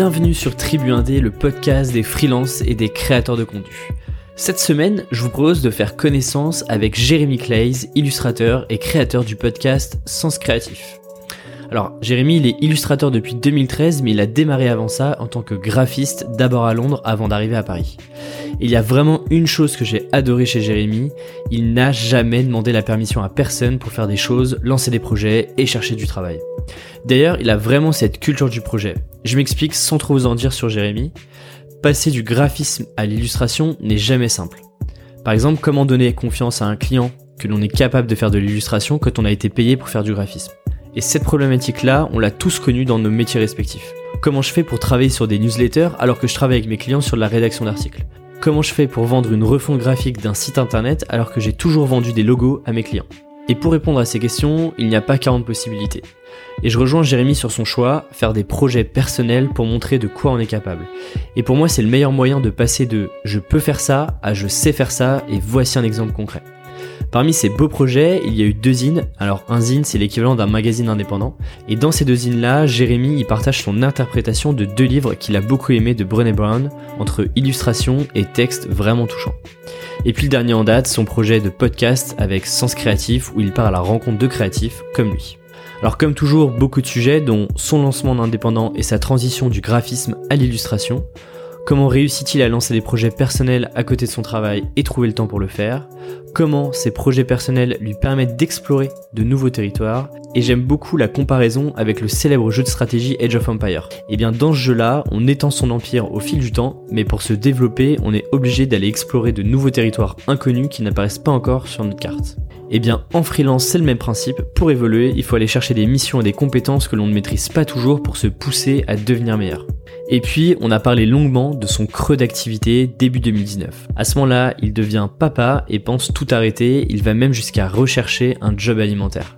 Bienvenue sur Tribu Indé, le podcast des freelances et des créateurs de contenu. Cette semaine, je vous propose de faire connaissance avec Jérémy Clays, illustrateur et créateur du podcast Sens Créatif. Alors, Jérémy, il est illustrateur depuis 2013, mais il a démarré avant ça en tant que graphiste, d'abord à Londres avant d'arriver à Paris. il y a vraiment une chose que j'ai adoré chez Jérémy, il n'a jamais demandé la permission à personne pour faire des choses, lancer des projets et chercher du travail. D'ailleurs, il a vraiment cette culture du projet. Je m'explique sans trop vous en dire sur Jérémy. Passer du graphisme à l'illustration n'est jamais simple. Par exemple, comment donner confiance à un client que l'on est capable de faire de l'illustration quand on a été payé pour faire du graphisme et cette problématique-là, on l'a tous connue dans nos métiers respectifs. Comment je fais pour travailler sur des newsletters alors que je travaille avec mes clients sur la rédaction d'articles? Comment je fais pour vendre une refonte graphique d'un site internet alors que j'ai toujours vendu des logos à mes clients? Et pour répondre à ces questions, il n'y a pas 40 possibilités. Et je rejoins Jérémy sur son choix, faire des projets personnels pour montrer de quoi on est capable. Et pour moi, c'est le meilleur moyen de passer de je peux faire ça à je sais faire ça et voici un exemple concret. Parmi ces beaux projets, il y a eu deux zines. Alors un zine, c'est l'équivalent d'un magazine indépendant. Et dans ces deux zines-là, Jérémy y partage son interprétation de deux livres qu'il a beaucoup aimés de Brené Brown, entre illustration et texte vraiment touchants. Et puis le dernier en date, son projet de podcast avec Sens Créatif, où il part à la rencontre de créatifs comme lui. Alors comme toujours, beaucoup de sujets, dont son lancement en indépendant et sa transition du graphisme à l'illustration. Comment réussit-il à lancer des projets personnels à côté de son travail et trouver le temps pour le faire Comment ces projets personnels lui permettent d'explorer de nouveaux territoires Et j'aime beaucoup la comparaison avec le célèbre jeu de stratégie Age of Empire. Et eh bien dans ce jeu-là, on étend son empire au fil du temps, mais pour se développer, on est obligé d'aller explorer de nouveaux territoires inconnus qui n'apparaissent pas encore sur notre carte. Eh bien en freelance, c'est le même principe. Pour évoluer, il faut aller chercher des missions et des compétences que l'on ne maîtrise pas toujours pour se pousser à devenir meilleur. Et puis, on a parlé longuement de son creux d'activité début 2019. À ce moment-là, il devient papa et pense tout arrêter, il va même jusqu'à rechercher un job alimentaire.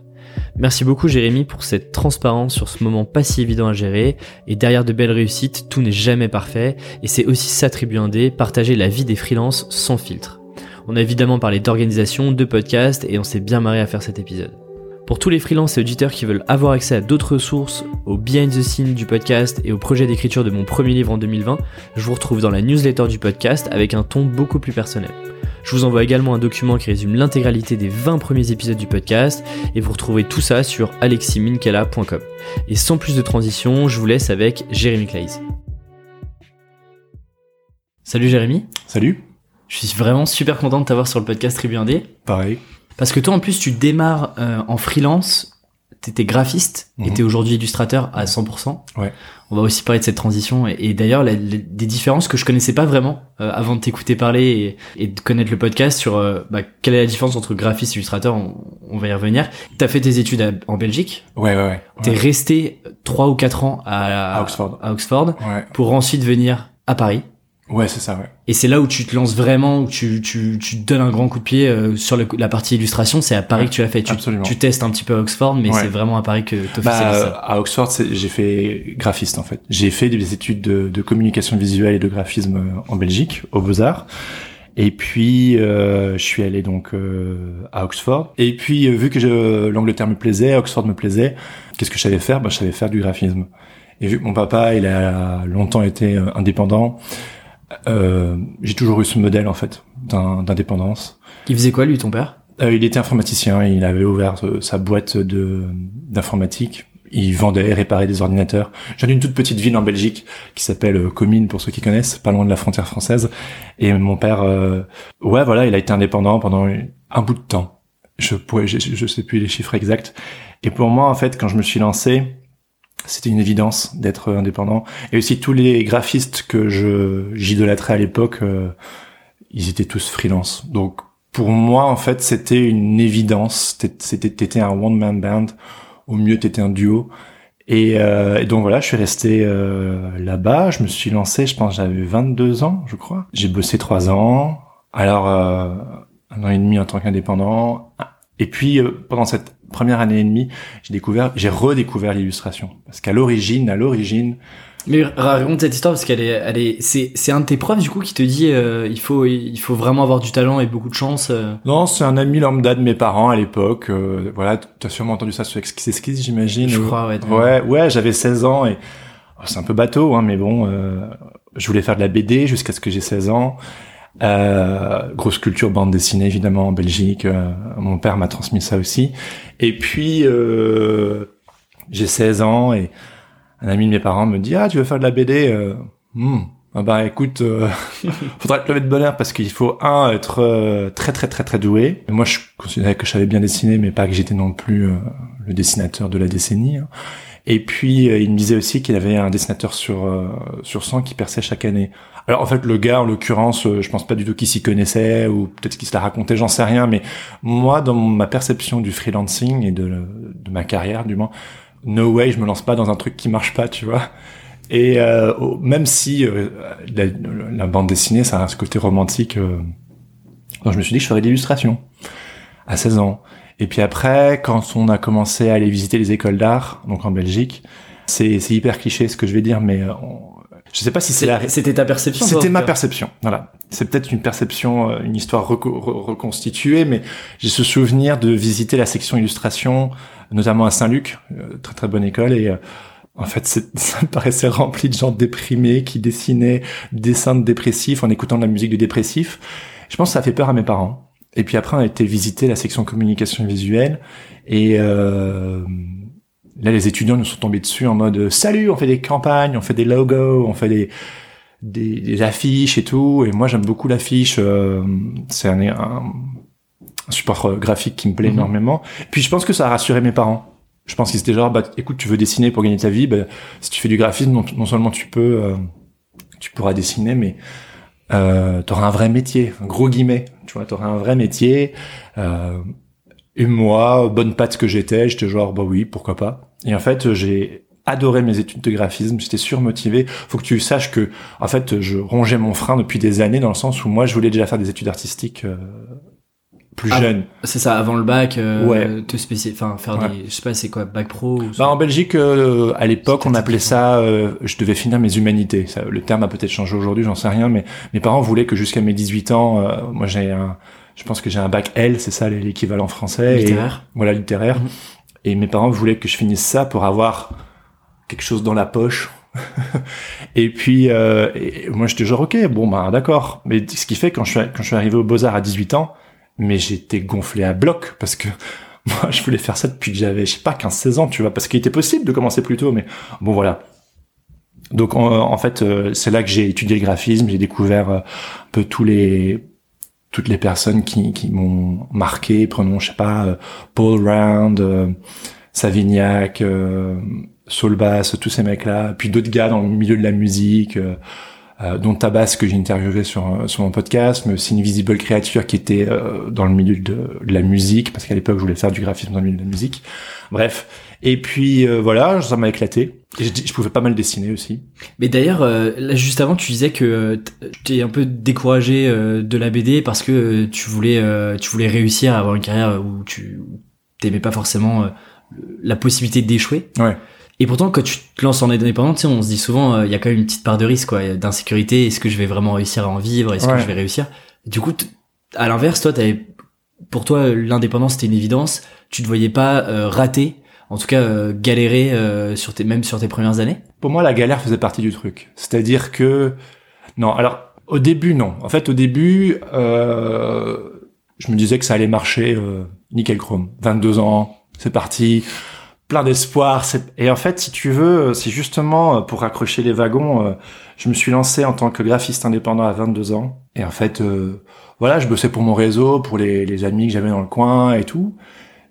Merci beaucoup Jérémy pour cette transparence sur ce moment pas si évident à gérer, et derrière de belles réussites, tout n'est jamais parfait, et c'est aussi s'attribuer un dé, partager la vie des freelances sans filtre. On a évidemment parlé d'organisation, de podcast, et on s'est bien marré à faire cet épisode. Pour tous les freelances et auditeurs qui veulent avoir accès à d'autres ressources, au behind the scenes du podcast et au projet d'écriture de mon premier livre en 2020, je vous retrouve dans la newsletter du podcast avec un ton beaucoup plus personnel. Je vous envoie également un document qui résume l'intégralité des 20 premiers épisodes du podcast et vous retrouvez tout ça sur aleximinkela.com. Et sans plus de transition, je vous laisse avec Jérémy Clays. Salut Jérémy. Salut. Je suis vraiment super content de t'avoir sur le podcast Tribu Pareil. Parce que toi, en plus, tu démarres euh, en freelance, t'étais graphiste et mhm. t'es aujourd'hui illustrateur à 100%. Ouais. On va aussi parler de cette transition et, d'ailleurs des différences que je connaissais pas vraiment euh, avant de t'écouter parler et, de connaître le podcast sur euh, bah, quelle est la différence entre graphiste et illustrateur. On, va y revenir. T'as fait tes études en Belgique. Ouais, ouais, ouais. T'es resté trois ou quatre ans à, à Oxford, à Oxford pour ensuite venir à Paris. Ouais, c'est ça, ouais. Et c'est là où tu te lances vraiment, où tu, tu, tu donnes un grand coup de pied euh, sur la partie illustration. C'est à Paris que tu l'as fait. Tu, absolument. tu testes un petit peu à Oxford, mais c'est vraiment à Paris que tu bah, ça. À Oxford, j'ai fait graphiste en fait. J'ai fait des études de, de, communication visuelle et de graphisme euh, en Belgique, au Beaux-Arts. Et puis, euh, je suis allé donc euh, à Oxford. Et puis, vu que l'Angleterre me plaisait, Oxford me plaisait, qu'est-ce que je savais faire? Bah, Je savais faire du graphisme. Et vu que mon papa, il a longtemps été indépendant, euh, j'ai toujours eu ce modèle en fait d'indépendance. Il faisait quoi lui, ton père? Euh, Il était informaticien. Il avait ouvert euh, sa boîte de d'informatique. Il vendait et réparait des ordinateurs. J'ai une toute petite ville en Belgique qui s'appelle euh, Comines pour ceux qui connaissent, pas loin de la frontière française. Et mon père, euh, ouais, voilà, il a été indépendant pendant un bout de temps. Je, je, je sais plus les chiffres exacts. Et pour moi, en fait, quand je me suis lancé, c'était une évidence d'être indépendant. Et aussi tous les graphistes que je j'idolâtrais à l'époque, euh, ils étaient tous freelance. Donc pour moi, en fait, c'était une évidence. C'était t'étais un one man band. Au mieux, t'étais un duo. Et, euh, et, donc voilà, je suis resté euh, là-bas. Je me suis lancé, je pense, j'avais 22 ans, je crois. J'ai bossé trois ans. Alors euh, un an et demi en tant qu'indépendant. Et puis pendant cette première année et demie, j'ai découvert, j'ai redécouvert l'illustration. Parce qu'à l'origine, à l'origine, mais raconte cette histoire parce qu'elle est, elle est, c'est, c'est un de tes profs du coup qui te dit, euh, il faut, il faut vraiment avoir du talent et beaucoup de chance. Euh. Non, c'est un ami lambda de mes parents à l'époque. Euh, voilà, tu as sûrement entendu ça sur Exquise j'imagine. Je crois, ouais. Ouais, ouais, j'avais 16 ans et c'est un peu bateau, hein, mais bon, euh, je voulais faire de la BD jusqu'à ce que j'ai 16 ans. Euh, grosse culture bande dessinée évidemment en Belgique. Euh, mon père m'a transmis ça aussi. Et puis euh, j'ai 16 ans et un ami de mes parents me dit ah tu veux faire de la BD euh, hmm. ah bah écoute, euh, faudra te lever de bonheur parce qu'il faut un être très très très très doué. Moi je considérais que je savais bien dessiner, mais pas que j'étais non plus le dessinateur de la décennie. hein. Et puis euh, il me disait aussi qu'il avait un dessinateur sur euh, sur 100 qui perçait chaque année. Alors en fait le gars en l'occurrence, euh, je pense pas du tout qu'il s'y connaissait ou peut-être qu'il se la racontait, j'en sais rien. Mais moi dans ma perception du freelancing et de, de ma carrière du moins, no way je me lance pas dans un truc qui marche pas, tu vois. Et euh, même si euh, la, bande dessinée, ça a ce côté romantique, euh, je me suis dit que je ferais de l'illustration à 16 ans. Et puis après, quand on a commencé à aller visiter les écoles d'art, donc en Belgique, c'est c'est hyper cliché ce que je vais dire, mais euh, on- je sais pas si c'est la, C'était ta perception. c'était ma perception. Voilà. C'est peut-être une perception, euh, une histoire reco- re- reconstituée, mais j'ai ce souvenir de visiter la section illustration, notamment à Saint-Luc, euh, très très bonne école, et en fait, ça me paraissait rempli de gens déprimés qui dessinaient des dessins de dépressifs en écoutant de la musique de dépressif. Je pense que ça a fait peur à mes parents. Et puis après, on a été visiter la section communication visuelle, et euh, là, les étudiants nous sont tombés dessus en mode salut, on fait des campagnes, on fait des logos, on fait des des, des affiches et tout. Et moi, j'aime beaucoup l'affiche. euh, c'est un, un, support euh, graphique qui me plaît Mhm. énormément. Puis je pense que ça a rassuré mes parents. Je pense qu'ils étaient genre, bah, écoute, tu veux dessiner pour gagner ta vie, bah, si tu fais du graphisme, non, non seulement tu peux, euh, tu pourras dessiner, mais euh, t'auras un vrai métier, un gros guillemets. Tu vois, t'auras un vrai métier. Euh, et moi, bonne patte que j'étais, j'étais genre, bah oui, pourquoi pas. Et en fait, j'ai adoré mes études de graphisme, j'étais surmotivé. Faut que tu saches que, en fait, je rongeais mon frein depuis des années dans le sens où moi, je voulais déjà faire des études artistiques euh, plus Ah, jeune. C'est ça, avant le bac, euh, Ouais. te spécifier, enfin faire Ouais. des, je sais pas, c'est quoi, bac pro ou Bah, en Belgique, euh, à l'époque, on appelait ça, euh, je devais finir mes humanités. Ça, le terme a peut-être changé aujourd'hui, j'en sais rien, mais mes parents voulaient que jusqu'à mes 18 ans, euh, moi j'ai un, je pense que j'ai un bac L, c'est ça l'équivalent français. Et- littéraire. voilà, littéraire. Mhm. Et mes parents voulaient que je finisse ça pour avoir quelque chose dans la poche. et puis, euh, et moi, j'étais genre, ok, bon, bah, d'accord. Mais ce qui fait, quand je suis, quand je suis arrivé au Beaux-Arts à 18 ans, mais j'étais gonflé à bloc parce que moi, je voulais faire ça depuis que j'avais, je sais pas, 15-16 ans, tu vois, parce qu'il était possible de commencer plus tôt, mais bon, voilà. Donc, en, en fait, euh, c'est là que j'ai étudié le graphisme, j'ai découvert euh, un peu tous les, toutes les personnes qui, qui m'ont marqué, prenons, je sais pas, euh, Paul Round, Savignac, euh, Saul Bass, tous ces mecs-là, puis d'autres gars dans le milieu de la musique, dont Tabas que j'ai interviewé sur, euh, sur mon podcast, mais aussi Invisible Creature qui était euh, dans le milieu de, de la musique, parce qu'à l'époque je voulais faire du graphisme dans le milieu de la musique. Bref. Et puis euh, voilà, ça m'a éclaté. Je, je pouvais pas mal dessiner aussi. Mais d'ailleurs, euh, là, juste avant, tu disais que euh, tu t'es un peu découragé euh, de la BD parce que euh, tu voulais, euh, tu voulais réussir à avoir une carrière où tu t'aimais pas forcément euh, la possibilité d'échouer. Ouais. Et pourtant, quand tu te lances en indépendant, tu sais, on se dit souvent, euh, il y a quand même une petite part de risque, quoi, d'insécurité. Est-ce que je vais vraiment réussir à en vivre? Est-ce que je vais réussir? Du coup, à l'inverse, toi, t'avais, pour toi, l'indépendance c'était une évidence. Tu te voyais pas euh, rater, en tout cas euh, galérer euh, sur tes, même sur tes premières années? Pour moi, la galère faisait partie du truc. C'est-à-dire que non. Alors au début, non. En fait, au début, euh, je me disais que ça allait marcher euh, nickel chrome. 22 ans, c'est parti, plein d'espoir. Et en fait, si tu veux, c'est justement euh, pour raccrocher les wagons. euh, je me suis lancé en tant que graphiste indépendant à 22 ans. Et en fait, euh, voilà, je bossais pour mon réseau, pour les, amis que j'avais dans le coin et tout.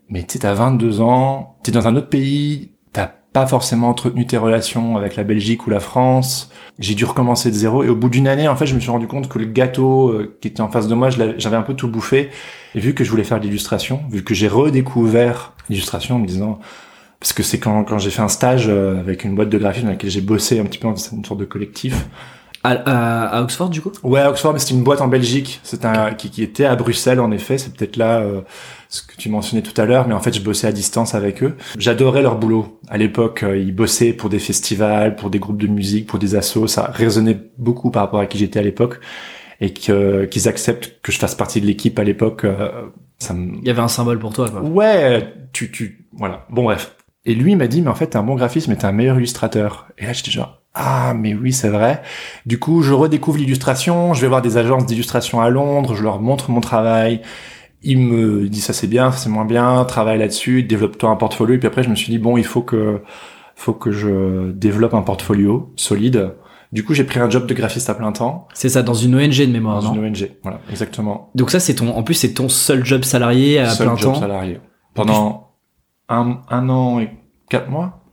Mais tu t'as 22 ans, t'es dans un autre pays, t'as pas forcément entretenu tes relations avec la Belgique ou la France. J'ai dû recommencer de zéro. Et au bout d'une année, en fait, je me suis rendu compte que le gâteau euh, qui était en face de moi, j'avais un peu tout bouffé. Et vu que je voulais faire de l'illustration, vu que j'ai redécouvert l'illustration en me disant, parce que c'est quand, quand j'ai fait un stage euh, avec une boîte de graphisme dans laquelle j'ai bossé un petit peu dans une sorte de collectif. À, à, à Oxford, du coup? Ouais, Oxford, mais c'était une boîte en Belgique. C'est un qui, qui était à Bruxelles, en effet. C'est peut-être là euh, ce que tu mentionnais tout à l'heure, mais en fait, je bossais à distance avec eux. J'adorais leur boulot. À l'époque, euh, ils bossaient pour des festivals, pour des groupes de musique, pour des assos. Ça résonnait beaucoup par rapport à qui j'étais à l'époque, et que qu'ils acceptent que je fasse partie de l'équipe à l'époque. euh, ça me Il y avait un symbole pour toi, quoi. Ouais, tu, tu, voilà. Bon, bref. Et lui, il m'a dit, mais en fait, t'es un bon graphiste, mais t'es un meilleur illustrateur. Et là, j'étais genre, ah mais oui c'est vrai. Du coup je redécouvre l'illustration, je vais voir des agences d'illustration à Londres, je leur montre mon travail. Ils me disent ça c'est bien, ça c'est moins bien, travaille là-dessus, développe-toi un portfolio. Et puis après je me suis dit bon il faut que faut que je développe un portfolio solide. Du coup, j'ai pris un job de graphiste à plein temps. C'est ça, dans une ONG de mémoire, dans non une ONG, voilà, exactement. Donc ça, c'est ton, en plus, c'est ton seul job salarié à seul plein job temps. salarié. Pendant un, un an et quatre mois.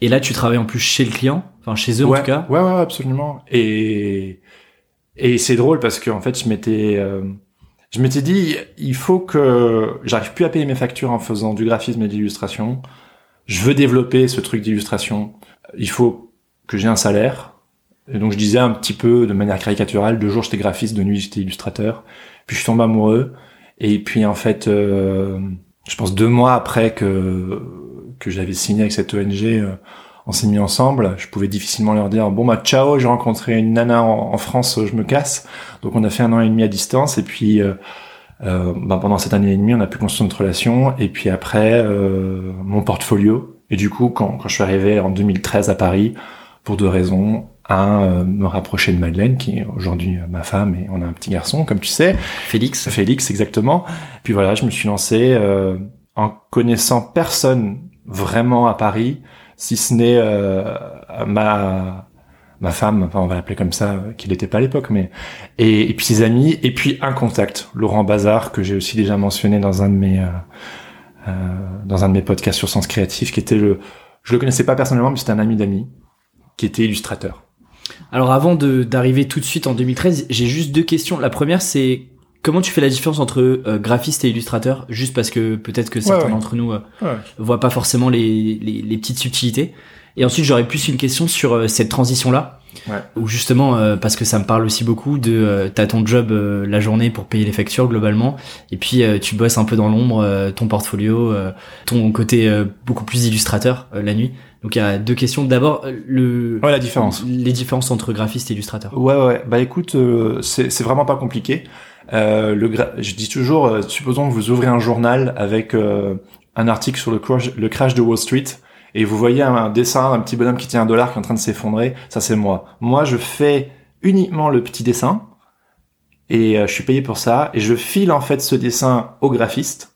Et là, tu travailles en plus chez le client, enfin chez eux ouais, en tout cas? Ouais, ouais, absolument. Et et c'est drôle parce que en fait, je m'étais euh, je m'étais dit, il faut que j'arrive plus à payer mes factures en faisant du graphisme et de l'illustration. Je veux développer ce truc d'illustration. Il faut que j'ai un salaire. Et donc je disais un petit peu de manière caricaturale, deux jours j'étais graphiste, de nuit j'étais illustrateur. Puis je tombé amoureux. Et puis en fait, euh, je pense deux mois après que que j'avais signé avec cette ONG, on s'est mis ensemble. Je pouvais difficilement leur dire bon bah ciao, j'ai rencontré une nana en, en, France, je me casse. Donc on a fait un an et demi à distance. Et puis euh, euh, bah, pendant cette année et demie, on a pu construire notre relation. Et puis après, euh, mon portfolio. Et du coup, quand, quand je suis arrivé en 2013 à Paris, pour deux raisons. Un, euh, me rapprocher de Madeleine, qui est aujourd'hui ma femme, et on a un petit garçon, comme tu sais. Félix. Félix, exactement. Puis voilà, je me suis lancé euh, en connaissant personne vraiment à Paris, si ce n'est euh, ma ma femme, enfin on va l'appeler comme ça, qu'il n'était pas à l'époque, mais et, et, puis ses amis, et puis un contact, Laurent Bazar, que j'ai aussi déjà mentionné dans un de mes euh, dans un de mes podcasts sur Sens Créatif, qui était le, je le connaissais pas personnellement, mais c'était un ami d'amis qui était illustrateur. Alors avant de d'arriver tout de suite en 2013, j'ai juste deux questions. La première c'est comment tu fais la différence entre euh, graphiste et illustrateur? Juste parce que peut-être que certains ouais, ouais. d'entre nous euh, Ouais. voient pas forcément les, les, les petites subtilités. Et ensuite j'aurais plus une question sur euh, cette transition là. Ouais. Où justement euh, parce que ça me parle aussi beaucoup de euh, t'as ton job euh, la journée pour payer les factures globalement et puis euh, tu bosses un peu dans l'ombre euh, ton portfolio euh, ton côté euh, beaucoup plus illustrateur euh, la nuit donc il y a deux questions d'abord le Ouais, la différence. les différences entre graphiste et illustrateur Ouais, ouais. Bah écoute, euh, c'est c'est vraiment pas compliqué. Euh, le gra- je dis toujours, euh, supposons que vous ouvrez un journal avec euh, un article sur le crash, le crash de Wall Street et vous voyez un, un dessin d'un petit bonhomme qui tient un dollar qui est en train de s'effondrer, ça c'est moi. Moi, je fais uniquement le petit dessin et euh, je suis payé pour ça et je file en fait ce dessin au graphiste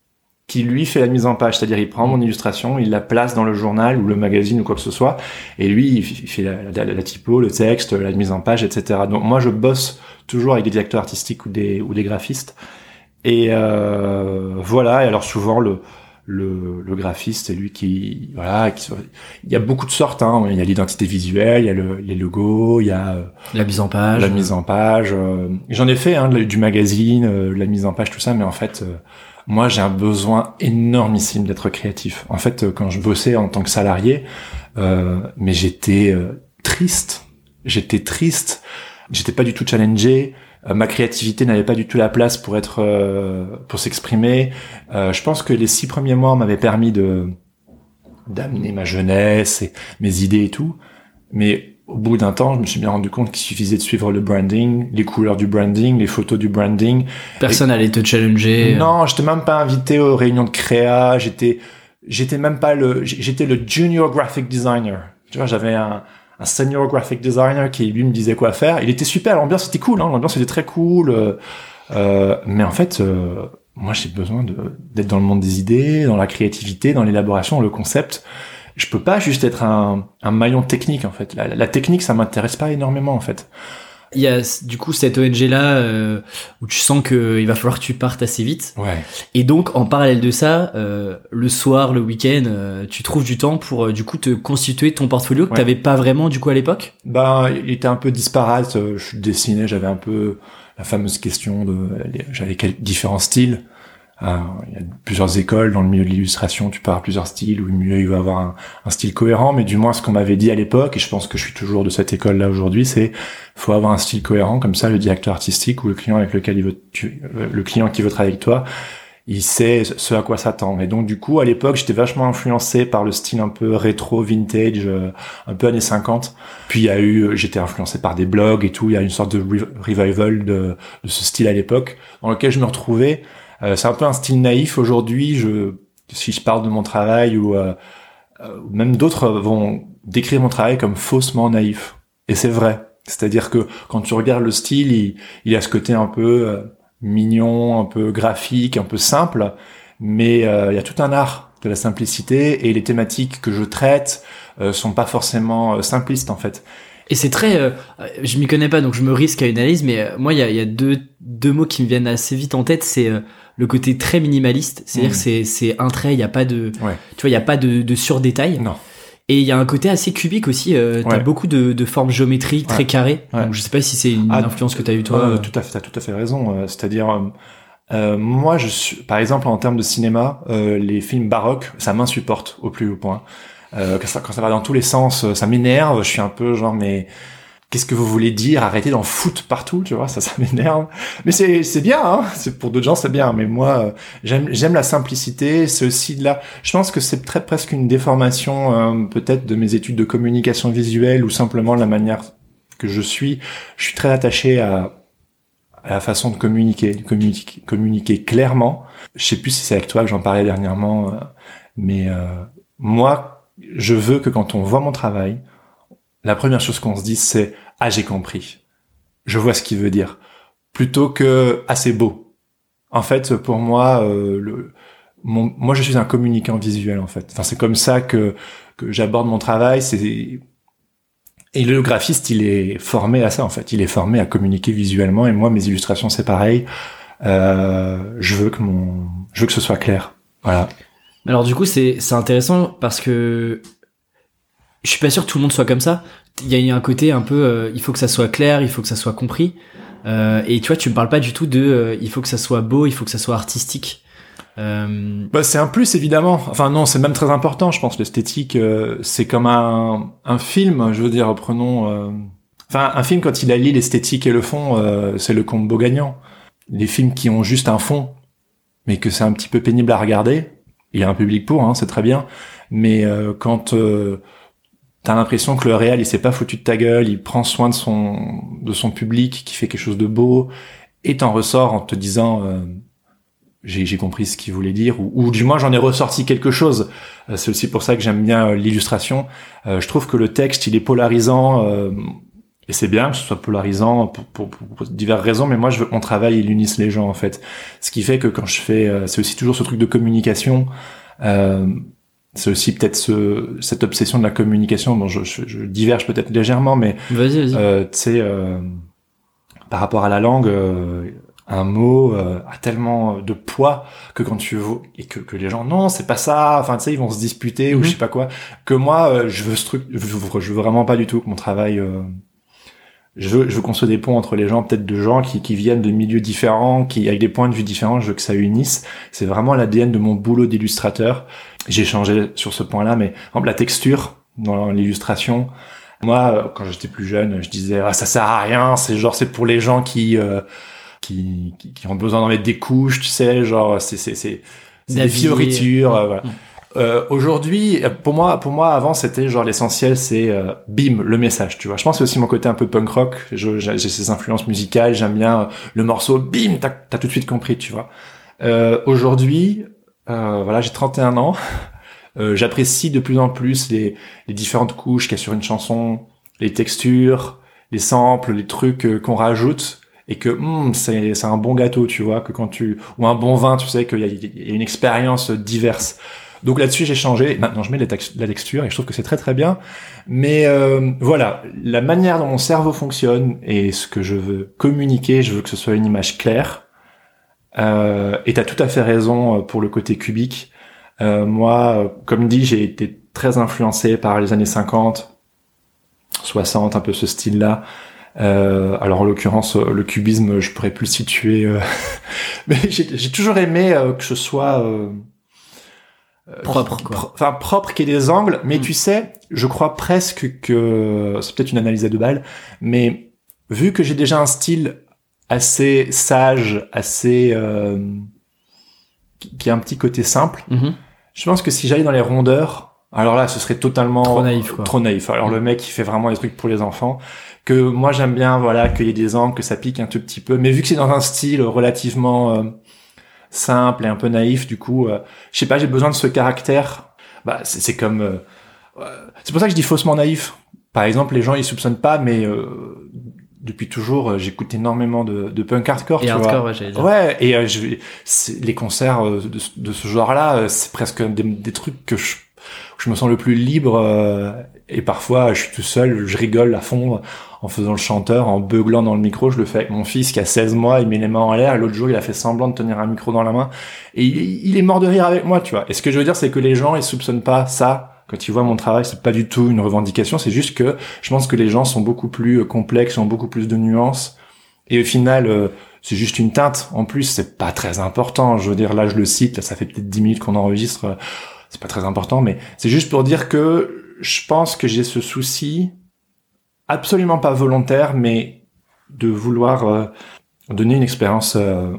qui lui fait la mise en page, c'est-à-dire il prend mon illustration, il la place dans le journal ou le magazine ou quoi que ce soit, et lui il fait la, la- la typo, le texte, la mise en page, etc. Donc moi je bosse toujours avec des directeurs artistiques ou des ou des graphistes, et euh, voilà. Et alors souvent le le, le graphiste c'est lui qui voilà qui, il y a beaucoup de sortes hein. il y a l'identité visuelle il y a le, les logos il y a euh, la mise en page la mise en page. euh, J'en ai fait hein, du magazine, euh, la mise en page, tout ça, mais en fait, euh, moi, j'ai un besoin énormissime d'être créatif. En fait, euh, quand je bossais en tant que salarié, euh, mais j'étais euh, triste. J'étais triste. J'étais pas du tout challengé. Ma créativité n'avait pas du tout la place pour être, pour s'exprimer. Je pense que les six premiers mois m'avaient permis de d'amener ma jeunesse et mes idées et tout. Mais au bout d'un temps, je me suis bien rendu compte qu'il suffisait de suivre le branding, les couleurs du branding, les photos du branding. personne allait te challenger Non, j'étais même pas invité aux réunions de créa. J'étais, j'étais même pas le, j'étais le junior graphic designer. Tu vois, j'avais un, un senior graphic designer qui lui me disait quoi faire. Il était super, l'ambiance était cool, hein, l'ambiance était très cool. euh, euh, mais en fait, euh, moi j'ai besoin d'être dans le monde des idées, dans la créativité, dans l'élaboration, le concept. Je peux pas juste être un, un maillon technique en fait. La, la technique, ça m'intéresse pas énormément en fait. il y a du coup cette ONG là euh, où tu sens que il va falloir que tu partes assez vite Ouais. et donc en parallèle de ça euh, le soir le week-end euh, tu trouves du temps pour euh, du coup te constituer ton portfolio que Ouais. t'avais pas vraiment du coup à l'époque? Ben, il était un peu disparate. euh, Je dessinais, j'avais un peu la fameuse question de, j'avais différents styles. Ah, il y a plusieurs écoles dans le milieu de l'illustration. Tu peux avoir plusieurs styles, ou mieux il va avoir un, style cohérent. Mais du moins, ce qu'on m'avait dit à l'époque, et je pense que je suis toujours de cette école-là aujourd'hui, c'est faut avoir un style cohérent. Comme ça, le directeur artistique ou le client avec lequel il veut, euh, le client qui veut travailler avec toi, il sait ce à quoi s'attendre. Et donc, du coup, à l'époque, j'étais vachement influencé par le style un peu rétro, vintage, euh, un peu années 50. Puis il y a eu, j'étais influencé par des blogs et tout. Il y a une sorte de re- revival de ce style à l'époque, dans lequel je me retrouvais. Euh, c'est un peu un style naïf aujourd'hui. Je, si je parle de mon travail ou euh, euh, même d'autres vont décrire mon travail comme faussement naïf. Et c'est vrai. C'est-à-dire que quand tu regardes le style, il, il a ce côté un peu mignon, un peu graphique, un peu simple, mais il y a tout un art de la simplicité et les thématiques que je traite euh, sont pas forcément simplistes en fait. Et c'est très, euh, je m'y connais pas donc je me risque à une analyse, mais euh, moi il y a, y a deux, deux mots qui me viennent assez vite en tête, c'est euh, le côté très minimaliste, c'est-à-dire Mm. que c'est c'est un trait, il y a pas de, Ouais. tu vois, il y a pas de, de surdétail. Non. Et il y a un côté assez cubique aussi. Euh, T'as Ouais. beaucoup de, de formes géométriques très Ouais. carrées. Ouais. Donc je sais pas si c'est une Ah, influence que t'as eu toi. Euh, euh. tout à fait, t'as tout à fait raison. Euh, C'est-à-dire, euh, euh, moi, je suis, par exemple, en termes de cinéma, euh, les films baroques, ça m'insupporte au plus haut point. Euh, quand, ça, quand ça va dans tous les sens, euh, ça m'énerve. Je suis un peu genre, mais qu'est-ce que vous voulez dire? Arrêtez d'en foutre partout, tu vois Ça, ça m'énerve. Mais c'est c'est bien, hein C'est pour d'autres gens, c'est bien. Mais moi, euh, j'aime j'aime la simplicité. C'est aussi de là. Je pense que c'est très presque une déformation, euh, peut-être, de mes études de communication visuelle ou simplement la manière que je suis. Je suis très attaché à à la façon de communiquer, de communiquer, communiquer clairement. Je sais plus si c'est avec toi que j'en parlais dernièrement, euh, mais euh, moi, je veux que quand on voit mon travail, la première chose qu'on se dise c'est ah j'ai compris, je vois ce qu'il veut dire, plutôt que ah c'est beau. En fait, pour moi, euh, le, mon, moi je suis un communicant visuel en fait. Enfin c'est comme ça que que j'aborde mon travail. C'est et le graphiste, il est formé à ça en fait. Il est formé à communiquer visuellement. Et moi, mes illustrations, c'est pareil. Euh, je veux que mon, je veux que ce soit clair. Voilà. Alors du coup c'est intéressant parce que je suis pas sûr que tout le monde soit comme ça. Il y a un côté un peu, euh, il faut que ça soit clair, il faut que ça soit compris. Euh, et tu vois, tu me parles pas du tout de, euh, il faut que ça soit beau, il faut que ça soit artistique. Euh, Bah, c'est un plus évidemment. Enfin non, c'est même très important. Je pense l'esthétique, euh, c'est comme un, un film. Je veux dire, prenons. euh, Enfin, un film quand il allie l'esthétique et le fond, c'est le combo gagnant. Les films qui ont juste un fond, mais que c'est un petit peu pénible à regarder, il y a un public pour, hein, c'est très bien. Mais euh, quand euh, t'as l'impression que le réel, il s'est pas foutu de ta gueule, il prend soin de son de son public, qui fait quelque chose de beau, et t'en ressors en te disant. euh, j'ai compris ce qu'il voulait dire, ou, ou du moins j'en ai ressorti quelque chose. Euh, C'est aussi pour ça que j'aime bien l'illustration. Je trouve que le texte, il est polarisant, et c'est bien que ce soit polarisant pour, pour, pour- pour diverses raisons, mais moi je veux mon travail, il unisse les gens en fait. Ce qui fait que quand je fais, euh, c'est aussi toujours ce truc de communication, euh, c'est aussi peut-être ce, cette obsession de la communication, dont je, je, je diverge peut-être légèrement, mais Vas-y, vas-y. euh, tu sais, euh, par rapport à la langue, euh, un mot euh, a tellement de poids que quand tu veux et que, que les gens non, c'est pas ça. Enfin, tu sais, ils vont se disputer ou Mhm. je sais pas quoi. Que moi, euh, je veux ce truc, je veux, je veux vraiment pas du tout que mon travail. euh, je veux, je veux qu'on se des ponts entre les gens, peut-être de gens qui, qui viennent de milieux différents, qui avec des points de vue différents. Je veux que ça unisse. C'est vraiment l'ADN de mon boulot d'illustrateur. J'ai changé sur ce point-là, mais exemple, la texture dans l'illustration. Moi, quand j'étais plus jeune, je disais ah ça sert à rien, c'est genre c'est pour les gens qui euh, qui, qui qui ont besoin d'en mettre des couches, tu sais, genre c'est c'est c'est des fioritures, euh, voilà. Mm. Euh, Aujourd'hui, pour moi, pour moi, avant, c'était genre l'essentiel, c'est euh, bim, le message, tu vois. Je pense que aussi mon côté un peu punk rock. J'ai ces influences musicales, j'aime bien euh, le morceau, bim, t'as as tout de suite compris, tu vois. Euh, Aujourd'hui, euh, voilà, j'ai 31 ans. Euh, J'apprécie de plus en plus les, les différentes couches qu'il y a sur une chanson, les textures, les samples, les trucs qu'on rajoute et que hum, c'est un bon gâteau, tu vois, que quand tu ou un bon vin, tu sais qu'il y, y a une expérience diverse. Donc là-dessus, j'ai changé. Maintenant, je mets la, tex- la texture et je trouve que c'est très très bien. Mais euh, voilà, la manière dont mon cerveau fonctionne et ce que je veux communiquer, je veux que ce soit une image claire. Euh, et t'as tout à fait raison euh, pour le côté cubique. Euh, moi, comme dit, j'ai été très influencé par les années 50, 60, un peu ce style-là. Euh, alors en l'occurrence, euh, le cubisme, je pourrais plus le situer. euh, mais j'ai toujours aimé que ce soit Propre, qui- quoi. Enfin propre, qu'il y ait des angles. Mais Mm. tu sais, je crois presque que c'est peut-être une analyse à deux balles, mais vu que j'ai déjà un style assez sage, assez euh, qui qui a un petit côté simple. Mhm. Je pense que si j'allais dans les rondeurs, alors là, ce serait totalement Trop naïf, quoi. Trop naïf. Alors Mm. le mec, il fait vraiment des trucs pour les enfants. Que moi, j'aime bien, voilà, qu'il y ait des angles, que ça pique un tout petit peu. Mais vu que c'est dans un style relativement euh, simple et un peu naïf, du coup, euh, je sais pas, j'ai besoin de ce caractère. Bah, c'est c'est comme. euh, euh, c'est pour ça que je dis faussement naïf. par exemple, les gens ils soupçonnent pas, mais euh, depuis toujours, euh, j'écoute énormément de, de punk hardcore. Et tu hardcore, vois. ouais, j'allais dire. Ouais, et euh, je, les concerts de, ce- de ce genre-là, c'est presque des, des trucs que je, où je me sens le plus libre. Et parfois, je suis tout seul, je rigole à fond en faisant le chanteur, en beuglant dans le micro. Je le fais avec mon fils qui a 16 mois, il met les mains en l'air. L'autre jour, il a fait semblant de tenir un micro dans la main. Et il, est mort de rire avec moi, tu vois. Et ce que je veux dire, c'est que les gens, ils soupçonnent pas ça. Quand ils voient mon travail, c'est pas du tout une revendication. C'est juste que je pense que les gens sont beaucoup plus euh, complexes, ont beaucoup plus de nuances. Et au final, euh, c'est juste une teinte. En plus, c'est pas très important. Je veux dire, là, je le cite, là, ça fait peut-être 10 minutes qu'on enregistre. C'est pas très important, mais c'est juste pour dire que je pense que j'ai ce souci, absolument pas volontaire, mais de vouloir euh, donner une expérience euh,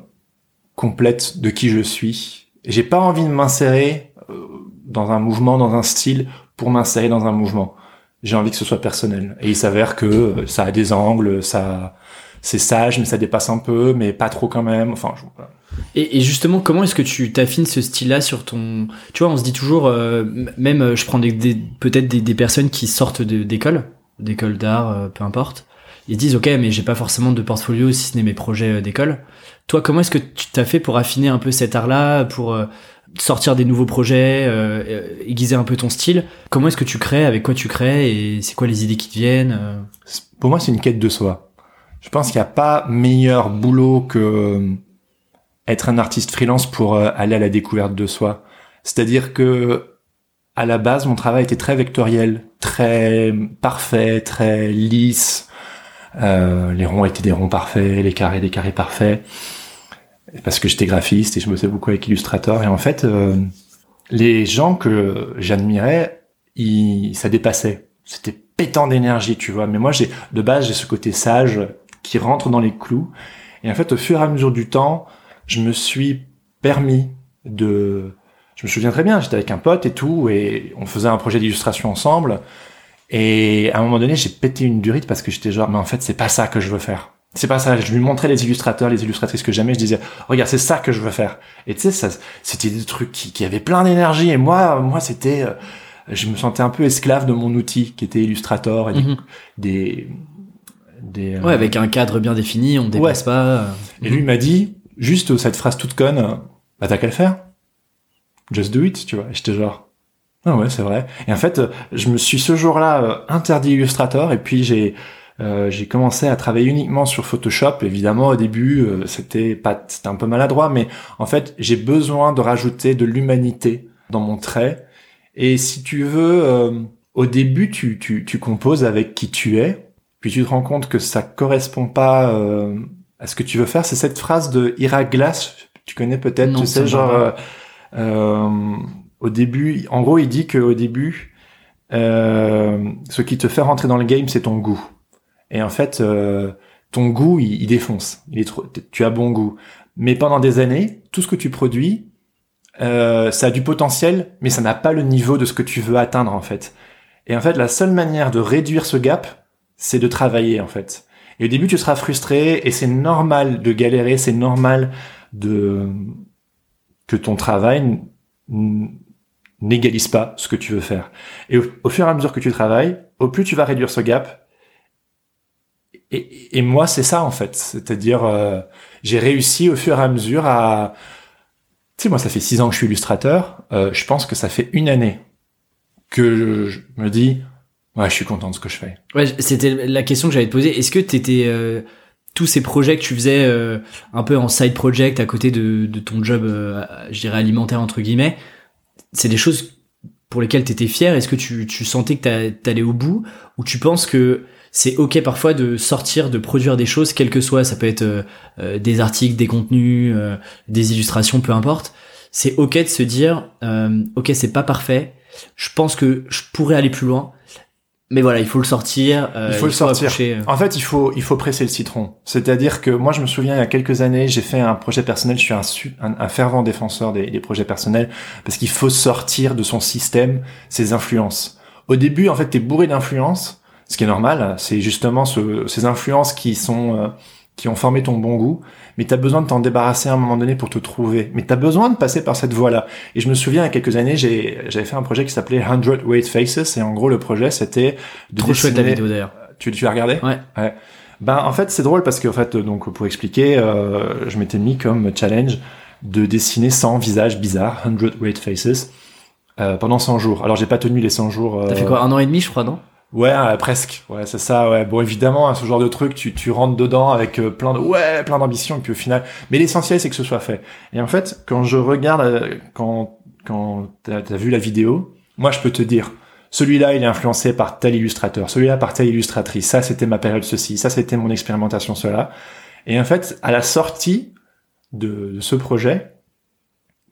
complète de qui je suis. J'ai pas envie de m'insérer euh, dans un mouvement, dans un style, pour m'insérer dans un mouvement. J'ai envie que ce soit personnel. Et il s'avère que euh, ça a des angles, ça, c'est sage, mais ça dépasse un peu, mais pas trop quand même. Enfin, je. Et, et justement, comment est-ce que tu t'affines ce style-là sur ton... Tu vois, on se dit toujours, euh, même euh, je prends des, des- peut-être des, des personnes qui sortent d'école, d'école d'art, euh, peu importe. Ils disent, ok, mais j'ai pas forcément de portfolio si ce n'est mes projets euh, d'école. Toi, comment est-ce que tu t'as fait pour affiner un peu cet art-là, pour euh, sortir des nouveaux projets, euh, aiguiser un peu ton style? Comment est-ce que tu crées Avec quoi tu crées Et c'est quoi les idées qui te viennent pour moi, c'est une quête de soi. Je pense qu'il n'y a pas meilleur boulot que être un artiste freelance pour euh, aller à la découverte de soi. C'est-à-dire que à la base, mon travail était très vectoriel, très parfait, très lisse. Euh, les ronds étaient des ronds parfaits, les carrés des carrés parfaits. Parce que j'étais graphiste et je bossais beaucoup avec Illustrator. Et en fait, euh, les gens que j'admirais, ça dépassait. C'était pétant d'énergie, tu vois. Mais moi, j'ai de base, j'ai ce côté sage qui rentre dans les clous. Et en fait, au fur et à mesure du temps, je me suis permis de... Je me souviens très bien, j'étais avec un pote et tout, et on faisait un projet d'illustration ensemble. Et à un moment donné, j'ai pété une durite parce que j'étais genre, mais en fait, c'est pas ça que je veux faire. C'est pas ça. Je lui montrais les illustrateurs, les illustratrices que j'aimais. Je disais, regarde, c'est ça que je veux faire. Et tu sais, ça, c'était des trucs qui, qui avaient plein d'énergie. Et moi, moi, c'était, euh, je me sentais un peu esclave de mon outil qui était Illustrator et des, Mhm. des, des, euh, Ouais, avec un cadre bien défini, on ne dépasse pas. et lui il m'a dit, juste cette phrase toute conne, bah t'as qu'à le faire. Just do it, tu vois. Et j'étais genre, ah ouais, c'est vrai. Et en fait, je me suis ce jour-là euh, interdit Illustrator et puis j'ai euh, j'ai commencé à travailler uniquement sur Photoshop. Évidemment, au début, euh, c'était pas, c'était un peu maladroit, mais en fait, j'ai besoin de rajouter de l'humanité dans mon trait. Et si tu veux, euh, au début, tu, tu, tu composes avec qui tu es, puis tu te rends compte que ça correspond pas euh, ce que tu veux faire. C'est cette phrase de Ira Glass, tu connais peut-être, tu sais, genre, euh, euh, au début, en gros, il dit qu'au début, euh, ce qui te fait rentrer dans le game, c'est ton goût. Et en fait, euh, ton goût, il, il défonce. Il est trop, tu as bon goût. Mais pendant des années, tout ce que tu produis, euh, ça a du potentiel, mais ça n'a pas le niveau de ce que tu veux atteindre en fait. Et en fait, la seule manière de réduire ce gap, c'est de travailler en fait. Et au début, tu seras frustré et c'est normal de galérer, c'est normal de que ton travail n'égalise pas ce que tu veux faire. Et au, fur et à mesure que tu travailles, au plus tu vas réduire ce gap. Et, moi, c'est ça en fait. C'est-à-dire, euh, j'ai réussi au fur et à mesure à... Tu sais, moi, ça fait six ans que je suis illustrateur. Euh, je pense que ça fait une année que je me dis, ouais, je suis content de ce que je fais. Ouais, c'était la question que j'allais te poser. Est-ce que t'étais euh, tous ces projets que tu faisais euh, un peu en side project à côté de, de ton job, euh, je dirais alimentaire entre guillemets, c'est des choses pour lesquelles t'étais fier? Est-ce que tu, tu sentais que t'a- t'allais au bout? Ou tu penses que c'est ok parfois de sortir, de produire des choses, quel que soit, ça peut être euh, euh, des articles, des contenus, euh, des illustrations, peu importe. C'est ok de se dire, ok c'est pas parfait, je pense que je pourrais aller plus loin, mais voilà il faut le sortir. euh, Il faut le sortir. accoucher, euh. En fait, il faut il faut presser le citron. C'est-à-dire que moi, je me souviens il y a quelques années, j'ai fait un projet personnel. Je suis un, su- un, un fervent défenseur des, des projets personnels parce qu'il faut sortir de son système ses influences. Au début, en fait, t'es bourré d'influences, ce qui est normal. C'est justement ce- ces influences qui sont euh, qui ont formé ton bon goût, mais tu as besoin de t'en débarrasser à un moment donné pour te trouver. Mais tu as besoin de passer par cette voie-là. Et je me souviens, il y a quelques années, j'avais fait un projet qui s'appelait 100 Weight Faces, et en gros, le projet, c'était de Trop chouette ta vidéo d'ailleurs. Tu, tu as regardé? Ouais. ouais. Ben, en fait, c'est drôle parce que, en fait, donc, pour expliquer, euh, je m'étais mis comme challenge de dessiner 100 visages bizarres, 100 Weight Faces, euh, pendant 100 jours. Alors, j'ai pas tenu les 100 jours. T'as fait quoi, un an et demi, je crois, non? Ouais, presque. Ouais, c'est ça. Ouais. Bon, évidemment, hein, ce genre de truc, tu, tu rentres dedans avec euh, plein de ouais, plein d'ambition, et puis au final. Mais l'essentiel, c'est que ce soit fait. Et en fait, quand je regarde, euh, quand quand t'as as vu la vidéo, moi, je peux te dire, celui-là, il est influencé par tel illustrateur, celui-là par telle illustratrice. Ça, c'était ma période ceci, ça, c'était mon expérimentation cela. Et en fait, à la sortie de, de ce projet,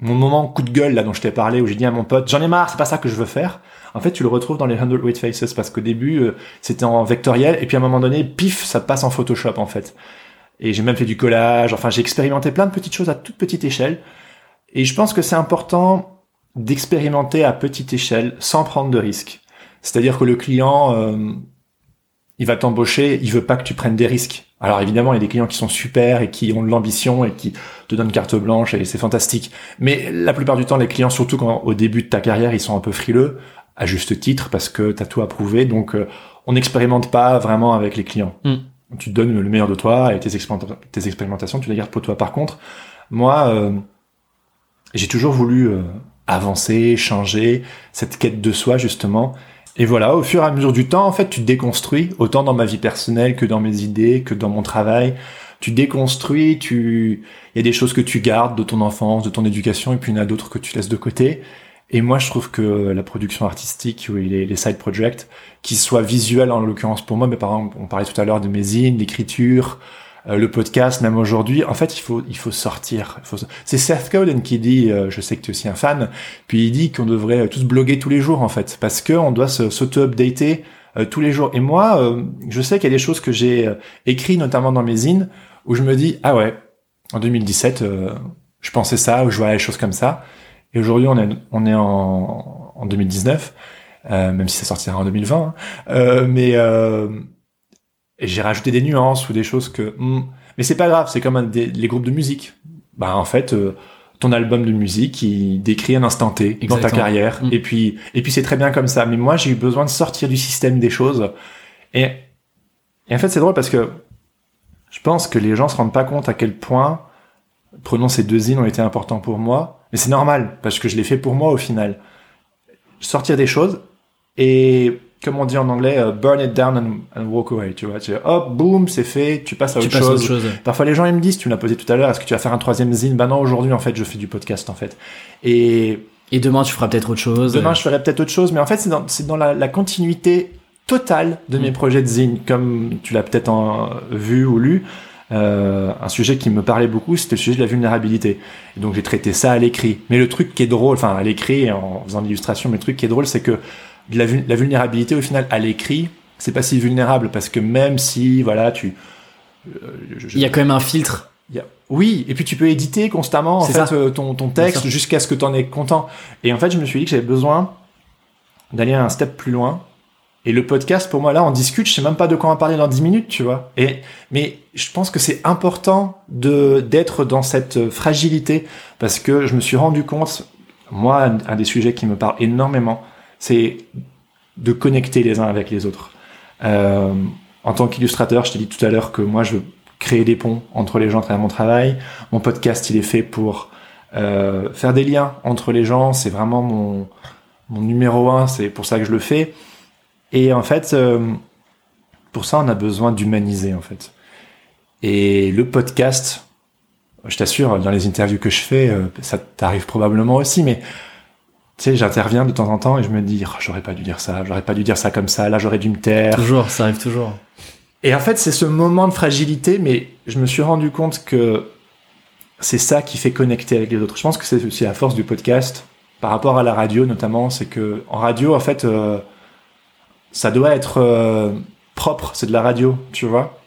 mon moment coup de gueule là dont je t'ai parlé où j'ai dit à mon pote j'en ai marre c'est pas ça que je veux faire. En fait tu le retrouves dans les 100 weight faces parce qu'au début euh, c'était en vectoriel et puis à un moment donné pif ça passe en Photoshop en fait. Et j'ai même fait du collage enfin j'ai expérimenté plein de petites choses à toute petite échelle. Et je pense que c'est important d'expérimenter à petite échelle sans prendre de risques. C'est-à-dire que le client euh, il va t'embaucher, il veut pas que tu prennes des risques. Alors évidemment, il y a des clients qui sont super et qui ont de l'ambition et qui te donnent carte blanche et c'est fantastique. Mais la plupart du temps, les clients, surtout quand au début de ta carrière, ils sont un peu frileux, à juste titre, parce que tu as tout approuvé. Donc euh, on n'expérimente pas vraiment avec les clients. Mm. Tu te donnes le meilleur de toi et tes, tes expérimentations, tu les gardes pour toi. Par contre, moi, euh, j'ai toujours voulu euh, avancer, changer, cette quête de soi justement. Et voilà, au fur et à mesure du temps, en fait, tu déconstruis, autant dans ma vie personnelle que dans mes idées, que dans mon travail. Tu déconstruis, tu, il y a des choses que tu gardes de ton enfance, de ton éducation, et puis il y en a d'autres que tu laisses de côté. Et moi, je trouve que la production artistique ou les, les side projects, qui soient visuels en l'occurrence pour moi, mais par exemple, on parlait tout à l'heure de mes zines, d'écriture, euh, le podcast, même aujourd'hui, en fait, il faut, il faut sortir. C'est Seth Godin qui dit, euh, je sais que tu es aussi un fan, puis il dit qu'on devrait tous bloguer tous les jours, en fait, parce que on doit s'auto-updater euh, tous les jours. Et moi, je sais qu'il y a des choses que j'ai écrit, notamment dans mes zines, où je me dis, ah ouais, en 2017, je pensais ça, ou je voyais les choses comme ça. Et aujourd'hui, on est, on est en, en 2019, même si ça sortira en 2020. Hein. mais j'ai rajouté des nuances ou des choses que hmm, mais c'est pas grave c'est comme un des, les groupes de musique. Bah en fait euh, ton album de musique il décrit un instant T dans ta carrière. Hmm. et puis et puis c'est très bien comme ça. Mais moi j'ai eu besoin de sortir du système des choses. Et, et en fait c'est drôle parce que je pense que les gens se rendent pas compte à quel point prenons ces deux îles ont été importants pour moi. Mais c'est normal parce que je l'ai fait pour moi au final. Sortir des choses et comme on dit en anglais, euh, burn it down and, walk away, tu vois. Tu hop, boum, c'est fait, tu passes à autre, chose. Parfois, les gens, ils me disent, tu l'as posé tout à l'heure, est-ce que tu vas faire un troisième zine? Bah non, aujourd'hui, en fait, je fais du podcast, en fait. Et... Et demain, tu feras peut-être autre chose. Demain, je ferai peut-être autre chose, mais en fait, c'est dans, c'est dans la, la, continuité totale de mes mm. projets de zine, comme tu l'as peut-être vu ou lu. Euh, un sujet qui me parlait beaucoup, c'était le sujet de la vulnérabilité. Et donc j'ai traité ça à l'écrit. Mais le truc qui est drôle, enfin à l'écrit en faisant l'illustration, mais le truc qui est drôle, c'est que la, la vulnérabilité au final à l'écrit, c'est pas si vulnérable parce que même si voilà tu euh, il y a quand même un filtre. Y a, oui, et puis tu peux éditer constamment en fait euh, ton, ton texte jusqu'à ce que tu en aies content. Et en fait, je me suis dit que j'avais besoin d'aller un step plus loin. Et le podcast, pour moi, là, on discute, je sais même pas de quoi en parler dans 10 minutes, tu vois. Et, mais je pense que c'est important de, d'être dans cette fragilité parce que je me suis rendu compte, moi, un des sujets qui me parle énormément, c'est de connecter les uns avec les autres. Euh, en tant qu'illustrateur, je t'ai dit tout à l'heure que moi, je veux créer des ponts entre les gens à travers mon travail. Mon podcast, il est fait pour euh, faire des liens entre les gens. C'est vraiment mon, numéro un. C'est pour ça que je le fais. Et en fait, euh, pour ça, on a besoin d'humaniser, en fait. Et le podcast, je t'assure, dans les interviews que je fais, ça t'arrive probablement aussi, mais tu sais, j'interviens de temps en temps et je me dis, oh, j'aurais pas dû dire ça, j'aurais pas dû dire ça comme ça, là j'aurais dû me taire. Toujours, ça arrive toujours. Et en fait, c'est ce moment de fragilité, mais je me suis rendu compte que c'est ça qui fait connecter avec les autres. Je pense que c'est aussi la force du podcast, par rapport à la radio notamment, c'est que en radio, en fait, euh, ça doit être euh, propre, c'est de la radio, tu vois.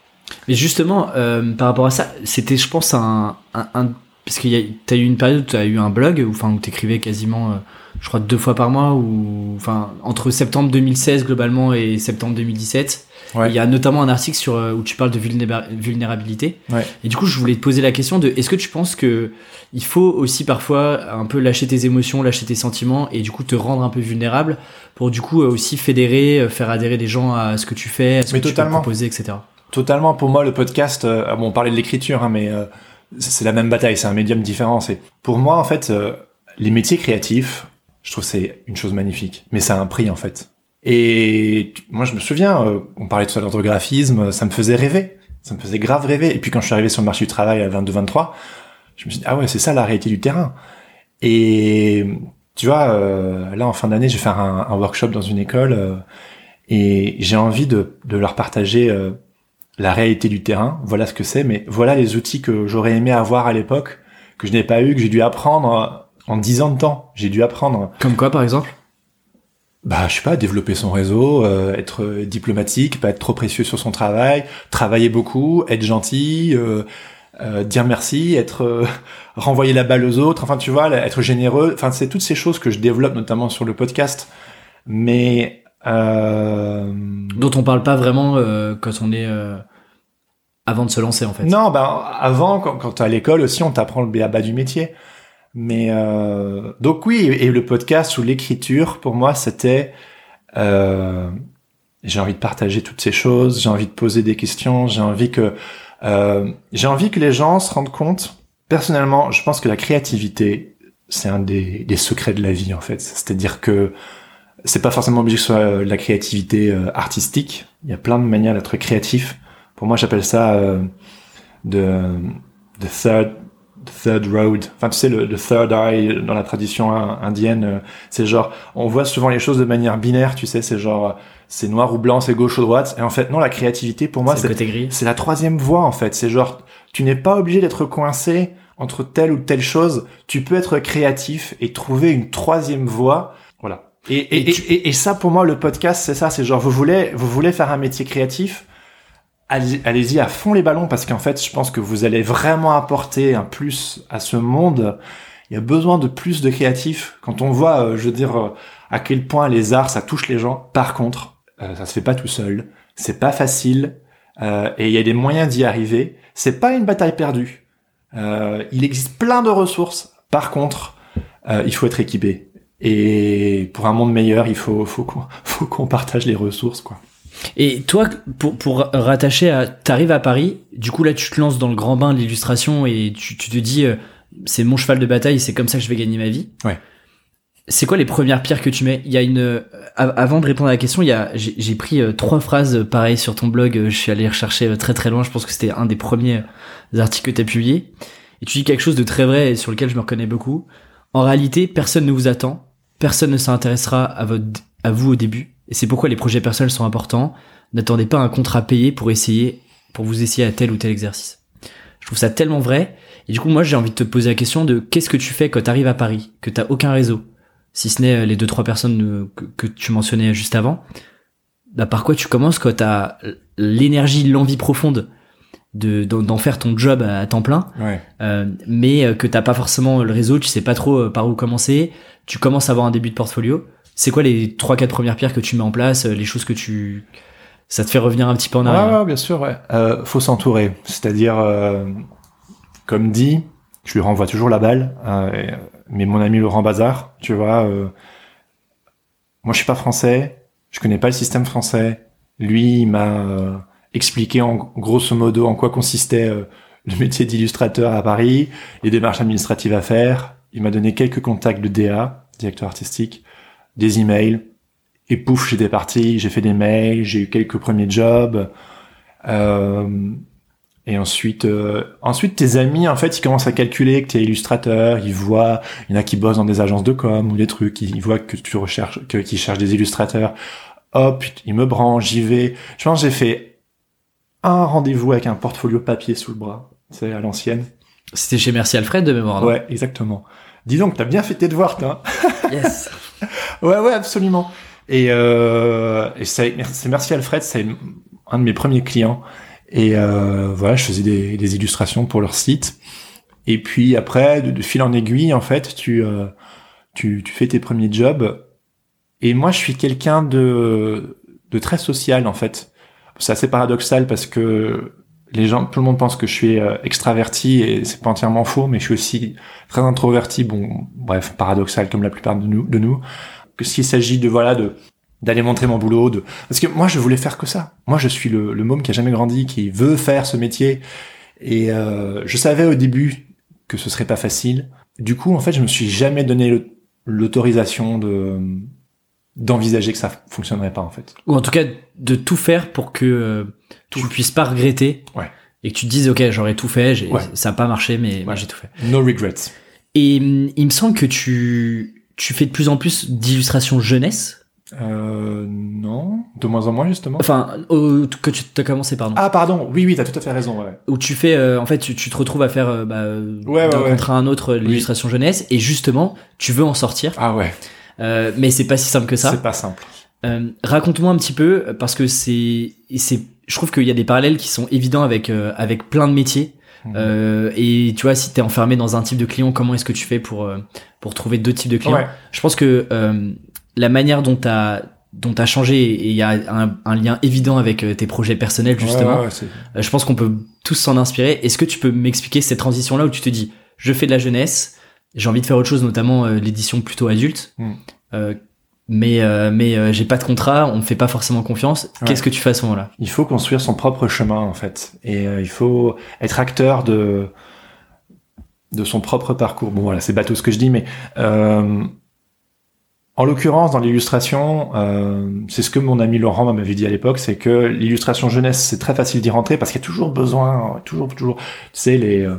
Mais justement, euh, par rapport à ça, c'était, je pense, un, un, un Parce que t'as eu une période où t'as eu un blog, enfin où t'écrivais quasiment, euh, je crois deux fois par mois, ou enfin entre septembre 2016 globalement et septembre 2017. Il y a notamment un article sur euh, où tu parles de vulnérabilité. Ouais. Et du coup, je voulais te poser la question de est-ce que tu penses que il faut aussi parfois un peu lâcher tes émotions, lâcher tes sentiments et du coup te rendre un peu vulnérable pour du coup aussi fédérer, faire adhérer des gens à ce que tu fais, à ce Mais que totalement. tu peux proposer, etc. Totalement. Pour moi, le podcast, euh, bon, on parlait de l'écriture, hein, mais euh, c'est la même bataille, c'est un médium différent. C'est pour moi, en fait, euh, les métiers créatifs, je trouve c'est une chose magnifique, mais ça a un prix en fait. Et moi, je me souviens, euh, on parlait tout à l'heure de graphisme, ça me faisait rêver, ça me faisait grave rêver. Et puis quand je suis arrivé sur le marché du travail à 22-23, je me suis dit ah ouais, c'est ça la réalité du terrain. Et tu vois, euh, là en fin d'année, je vais faire un, un, workshop dans une école euh, et j'ai envie de, de, leur partager euh, la réalité du terrain. Voilà ce que c'est, mais voilà les outils que j'aurais aimé avoir à l'époque, que je n'ai pas eu, que j'ai dû apprendre en dix ans de temps. J'ai dû apprendre. Comme quoi, par exemple? Bah je sais pas développer son réseau euh, être diplomatique pas être trop précieux sur son travail travailler beaucoup être gentil euh, euh, dire merci être renvoyer la balle aux autres enfin tu vois être généreux enfin c'est toutes ces choses que je développe notamment sur le podcast mais dont on parle pas vraiment quand on est avant de se lancer en fait non ben avant quand, quand t'es à l'école aussi on t'apprend le béaba du métier mais euh, donc oui, et le podcast ou l'écriture, pour moi, c'était euh, j'ai envie de partager toutes ces choses, j'ai envie de poser des questions, j'ai envie que euh, j'ai envie que les gens se rendent compte. Personnellement, je pense que la créativité, c'est un des, des, secrets de la vie en fait. C'est-à-dire que c'est pas forcément obligé que ce soit de la créativité euh, artistique. Il y a plein de manières d'être créatif. Pour moi, j'appelle ça euh, de the third third road. Enfin, tu sais, le, le, third eye dans la tradition indienne, euh, c'est genre, on voit souvent les choses de manière binaire, tu sais, c'est genre, c'est noir ou blanc, c'est gauche ou droite. Et en fait, non, la créativité, pour moi, c'est la troisième voie, en fait. C'est genre, tu n'es pas obligé d'être coincé entre telle ou telle chose. Tu peux être créatif et trouver une troisième voie. Voilà. Et, et, et, et, et ça, pour moi, le podcast, c'est ça. C'est genre, vous voulez, vous voulez faire un métier créatif? Allez-y à fond les ballons parce qu'en fait, je pense que vous allez vraiment apporter un plus à ce monde. Il y a besoin de plus de créatifs. Quand on voit, euh, je veux dire, euh, à quel point les arts ça touche les gens. Par contre, euh, ça se fait pas tout seul. C'est pas facile et il y a des moyens d'y arriver. C'est pas une bataille perdue. il existe plein de ressources. Par contre, il faut être équipé. Et pour un monde meilleur, il faut faut qu'on faut qu'on partage les ressources quoi. Et toi, pour, pour rattacher à, t'arrives à Paris, du coup là tu te lances dans le grand bain de l'illustration et tu, tu te dis, euh, c'est mon cheval de bataille, c'est comme ça que je vais gagner ma vie. Ouais. C'est quoi les premières pierres que tu mets? Il y a une, euh, avant de répondre à la question, il y a, j'ai pris euh, trois phrases pareilles sur ton blog. Je suis allé rechercher très très loin. Je pense que c'était un des premiers articles que t'as publié. Et tu dis quelque chose de très vrai et sur lequel je me reconnais beaucoup. En réalité, personne ne vous attend. Personne ne s'intéressera à votre, à vous au début et c'est pourquoi les projets personnels sont importants. N'attendez pas un contrat payé pour essayer, pour vous essayer à tel ou tel exercice. Je trouve ça tellement vrai. Et du coup, moi, j'ai envie de te poser la question de qu'est-ce que tu fais quand tu arrives à Paris, que t'as aucun réseau, si ce n'est les deux trois personnes euh, que, tu mentionnais juste avant. Bah, par quoi tu commences quand t'as l'énergie, l'envie profonde de d'en faire ton job à temps plein, ouais. euh, mais euh, que t'as pas forcément le réseau, tu sais pas trop euh, par où commencer. Tu commences à avoir un début de portfolio c'est quoi les trois quatre premières pierres que tu mets en place, euh, les choses que tu ça te fait revenir un petit peu en arrière Ouais, ouais bien sûr. Ouais. Euh, faut s'entourer, c'est-à-dire euh, comme dit, je lui renvoie toujours la balle. Euh, mais mon ami Laurent Bazar, tu vois, euh, moi je suis pas français, je connais pas le système français. Lui, il m'a euh, expliqué en grosso modo en quoi consistait le métier d'illustrateur à Paris, les démarches administratives à faire. Il m'a donné quelques contacts de DA, directeur artistique des emails. Et pouf, j'étais parti, j'ai fait des mails, j'ai eu quelques premiers jobs. Euh, et ensuite, euh, ensuite tes amis, en fait, ils commencent à calculer que tu es illustrateur. Ils voient, il y en a qui bossent dans des agences de com ou des trucs. Ils voient que tu recherches, que qu'ils cherchent des illustrateurs. Hop, ils me branchent, j'y vais. Je pense que j'ai fait un rendez-vous avec un portfolio papier sous le bras. C'est à l'ancienne. C'était chez Merci Alfred de mémoire. Ouais, exactement. Dis donc, t'as bien fait tes devoirs, toi. yes. ouais, ouais, absolument. Et, euh, et c'est Merci Alfred, c'est un de mes premiers clients. Et euh, voilà, je faisais des, des, illustrations pour leur site. Et puis après, de, de fil en aiguille, en fait, tu, euh, tu, tu fais tes premiers jobs. Et moi, je suis quelqu'un de, de très social, en fait. C'est assez paradoxal parce que les gens, tout le monde pense que je suis euh, extraverti et c'est pas entièrement faux, mais je suis aussi très introverti. Bon, bref, paradoxal comme la plupart de nous. De nous. Que s'il s'agit de voilà de d'aller montrer mon boulot, de parce que moi je voulais faire que ça. Moi je suis le, le môme qui a jamais grandi, qui veut faire ce métier. Et euh, je savais au début que ce serait pas facile. Du coup, en fait, je me suis jamais donné l'autorisation de d'envisager que ça fonctionnerait pas en fait. Ou en tout cas de tout faire pour que euh, tu puisses pas regretter. Ouais. Et que tu te dises ok j'aurais tout fait, j'ai- Ouais. ça a pas marché mais, Ouais. j'ai tout fait. No regrets. Et hum, il me semble que tu tu fais de plus en plus d'illustrations jeunesse. Euh, non, de moins en moins justement. Enfin que tu as commencé pardon. Ah pardon, oui oui, t'as tout à fait raison. Ouais. Où tu fais euh, en fait tu, tu te retrouves à faire euh, bah, Ouais, d'un ouais. contre un autre l'illustration jeunesse et justement tu veux en sortir. Ah ouais, Euh, mais c'est pas si simple que ça. c'est pas simple. Euh, Raconte-moi un petit peu parce que c'est c'est je trouve qu'il y a des parallèles qui sont évidents avec euh, avec plein de métiers. Euh, et tu vois si t'es enfermé dans un type de client, comment est-ce que tu fais pour euh, pour trouver deux types de clients Ouais. Je pense que euh, la manière dont t'as dont t'as changé et il y a un, un lien évident avec tes projets personnels justement. Ouais, ouais, je pense qu'on peut tous s'en inspirer. Est-ce que tu peux m'expliquer cette transition là où tu te dis je fais de la jeunesse, j'ai envie de faire autre chose, notamment euh, l'édition plutôt adulte, Mm. euh, mais euh, mais euh, j'ai pas de contrat, on me fait pas forcément confiance. Ouais. Qu'est-ce que tu fais à ce moment-là? Il faut construire son propre chemin en fait, et euh, il faut être acteur de de son propre parcours. Bon voilà, c'est bateau ce que je dis, mais euh, en l'occurrence dans l'illustration, euh, c'est ce que mon ami Laurent m'avait dit à l'époque, c'est que l'illustration jeunesse c'est très facile d'y rentrer parce qu'il y a toujours besoin, toujours toujours, tu sais les euh,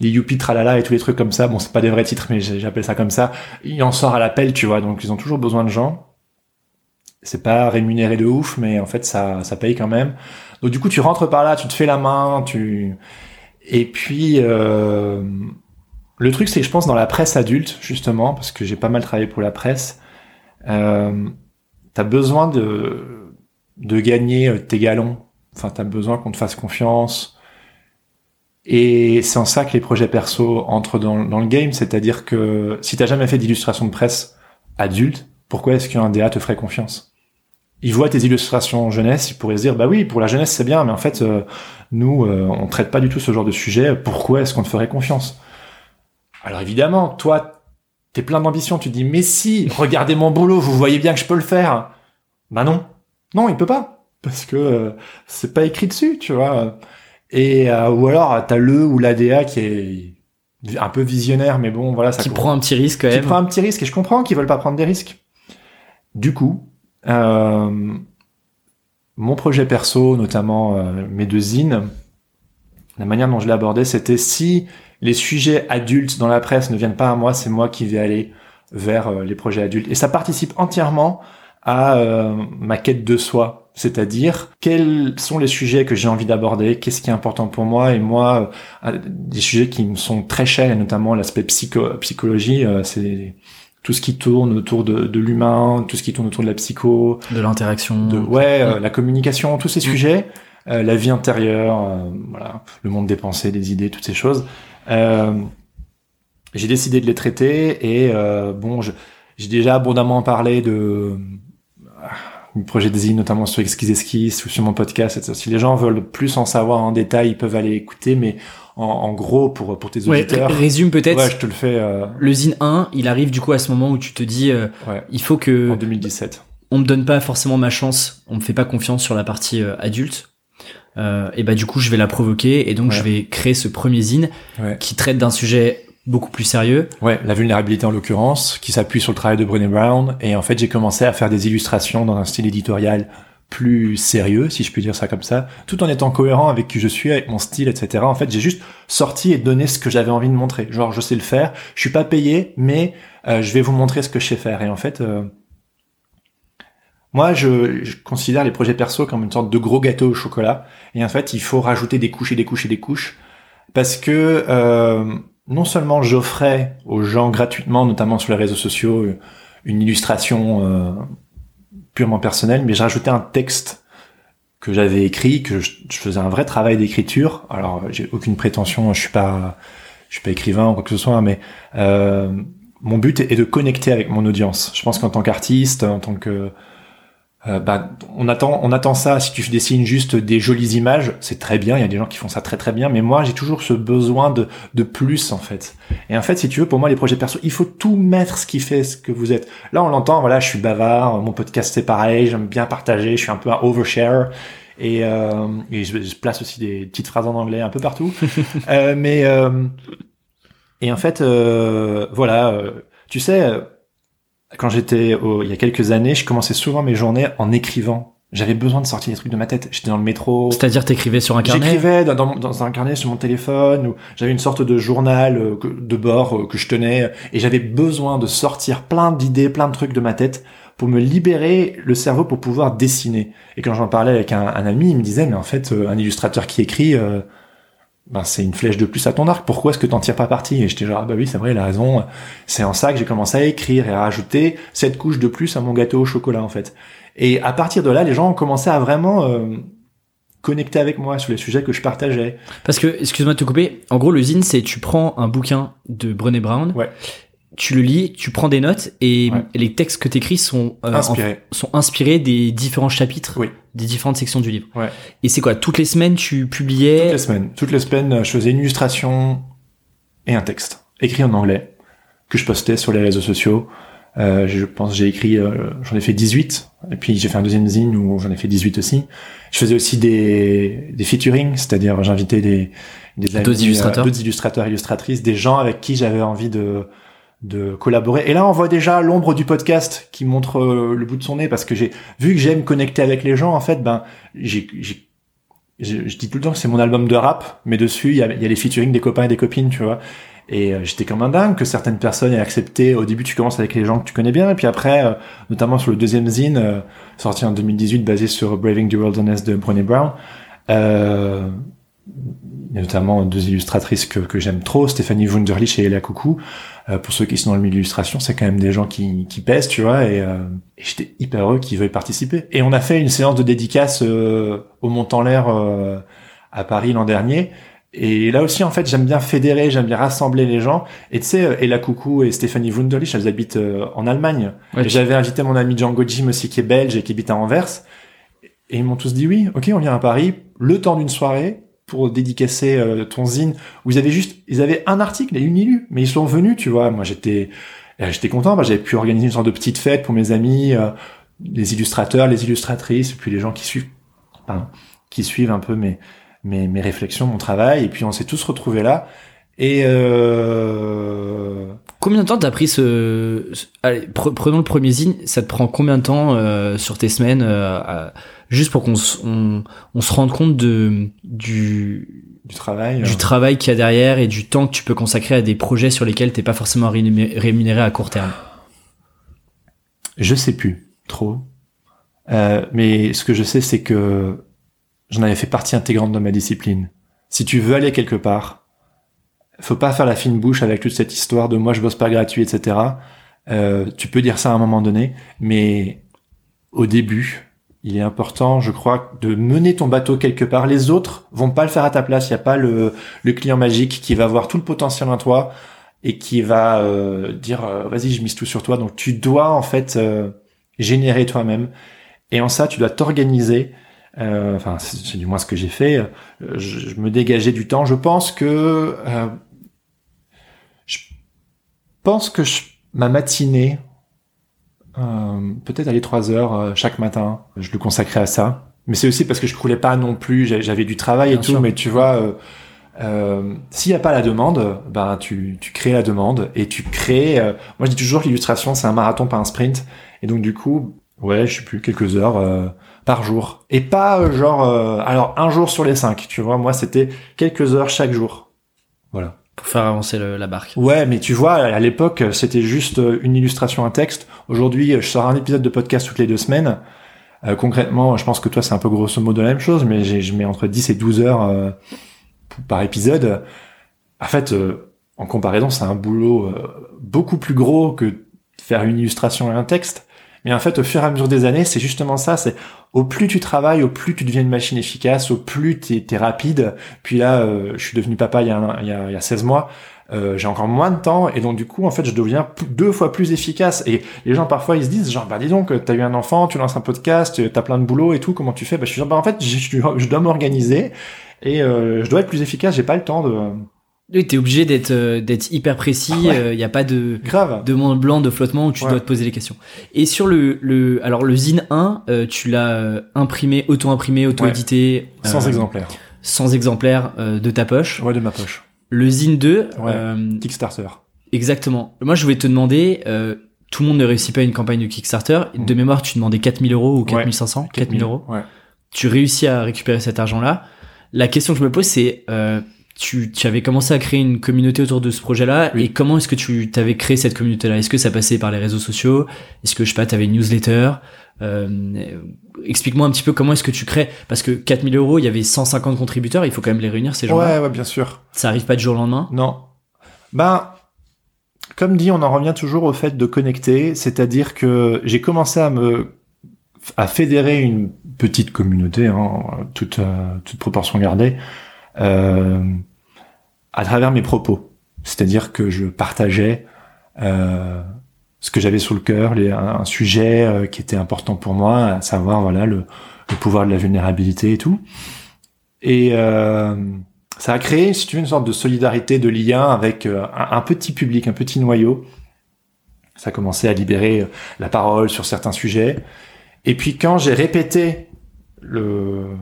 les youpi tralala et tous les trucs comme ça. Bon, c'est pas des vrais titres, mais j'appelle ça comme ça. Il en sort à l'appel, tu vois, donc ils ont toujours besoin de gens. C'est pas rémunéré de ouf, mais en fait ça ça paye quand même. Donc du coup, tu rentres par là, tu te fais la main, tu et puis euh, le truc, c'est que je pense dans la presse adulte justement, parce que j'ai pas mal travaillé pour la presse, euh, t'as besoin de de gagner euh, tes galons. Enfin, t'as besoin qu'on te fasse confiance. Et c'est en ça que les projets perso entrent dans, le game, c'est-à-dire que si t'as jamais fait d'illustration de presse adulte, pourquoi est-ce qu'un DA te ferait confiance? Il voit tes illustrations jeunesse, il pourrait se dire bah oui pour la jeunesse c'est bien, mais en fait euh, nous euh, on traite pas du tout ce genre de sujet. Pourquoi est-ce qu'on te ferait confiance? Alors évidemment, toi t'es plein d'ambition, tu te dis mais si regardez mon boulot, vous voyez bien que je peux le faire. Bah non, non il peut pas parce que euh, c'est pas écrit dessus, tu vois. Et euh, ou alors t'as le ou l'ADA qui est un peu visionnaire, mais bon voilà ça Qui prend un petit risque quand qui même. prend un petit risque et je comprends qu'ils veulent pas prendre des risques. Du coup, euh, mon projet perso, notamment euh, mes deux zines, la manière dont je l'ai abordé, c'était si les sujets adultes dans la presse ne viennent pas à moi, c'est moi qui vais aller vers euh, les projets adultes. Et ça participe entièrement à euh, ma quête de soi, c'est-à-dire quels sont les sujets que j'ai envie d'aborder, qu'est-ce qui est important pour moi, et moi, euh, des sujets qui me sont très chers, et notamment l'aspect psycho psychologie, euh, c'est tout ce qui tourne autour de, de l'humain, tout ce qui tourne autour de la psycho, De l'interaction. de ouais, euh, la communication, tous ces sujets, euh, la vie intérieure, euh, voilà, le monde des pensées, des idées, toutes ces choses. Euh, j'ai décidé de les traiter et euh, bon, je- j'ai déjà abondamment parlé de du projet de Zine, notamment sur Esquisse Esquisse ou sur mon podcast. etc. Si les gens veulent plus en savoir en détail, ils peuvent aller écouter, mais en, en gros, pour pour tes Ouais, auditeurs, ré- résume peut-être. ouais, je te le fais euh, Le Zine 1, il arrive du coup à ce moment où tu te dis, euh, ouais, il faut que en 2017. on me donne pas forcément ma chance, on me fait pas confiance sur la partie euh, adulte. Euh, et bah du coup je vais la provoquer et donc Ouais. je vais créer ce premier zine Ouais. qui traite d'un sujet beaucoup plus sérieux. Ouais, la vulnérabilité en l'occurrence, qui s'appuie sur le travail de Brené Brown. Et en fait, j'ai commencé à faire des illustrations dans un style éditorial plus sérieux, si je puis dire ça comme ça, tout en étant cohérent avec qui je suis, avec mon style, etc. En fait, j'ai juste sorti et donné ce que j'avais envie de montrer. Genre, je sais le faire, je suis pas payé, mais euh, je vais vous montrer ce que je sais faire. Et en fait, euh, moi, je, je considère les projets perso comme une sorte de gros gâteau au chocolat. Et en fait, il faut rajouter des couches et des couches et des couches. Parce que euh, non seulement j'offrais aux gens gratuitement, notamment sur les réseaux sociaux, une illustration euh, purement personnelle, mais j'ai rajouté un texte que j'avais écrit, que je, faisais un vrai travail d'écriture. Alors, j'ai aucune prétention, je suis pas, je suis pas écrivain ou quoi que ce soit, mais euh, mon but est de connecter avec mon audience. Je pense qu'en tant qu'artiste, en tant que euh, bah, on attend, on attend ça. Si tu dessines juste des jolies images, c'est très bien. Il y a des gens qui font ça très très bien. Mais moi, j'ai toujours ce besoin de, de plus en fait. Et en fait, si tu veux, pour moi, les projets perso, il faut tout mettre ce qui fait ce que vous êtes. Là, on l'entend. Voilà, je suis bavard. Mon podcast, c'est pareil. J'aime bien partager. Je suis un peu un overshare. Et, euh, et je, je, place aussi des petites phrases en anglais un peu partout. euh, mais euh, et en fait, euh, voilà, tu sais quand j'étais il y a quelques années, je commençais souvent mes journées en écrivant. J'avais besoin de sortir des trucs de ma tête. J'étais dans le métro. C'est-à-dire t'écrivais sur un carnet J'écrivais dans, dans, un carnet sur mon téléphone. ou J'avais une sorte de journal euh, de bord euh, que je tenais. Et j'avais besoin de sortir plein d'idées, plein de trucs de ma tête pour me libérer le cerveau pour pouvoir dessiner. Et quand j'en parlais avec un, un, ami, il me disait, mais en fait, euh, un illustrateur qui écrit, ben c'est une flèche de plus à ton arc. Pourquoi est-ce que t'en tires pas parti? Et j'étais genre ah bah oui c'est vrai il a raison. C'est en ça que j'ai commencé à écrire et à rajouter cette couche de plus à mon gâteau au chocolat en fait. Et à partir de là les gens ont commencé à vraiment euh, connecter avec moi sur les sujets que je partageais. Parce que excuse-moi de te couper. En gros l'usine c'est tu prends un bouquin de Brené Brown. Ouais tu le lis, tu prends des notes et ouais. les textes que tu écris sont euh. En, sont inspirés des différents chapitres, oui. des différentes sections du livre. Ouais. Et c'est quoi Toutes les semaines, tu publiais Toutes les semaines. Toutes les semaines, je faisais une illustration et un texte écrit en anglais que je postais sur les réseaux sociaux. Euh, je pense j'ai écrit, euh, j'en ai fait 18, et puis j'ai fait un deuxième zine où j'en ai fait 18 aussi. Je faisais aussi des, des featuring, c'est-à-dire j'invitais des, des d'autres illustrateurs. d'autres illustrateurs, illustratrices, des gens avec qui j'avais envie de de collaborer. Et là, on voit déjà l'ombre du podcast qui montre euh, le bout de son nez parce que j'ai vu que j'aime connecter avec les gens. En fait, ben, j'ai, j'ai, je dis tout le temps que c'est mon album de rap, mais dessus il y a, y a les featuring des copains et des copines, tu vois. Et euh, j'étais comme un dingue que certaines personnes aient accepté. Au début, tu commences avec les gens que tu connais bien, et puis après, euh, notamment sur le deuxième zine sorti en 2018, basé sur Braving the Wilderness de Brené Brown. Euh, il y a notamment deux illustratrices que, que j'aime trop, Stéphanie Wunderlich et Elia Coucou. Euh, pour ceux qui sont dans le milieu de l'illustration, c'est quand même des gens qui, qui pèsent, tu vois, et, euh, et j'étais hyper heureux qu'ils veuillent participer. Et on a fait une séance de dédicace euh, au Montant l'air euh, à Paris l'an dernier. Et là aussi, en fait, j'aime bien fédérer, j'aime bien rassembler les gens. Et tu sais, Ella Coucou et Stéphanie Wunderlich, elles habitent en Allemagne. Ouais, J'avais invité mon ami Django Jim aussi, qui est belge et qui habite à Anvers. Et ils m'ont tous dit oui, ok, on vient à Paris, le temps d'une soirée, pour dédicacer euh, ton zine. Où ils avaient juste ils avaient un article et une illu mais ils sont venus tu vois. Moi j'étais j'étais content j'avais pu organiser une sorte de petite fête pour mes amis euh, les illustrateurs les illustratrices puis les gens qui suivent qui suivent un peu mes mes mes réflexions mon travail. Et puis on s'est tous retrouvés là. Et euh... combien de temps t'as pris ce allez pre prenons le premier zine ça te prend combien de temps euh, sur tes semaines euh, juste pour qu'on on, on se rende compte de du du travail du euh... travail qu'il y a derrière et du temps que tu peux consacrer à des projets sur lesquels t'es pas forcément rémunéré à court terme. Je sais plus trop. Euh, mais ce que je sais c'est que j'en avais fait partie intégrante de ma discipline. Si tu veux aller quelque part faut pas faire la fine bouche avec toute cette histoire de moi je bosse pas gratuit etc euh, tu peux dire ça à un moment donné mais au début il est important, je crois, de mener ton bateau quelque part. Les autres vont pas le faire à ta place. Il n'y a pas le, client magique qui va voir tout le potentiel en toi et qui va euh, dire euh, vas-y, je mise tout sur toi. Donc tu dois en fait euh, générer toi-même. Et en ça, tu dois t'organiser. Enfin, c'est du moins ce que j'ai fait. Je, je, me dégageais du temps. Je pense que je pense que je, ma matinée peut-être aller trois heures euh, chaque matin. Je le consacrais à ça. Mais c'est aussi parce que je croulais pas non plus. J'avais du travail Bien et sûr. tout. Mais tu vois, euh, euh s'il n'y a pas la demande, ben tu, tu crées la demande et tu crées. euh, moi, je dis toujours que l'illustration c'est un marathon, pas un sprint. Et donc du coup, ouais, je sais plus quelques heures euh, par jour. Et pas euh, genre, euh, alors un jour sur les cinq. Tu vois, moi c'était quelques heures chaque jour. Voilà. Pour faire avancer le, la barque Ouais, mais tu vois, à l'époque, c'était juste euh, une illustration, un texte. Aujourd'hui, je sors un épisode de podcast toutes les deux semaines. Euh, concrètement, je pense que toi, c'est un peu grosso modo la même chose, mais je mets entre 10 et 12 heures euh, par épisode. En fait, euh, en comparaison, c'est un boulot euh, beaucoup plus gros que faire une illustration et un texte. Mais en fait, au fur et à mesure des années, c'est justement ça. C'est au plus tu travailles, au plus tu deviens une machine efficace, au plus t'es es rapide. Puis là, euh, je suis devenu papa il y a, il y a, il y a 16 mois. euh, j'ai encore moins de temps et donc du coup en fait je deviens deux fois plus efficace et les gens parfois ils se disent genre bah dis donc t'as eu un enfant tu lances un podcast t'as plein de boulot et tout comment tu fais? Bah je suis genre bah en fait je, je- je dois m'organiser et euh, je dois être plus efficace j'ai pas le temps de Oui, t'es obligé d'être euh, d'être hyper précis. Il Ouais. y a pas de grave de monde blanc de flottement où tu Ouais. dois te poser les questions. Et sur le le alors le Zine 1, euh, tu l'as euh, imprimé, auto-imprimé, auto-édité, sans euh, exemplaire sans exemplaire euh, de ta poche. ouais de ma poche Le Zine 2, Ouais. euh, Kickstarter exactement. Moi, je voulais te demander. euh, tout le monde ne réussit pas une campagne de Kickstarter. De Mm. mémoire, tu demandais 4000 euros ou Ouais. 4500, 4000 euros. ouais tu réussis à récupérer cet argent-là. La question que je me pose, c'est euh, tu, tu avais commencé à créer une communauté autour de ce projet-là, Oui. et comment est-ce que tu t'avais créé cette communauté-là? Est-ce que ça passait par les réseaux sociaux? Est-ce que je sais pas, t'avais une newsletter? Euh, Explique-moi un petit peu comment est-ce que tu crées, parce que 4000 euros, il y avait 150 contributeurs, il faut quand même les réunir ces gens-là. ouais ouais bien sûr Ça arrive pas du jour au lendemain? Non. Ben, comme dit, on en revient toujours au fait de connecter, c'est-à-dire que j'ai commencé à me à fédérer une petite communauté, hein, toute, euh, toute proportion gardée, à travers mes propos. C'est-à-dire que je partageais euh, ce que j'avais sur le cœur, un, sujet euh, qui était important pour moi, à savoir voilà le, pouvoir de la vulnérabilité et tout. Et euh, ça a créé, si tu veux, une sorte de solidarité, de lien avec euh, un, un petit public, un petit noyau. Ça a commencé à libérer euh, la parole sur certains sujets. Et puis quand j'ai répété le,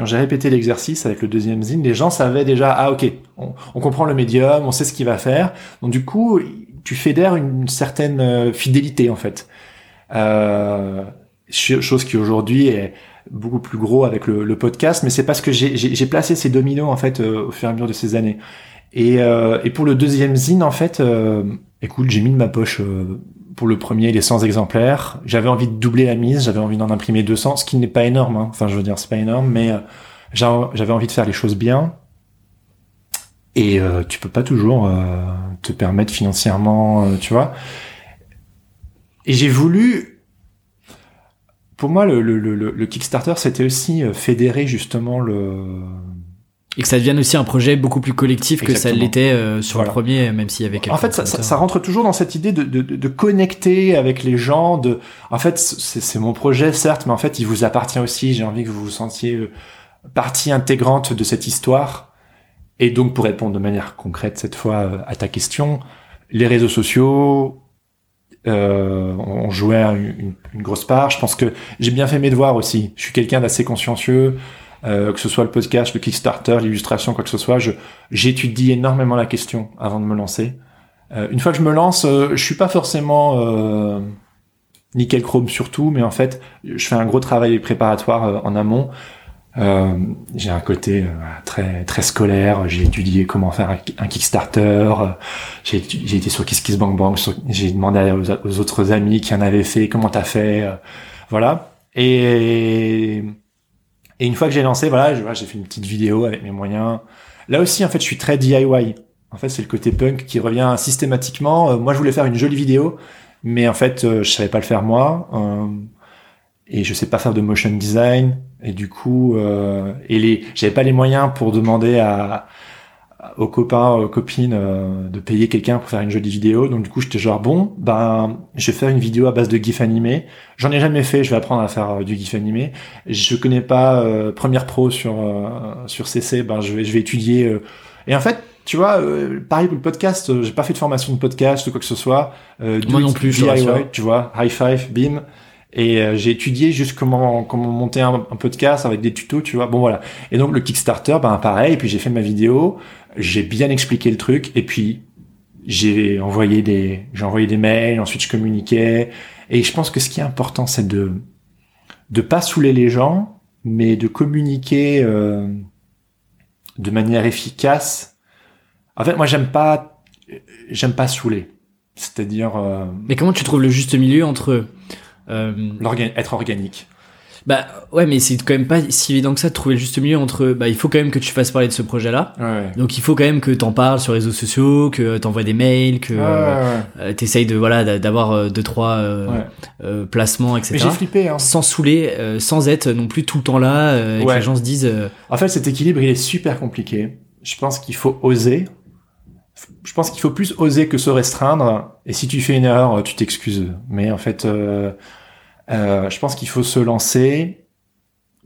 quand j'ai répété l'exercice avec le deuxième zine, les gens savaient déjà, ah ok, on, comprend le médium, on sait ce qu'il va faire. Donc du coup, tu fédères une certaine euh, fidélité en fait. Euh, ch- chose qui aujourd'hui est beaucoup plus gros avec le, podcast, mais c'est parce que j'ai- placé ces dominos en fait euh, au fur et à mesure de ces années. Et, euh, et pour le deuxième zine, en fait, écoute, j'ai mis de ma poche pour le premier les 100 exemplaires. J'avais envie de doubler la mise, j'avais envie d'en imprimer 200, ce qui n'est pas énorme. hein. Enfin, je veux dire, c'est pas énorme, mais euh, j'a- j'avais envie de faire les choses bien. Et euh, tu peux pas toujours euh, te permettre financièrement, euh, tu vois. Et j'ai voulu pour moi, le, le, le, le Kickstarter, c'était aussi euh, fédérer justement le. Et que ça devienne aussi un projet beaucoup plus collectif que ça l'était euh, sur Voilà. le premier, même s'il y avait En fait, ça, ça, rentre toujours dans cette idée de, de, de, connecter avec les gens. De, en fait, c'est mon projet, certes, mais en fait, il vous appartient aussi. J'ai envie que vous vous sentiez euh, partie intégrante de cette histoire. Et donc, pour répondre de manière concrète cette fois euh, à ta question, les réseaux sociaux euh, ont joué une- une grosse part. Je pense que j'ai bien fait mes devoirs aussi. Je suis quelqu'un d'assez consciencieux. Euh, que ce soit le podcast, le Kickstarter, l'illustration, quoi que ce soit, j'étudie énormément la question avant de me lancer. Euh, une fois que je me lance, euh, je suis pas forcément euh, nickel chrome sur tout, mais en fait, je fais un gros travail préparatoire euh, en amont. Euh, j'ai un côté très très scolaire. J'ai étudié comment faire un, un Kickstarter. J'ai été sur KissKissBankBank. J'ai demandé aux, aux autres amis qui en avaient fait. Comment t'as fait Voilà. Et et une fois que j'ai lancé, voilà, j'ai fait une petite vidéo avec mes moyens. Là aussi, en fait, je suis très DIY. En fait, c'est le côté punk qui revient systématiquement. Euh, moi, je voulais faire une jolie vidéo, mais en fait, euh, je savais pas le faire moi. Euh, et je sais pas faire de motion design. Et du coup, j'avais pas les moyens pour demander à, aux copains, aux copines euh, de payer quelqu'un pour faire une jolie vidéo. Donc du coup, j'étais genre bon, ben, je vais faire une vidéo à base de gif animé. J'en ai jamais fait. Je vais apprendre à faire euh, du gif animé. Je connais pas euh, Premiere Pro sur euh, sur CC. Ben, je vais je vais étudier. euh. Et en fait, tu vois, euh, pareil pour le podcast. euh, j'ai pas fait de formation de podcast ou quoi que ce soit. Euh, Moi non plus, DIY, tu vois, high five, bim. Et euh, j'ai étudié juste comment comment monter un, un podcast avec des tutos, tu vois. Bon voilà. Et donc le Kickstarter, ben pareil. Et puis j'ai fait ma vidéo, j'ai bien expliqué le truc, et puis j'ai envoyé des j'ai envoyé des mails. Ensuite je communiquais. Et je pense que ce qui est important, c'est de de pas saouler les gens, mais de communiquer euh, de manière efficace. En fait, moi j'aime pas j'aime pas saouler. C'est-à-dire euh, Mais comment tu trouves le juste milieu entre euh, être organique? Bah ouais, mais c'est quand même pas si évident que ça de trouver le juste milieu entre bah il faut quand même que tu fasses parler de ce projet-là. Ouais. Donc il faut quand même que t'en parles sur les réseaux sociaux, que t'envoies des mails, que euh, euh, t'essayes de voilà d'a- d'avoir euh, deux trois euh, euh, placements etc. J'ai flippé. Hein. Sans saouler, sans être non plus tout le temps là, euh, et que les gens se disent En fait, cet équilibre, il est super compliqué. Je pense qu'il faut oser. je pense qu'il faut plus oser que se restreindre. Et si tu fais une erreur, tu t'excuses. Mais en fait, euh, je pense qu'il faut se lancer.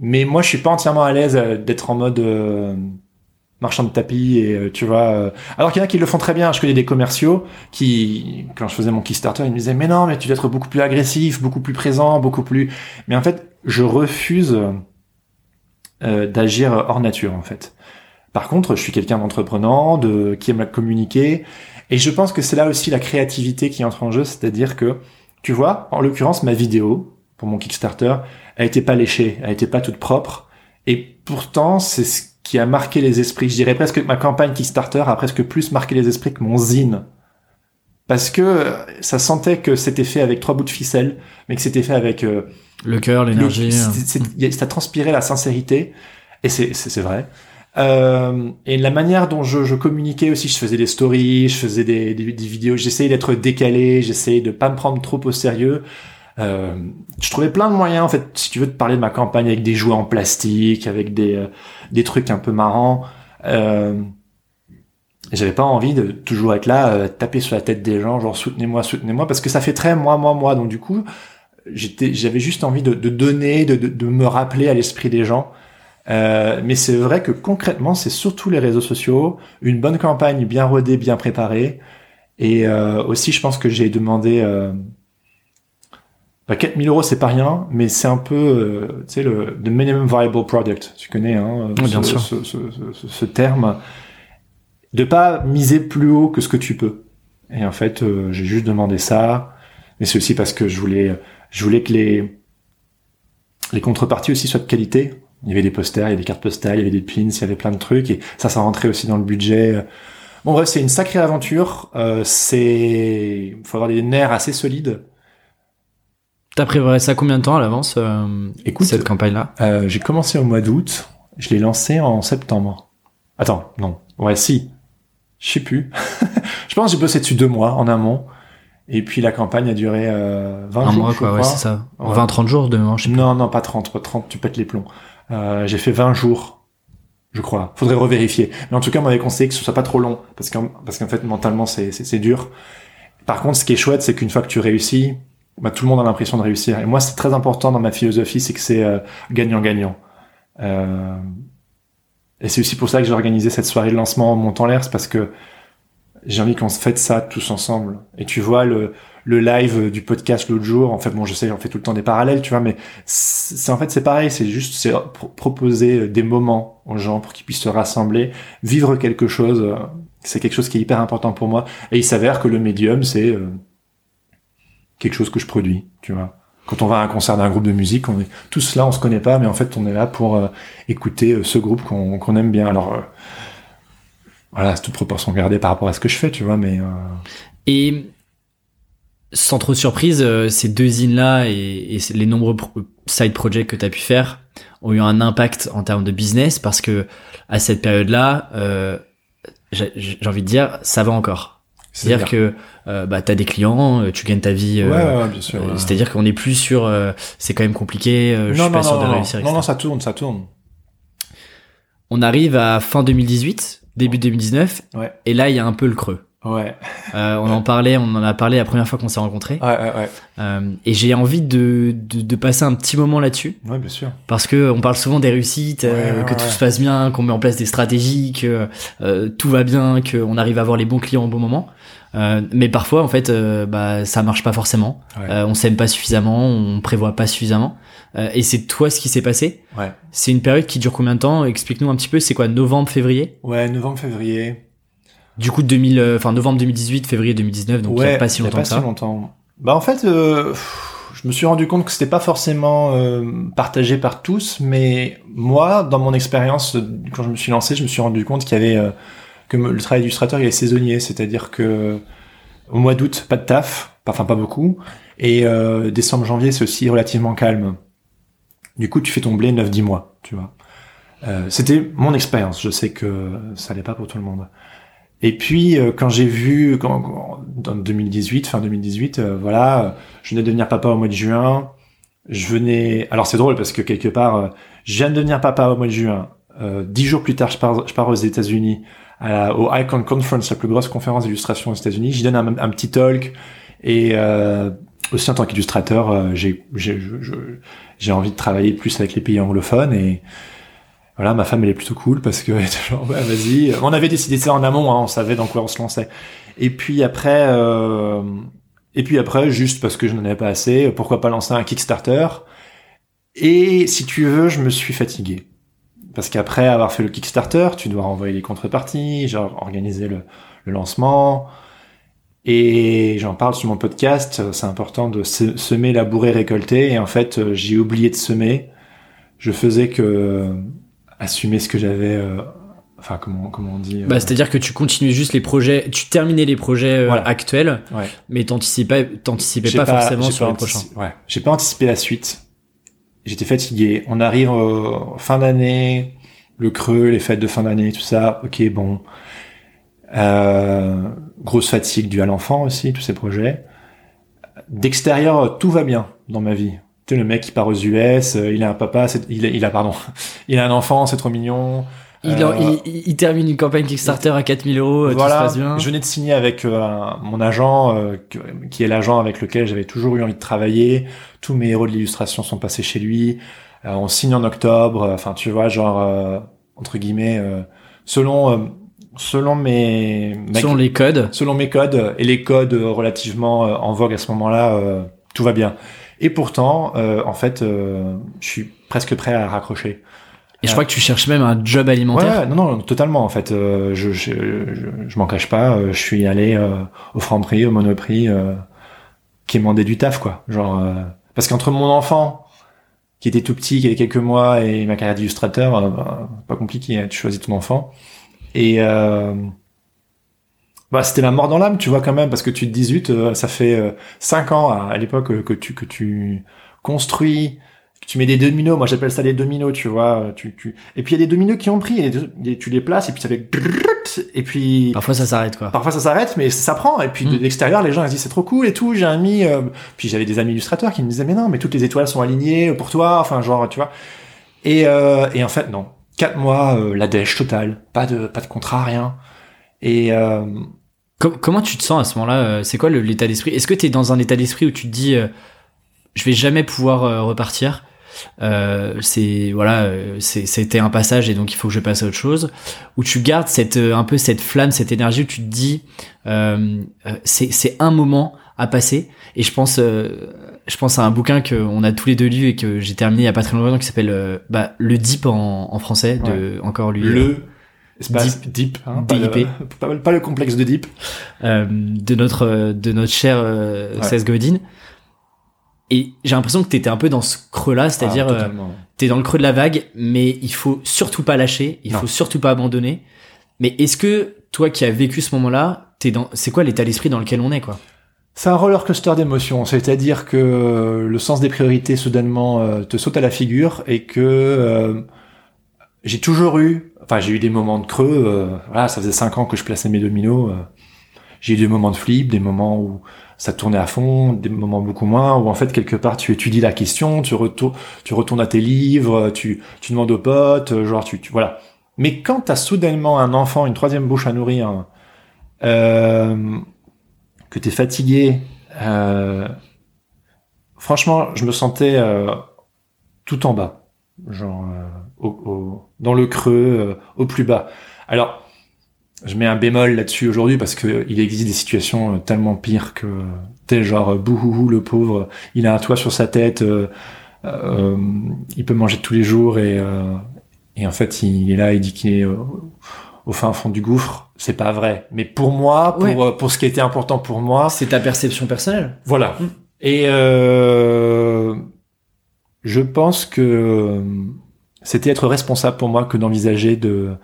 Mais moi, je suis pas entièrement à l'aise euh, d'être en mode euh, marchand de tapis et euh, tu vois. euh, alors qu'il y en a qui le font très bien. Je connais des commerciaux qui, quand je faisais mon Kickstarter, ils me disaient mais non, mais tu dois être beaucoup plus agressif, beaucoup plus présent, beaucoup plus. Mais en fait, je refuse euh, d'agir hors nature en fait. Par contre, je suis quelqu'un d'entreprenant, de qui aime la communiquer, et je pense que c'est là aussi la créativité qui entre en jeu, c'est-à-dire que tu vois, en l'occurrence, ma vidéo pour mon Kickstarter, elle était pas léchée, elle était pas toute propre, et pourtant c'est ce qui a marqué les esprits. Je dirais presque que ma campagne Kickstarter a presque plus marqué les esprits que mon zine. Parce que euh, ça sentait que c'était fait avec trois bouts de ficelle, mais que c'était fait avec euh, Le cœur, l'énergie. euh. ça transpirait la sincérité, et c'est vrai. Euh, et la manière dont je, je communiquais aussi, je faisais des stories, je faisais des, des, des vidéos, j'essayais d'être décalé, j'essayais de pas me prendre trop au sérieux. Euh, je trouvais plein de moyens, en fait, si tu veux, de parler de ma campagne avec des jouets en plastique, avec des, euh, des trucs un peu marrants. Euh, j'avais pas envie de toujours être là, euh, taper sur la tête des gens, genre soutenez-moi, soutenez-moi, parce que ça fait très moi, moi, moi. Donc du coup, j'avais juste envie de, de donner, de, de, de me rappeler à l'esprit des gens. Euh, mais c'est vrai que concrètement, c'est surtout les réseaux sociaux, une bonne campagne bien rodée, bien préparée. Et euh, aussi, je pense que j'ai demandé... Euh, bah, 4000 euros, c'est pas rien, mais c'est un peu, euh, tu sais, le the minimum viable product. Tu connais, hein, Oui, bien ce, sûr. ce, ce, ce- ce terme. De pas miser plus haut que ce que tu peux. Et en fait, euh, j'ai juste demandé ça. Mais c'est aussi parce que je voulais, je voulais que les, les contreparties aussi soient de qualité. Il y avait des posters, il y avait des cartes postales, il y avait des pins, il y avait plein de trucs. Et ça, ça rentrait aussi dans le budget. Bon, bref, c'est une sacrée aventure. Euh, c'est, faut avoir des nerfs assez solides. T'as préparé ça combien de temps à l'avance, euh, Écoute, cette campagne-là? Euh, j'ai commencé au mois d'août. Je l'ai lancé en septembre. Attends, non. Ouais, si. Je sais plus. je pense que j'ai bossé dessus deux mois en amont. Et puis la campagne a duré euh, 20 Un jours, mois, quoi, ouais, c'est ça. Ouais. 20-30 jours de mémoire, je sais plus. Non, non, pas 30. Pas 30, tu pètes les plombs. Euh, j'ai fait 20 jours, je crois. Faudrait revérifier. Mais en tout cas, on m'avait conseillé que ce soit pas trop long. Parce qu'en, parce qu'en fait, mentalement, c'est, c'est, c'est dur. Par contre, ce qui est chouette, c'est qu'une fois que tu réussis, bah, tout le monde a l'impression de réussir. Et moi, c'est très important dans ma philosophie, c'est que c'est euh, gagnant-gagnant. Euh, et c'est aussi pour ça que j'ai organisé cette soirée de lancement en montant l'air, c'est parce que j'ai envie qu'on se fête ça tous ensemble. Et tu vois, le, le live du podcast l'autre jour, en fait, bon, je sais, on fait tout le temps des parallèles, tu vois, mais c'est en fait, c'est pareil, c'est juste, c'est pro- proposer des moments aux gens pour qu'ils puissent se rassembler, vivre quelque chose. euh, C'est quelque chose qui est hyper important pour moi. Et il s'avère que le médium, c'est euh, quelque chose que je produis, tu vois. Quand on va à un concert d'un groupe de musique, on est tous là, on se connaît pas, mais en fait, on est là pour euh, écouter euh, ce groupe qu'on aime bien. Alors, euh, voilà, c'est toute proportion gardée par rapport à ce que je fais, tu vois, mais Et sans trop surprise, ces deux zines-là et, les nombreux side projects que tu as pu faire ont eu un impact en termes de business parce que à cette période-là, j'ai envie de dire, ça va encore. C'est-à-dire que euh, bah, tu as des clients, euh, tu gagnes ta vie. Euh, ouais, ouais, bien sûr. euh. C'est-à-dire qu'on n'est plus sur... euh, c'est quand même compliqué, euh, je suis pas sûr de réussir. non, non, ça tourne, ça tourne. On arrive à fin 2018, début 2019, Ouais. et là il y a un peu le creux. Ouais, Euh, on en parlait, on en a parlé la première fois qu'on s'est rencontrés. ouais, ouais, ouais. Euh, et j'ai envie de, de, de passer un petit moment là-dessus Ouais, bien sûr. parce que on parle souvent des réussites, euh, que tout se passe bien, qu'on met en place des stratégies, que euh, tout va bien, qu'on arrive à avoir les bons clients au bon moment. Euh, mais parfois, en fait, euh, bah ça marche pas forcément. Ouais. Euh, on s'aime pas suffisamment, on prévoit pas suffisamment. Euh, et c'est toi ce qui s'est passé. Ouais. C'est une période qui dure combien de temps? Explique-nous un petit peu. C'est quoi Novembre, février? Ouais, novembre, février. Du coup, 2000, euh, enfin novembre 2018, février 2019, donc il ouais, y a pas si longtemps pas que ça. si longtemps. Bah en fait, euh, je me suis rendu compte que c'était pas forcément euh, partagé par tous, mais moi, dans mon expérience, quand je me suis lancé, je me suis rendu compte qu'il y avait euh, le travail d'illustrateur il est saisonnier, c'est-à-dire que au mois d'août, pas de taf, enfin pas beaucoup, et euh, décembre, janvier, c'est aussi relativement calme. Du coup, tu fais ton blé 9-10 mois, tu vois. Euh, c'était mon expérience. Je sais que ça allait pas pour tout le monde. Et puis euh, quand j'ai vu quand, dans 2018, fin 2018, euh, voilà, je venais de devenir papa au mois de juin. Je venais. Alors c'est drôle parce que quelque part, je viens de devenir papa au mois de juin. Dix jours plus tard, je pars, je pars aux États-Unis à au Icon Conference, la plus grosse conférence d'illustration aux États-Unis. J'y donne un, petit talk et euh, aussi en tant qu'illustrateur, euh, j'ai j'ai envie de travailler plus avec les pays anglophones et voilà, ma femme elle est plutôt cool parce que genre ouais, vas-y. On avait décidé ça en amont, hein, on savait dans quoi on se lançait. Et puis après, euh, et puis après, juste parce que je n'en avais pas assez, pourquoi pas lancer un Kickstarter? Et si tu veux, je me suis fatigué. Parce qu'après avoir fait le Kickstarter, tu dois renvoyer les contreparties, genre organiser le, le lancement. Et j'en parle sur mon podcast, c'est important de semer, labourer, récolter. Et en fait, j'ai oublié de semer. Je faisais que assumer ce que j'avais euh, enfin comment comment on dit bah, euh, c'est-à-dire que tu continuais juste les projets tu terminais les projets euh, actuels ouais. mais t'anticipais t'anticipais pas, pas, forcément sur les prochains ouais j'ai pas anticipé la suite j'étais fatigué. On arrive euh, fin d'année le creux les fêtes de fin d'année tout ça. Ok bon. Euh, grosse fatigue due à l'enfant aussi tous ces projets. D'extérieur tout va bien dans ma vie. Tu sais, le mec qui part aux US, il a un papa, il a pardon, il a un enfant, c'est trop mignon. Il, euh, il, il, termine une campagne Kickstarter à 4000 euros, voilà, tout se passe bien. Je venais de signer avec euh, mon agent, euh, qui est l'agent avec lequel j'avais toujours eu envie de travailler. Tous mes héros de l'illustration sont passés chez lui. on signe en octobre. Enfin, tu vois, genre entre guillemets, selon selon mes selon les codes, selon mes codes et les codes relativement en vogue à ce moment-là, tout va bien. Et pourtant, en fait, je suis presque prêt à raccrocher. Et je crois que tu cherches même un job alimentaire. Ouais, non, non, totalement. En fait, euh, je, je, je, m'en cache pas. Euh, je suis allé euh, au Franprix, au Monoprix, qui demandait du taf, quoi. Genre, parce qu'entre mon enfant, qui était tout petit, qui avait quelques mois, et ma carrière d'illustrateur, bah, pas compliqué. Hein, tu choisis ton enfant. Et bah, c'était la mort dans l'âme, tu vois quand même, parce que tu te dis ça fait cinq ans à, l'époque que tu que tu construis tu mets des dominos, moi j'appelle ça des dominos, tu vois, tu, tu... et puis il y a des dominos qui ont pris, et tu les places, et puis ça fait et puis parfois ça s'arrête quoi. Parfois ça s'arrête, mais ça prend, et puis de mm. l'extérieur les gens ils disent c'est trop cool et tout, j'ai un ami, euh, puis j'avais des amis illustrateurs qui me disaient mais non, mais toutes les étoiles sont alignées pour toi, enfin genre tu vois, et euh, et en fait non, quatre mois euh, la dèche totale, pas de pas de contrat rien, et euh, comment tu te sens à ce moment-là C'est quoi l'état d'esprit? Est-ce que tu es dans un état d'esprit où tu te dis je vais jamais pouvoir repartir? Euh, c'est voilà, euh, c'était un passage et donc il faut que je passe à autre chose. Où tu gardes cette euh, un peu cette flamme, cette énergie où tu te dis euh, c'est c'est un moment à passer. Et je pense je pense à un bouquin qu'on a tous les deux lu et que j'ai terminé il y a pas très longtemps qui s'appelle bah, le Deep en, en français de encore lui. Le Deep, deep hein, pas, le, pas, le, complexe de Deep. de notre de notre cher Seth Godin et j'ai l'impression que t'étais un peu dans ce creux-là, c'est-à-dire ah, euh, t'es dans le creux de la vague, mais il faut surtout pas lâcher, il faut surtout pas abandonner. Mais est-ce que toi qui as vécu ce moment-là, t'es dans, c'est quoi l'état d'esprit dans lequel on est, quoi? C'est un roller coaster d'émotions, c'est-à-dire que le sens des priorités soudainement euh, te saute à la figure et que euh, j'ai toujours eu, enfin j'ai eu des moments de creux. voilà, ça faisait cinq ans que je plaçais mes dominos. J'ai eu des moments de flip, des moments où ça tournait à fond, des moments beaucoup moins, où en fait quelque part tu étudies la question, tu retournes, tu retournes à tes livres, tu, tu demandes aux potes, genre tu, tu voilà. Mais quand t'as soudainement un enfant, une troisième bouche à nourrir, euh, que t'es fatigué, euh, franchement, je me sentais euh, tout en bas, genre euh, au, au, dans le creux, euh, au plus bas. Alors je mets un bémol là-dessus aujourd'hui parce que il existe des situations euh, tellement pires que tel genre euh, bouhouhou le pauvre, il a un toit sur sa tête, euh, euh, il peut manger tous les jours et et en fait il est là, il dit qu'il est au fin fond du gouffre. C'est pas vrai, mais pour moi, pour pour ce qui était important pour moi, c'est ta perception personnelle. Voilà. Mm. Et je pense que c'était être responsable pour moi que d'envisager de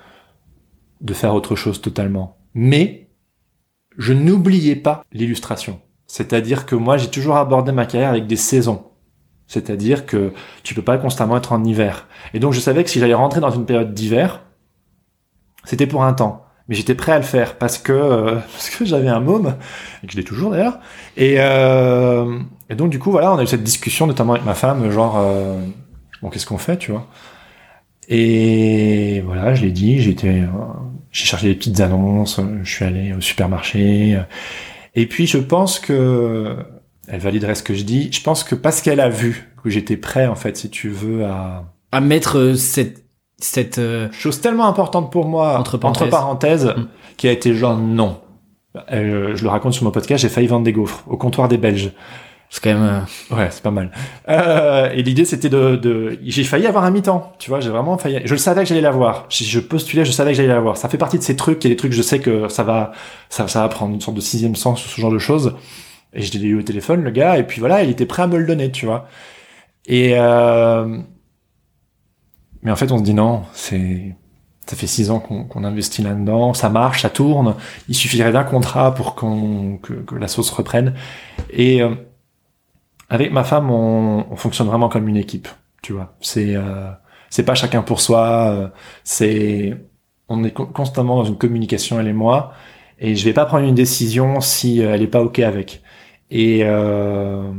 de faire autre chose totalement. Mais je n'oubliais pas l'illustration. C'est-à-dire que moi, j'ai toujours abordé ma carrière avec des saisons. C'est-à-dire que tu peux pas constamment être en hiver. Et donc, je savais que si j'allais rentrer dans une période d'hiver, c'était pour un temps. Mais j'étais prêt à le faire parce que euh, parce que j'avais un môme et que je toujours d'ailleurs. Et, euh, et donc du coup voilà, on a eu cette discussion notamment avec ma femme, genre euh, bon qu'est-ce qu'on fait, tu vois? Et voilà, je l'ai dit, j'étais j'ai cherché des petites annonces, je suis allé au supermarché. Et puis je pense que elle validerait ce que je dis. Je pense que parce qu'elle a vu que j'étais prêt, en fait, si tu veux, à à mettre euh, cette cette euh, chose tellement importante pour moi entre parenthèses, parenthèses mm. qui a été genre non. Euh, je le raconte sur mon podcast, j'ai failli vendre des gaufres au comptoir des Belges. C'est quand même. Euh... Ouais, c'est pas mal. Euh, et l'idée, c'était de, de... j'ai failli avoir un mi-temps. Tu vois, j'ai vraiment failli. Je le savais que j'allais l'avoir. Si je postulais, je savais que j'allais l'avoir. Ça fait partie de ces trucs. Il y a des trucs, je sais que ça va, ça, va prendre une sorte de sixième sens, ce genre de choses. Et je l'ai eu au téléphone, le gars, et puis voilà, il était prêt à me le donner, tu vois. Et euh... mais en fait, on se dit non, c'est ça fait six ans qu'on investit là-dedans, ça marche, ça tourne. Il suffirait d'un contrat pour qu'on que, que, la sauce reprenne. Et euh, avec ma femme, on, on, fonctionne vraiment comme une équipe. Tu vois, c'est euh, c'est pas chacun pour soi. Euh, c'est on est constamment dans une communication elle et moi. Et je vais pas prendre une décision si euh, elle est pas ok avec. Et euh,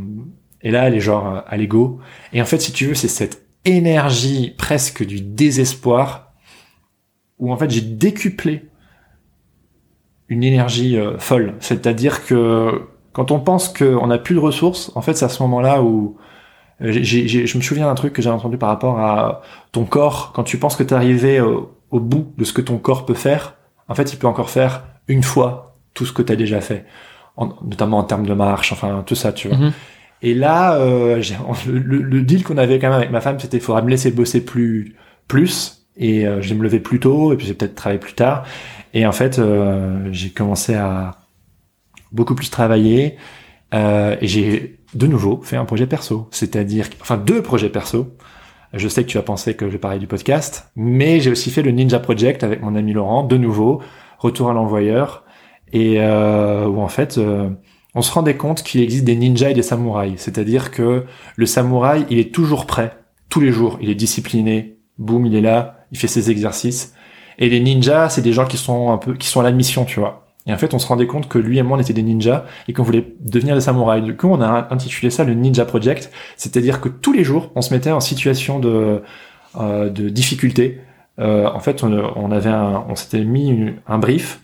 et là, elle est genre à l'ego. Et en fait, si tu veux, c'est cette énergie presque du désespoir où en fait j'ai décuplé une énergie euh, folle. C'est-à-dire que quand on pense qu'on n'a plus de ressources, en fait, c'est à ce moment-là où euh, je me souviens d'un truc que j'ai entendu par rapport à ton corps. Quand tu penses que tu es arrivé au, au, bout de ce que ton corps peut faire, en fait, il peut encore faire une fois tout ce que tu as déjà fait, notamment en termes de marche, enfin tout ça, tu vois. Mm-hmm. Et là, euh, le, le, deal qu'on avait quand même avec ma femme, c'était il faudra me laisser bosser plus, plus, et euh, je vais me lever plus tôt, et puis j'ai peut-être travailler plus tard. Et en fait, euh, j'ai commencé à beaucoup plus travailler, euh, et j'ai de nouveau fait un projet perso, c'est-à-dire, enfin deux projets perso. Je sais que tu as pensé que je parlais du podcast, mais j'ai aussi fait le Ninja Project avec mon ami Laurent, de nouveau, retour à l'envoyeur, et euh, où en fait euh, on se rendait compte qu'il existe des ninjas et des samouraïs. C'est-à-dire que le samouraï, il est toujours prêt, tous les jours. Il est discipliné, boum, il est là, il fait ses exercices. Et les ninjas, c'est des gens qui sont un peu, qui sont à la mission, tu vois. Et en fait, on se rendait compte que lui et moi, on était des ninjas et qu'on voulait devenir des samouraïs. Du coup, on a intitulé ça le Ninja Project. C'est-à-dire que tous les jours, on se mettait en situation de, euh, de difficulté. Euh, en fait, on, on avait un, on s'était mis un brief,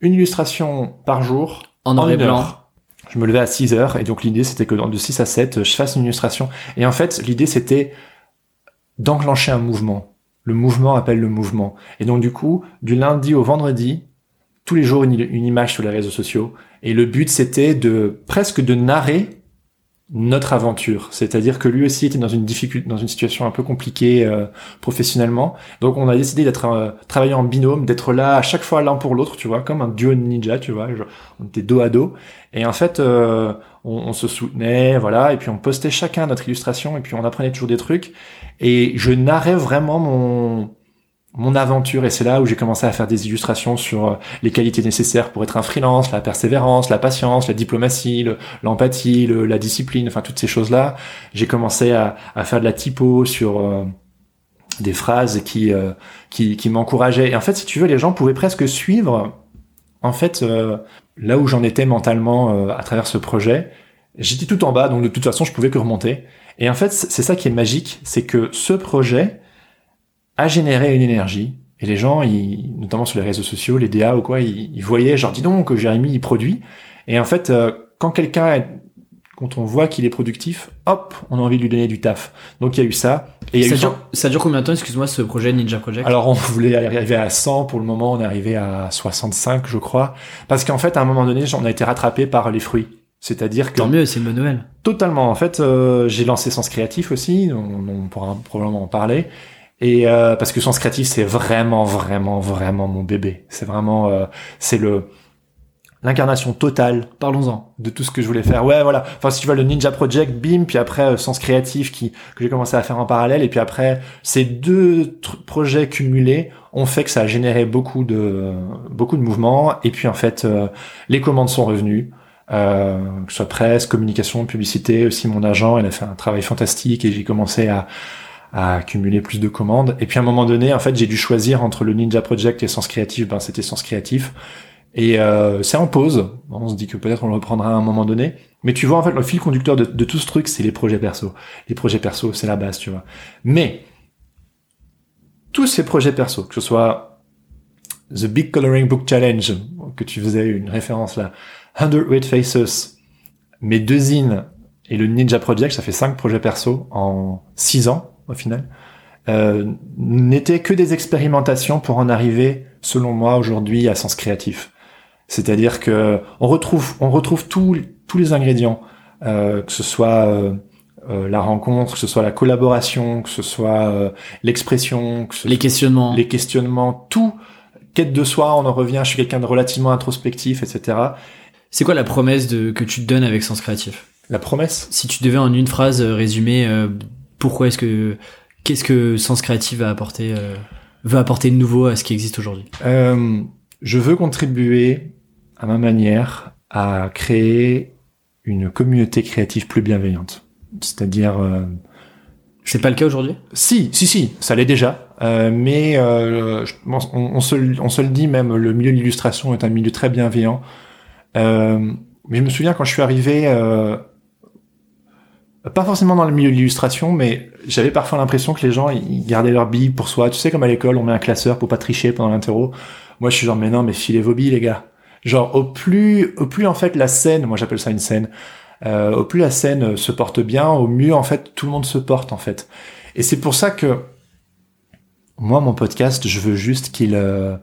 une illustration par jour, en noir et blanc. Je me levais à 6 heures et donc l'idée c'était que de 6 à 7 je fasse une illustration. Et en fait l'idée c'était d'enclencher un mouvement. Le mouvement appelle le mouvement. Et donc du coup, du lundi au vendredi, tous les jours une, une image sur les réseaux sociaux. Et le but c'était de presque de narrer notre aventure. C'est-à-dire que lui aussi était dans une difficulté, dans une situation un peu compliquée euh, professionnellement. Donc on a décidé d'être euh, travailler en binôme, d'être là à chaque fois l'un pour l'autre, tu vois, comme un duo ninja, tu vois. on était dos à dos. Et en fait, euh, on, on, se soutenait, voilà. Et puis on postait chacun notre illustration, et puis on apprenait toujours des trucs. Et je narrais vraiment mon mon aventure et c'est là où j'ai commencé à faire des illustrations sur euh, les qualités nécessaires pour être un freelance, la persévérance, la patience, la diplomatie, l'empathie, la discipline, enfin toutes ces choses-là. J'ai commencé à, faire de la typo sur euh, des phrases qui euh, qui, qui m'encourageaient. Et en fait, si tu veux, les gens pouvaient presque suivre. En fait, là où j'en étais mentalement à travers ce projet, j'étais tout en bas, donc de toute façon, je pouvais que remonter. Et en fait, c'est ça qui est magique, c'est que ce projet, a généré une énergie. Et les gens, ils, notamment sur les réseaux sociaux, les DA ou quoi, ils, voyaient, genre, dis donc, que Jérémy, il produit. Et en fait, euh, quand quelqu'un, quand on voit qu'il est productif, hop, on a envie de lui donner du taf. Donc il y a eu ça. Et ça, dure, ça dure combien de temps, excuse-moi, ce projet Ninja Project? Alors on voulait arriver à 100, pour le moment on est arrivé à 65, je crois. Parce qu'en fait, à un moment donné, on a été rattrapé par les fruits. C'est-à-dire que... Tant mieux, c'est une bonne nouvelle. Totalement. En fait, euh, j'ai lancé Sens Créatif aussi, on, on pourra probablement en parler. Et euh, parce que Sens Créatif, c'est vraiment, vraiment, vraiment mon bébé. C'est vraiment, euh, c'est le l'incarnation totale. Parlons-en de tout ce que je voulais faire. Ouais, voilà. Enfin, si tu vois le Ninja Project, bim, puis après euh, Sens Créatif qui que j'ai commencé à faire en parallèle, et puis après ces deux projets cumulés ont fait que ça a généré beaucoup de beaucoup de mouvements. Et puis en fait, euh, les commandes sont revenues. Euh, que ce soit presse, communication, publicité, aussi mon agent, il a fait un travail fantastique et j'ai commencé à, à accumuler plus de commandes. Et puis à un moment donné, en fait, j'ai dû choisir entre le Ninja Project et Sens Créatif. Ben, c'était Sens Créatif. Et euh, c'est en pause. On se dit que peut-être on le reprendra à un moment donné. Mais tu vois, en fait, le fil conducteur de, de tout ce truc, c'est les projets perso. Les projets perso, c'est la base, tu vois. Mais tous ces projets perso, que ce soit The Big Coloring Book Challenge, que tu faisais une référence là, 100 Red Faces, mes deux zines et le Ninja Project, ça fait cinq projets perso en six ans au final, euh, n'étaient que des expérimentations pour en arriver, selon moi, aujourd'hui à sens créatif. C'est-à-dire que on retrouve, on retrouve tous tous les ingrédients, euh, que ce soit euh, euh, la rencontre, que ce soit la collaboration, que ce soit euh, l'expression, que ce Les questionnements. les questionnements, tout. Quête de soi, on en revient. Je suis quelqu'un de relativement introspectif, etc. C'est quoi la promesse de, que tu te donnes avec Sens Créatif? La promesse? Si tu devais en une phrase euh, résumer euh, pourquoi est-ce que qu'est-ce que Sens Créatif va apporter euh, veut apporter de nouveau à ce qui existe aujourd'hui? Euh, je veux contribuer à ma manière à créer une communauté créative plus bienveillante. C'est-à-dire, euh, C'est pas le cas aujourd'hui? Si, si, si, ça l'est déjà, euh, mais euh, je pense- on, on se, le- on se le dit même, le milieu de l'illustration est un milieu très bienveillant. Euh, mais je me souviens quand je suis arrivé, euh, pas forcément dans le milieu de l'illustration, mais j'avais parfois l'impression que les gens ils gardaient leur bille pour soi. Tu sais, comme à l'école, on met un classeur pour pas tricher pendant l'interro. Moi, je suis genre, mais non, mais filez vos billes, les gars. Genre, au plus, au plus en fait la scène, moi j'appelle ça une scène, euh, au plus la scène se porte bien, au mieux en fait tout le monde se porte en fait. Et c'est pour ça que moi, mon podcast, je veux juste qu'il, euh,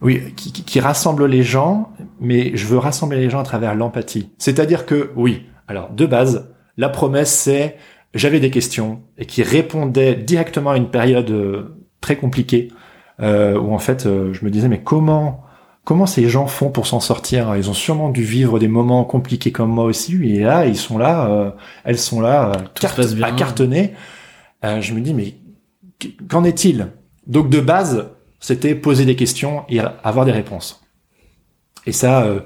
oui, qui- qui rassemble les gens, mais je veux rassembler les gens à travers l'empathie. C'est-à-dire que, oui, alors de base, la promesse c'est j'avais des questions et qui répondaient directement à une période euh, très compliquée euh, où en fait euh, je me disais mais comment comment ces gens font pour s'en sortir Ils ont sûrement dû vivre des moments compliqués comme moi aussi et là ils sont là, euh, elles sont là, carte- à cartonner. Euh, je me dis mais qu'en est-il? Donc de base c'était poser des questions et avoir des réponses. Et ça, euh,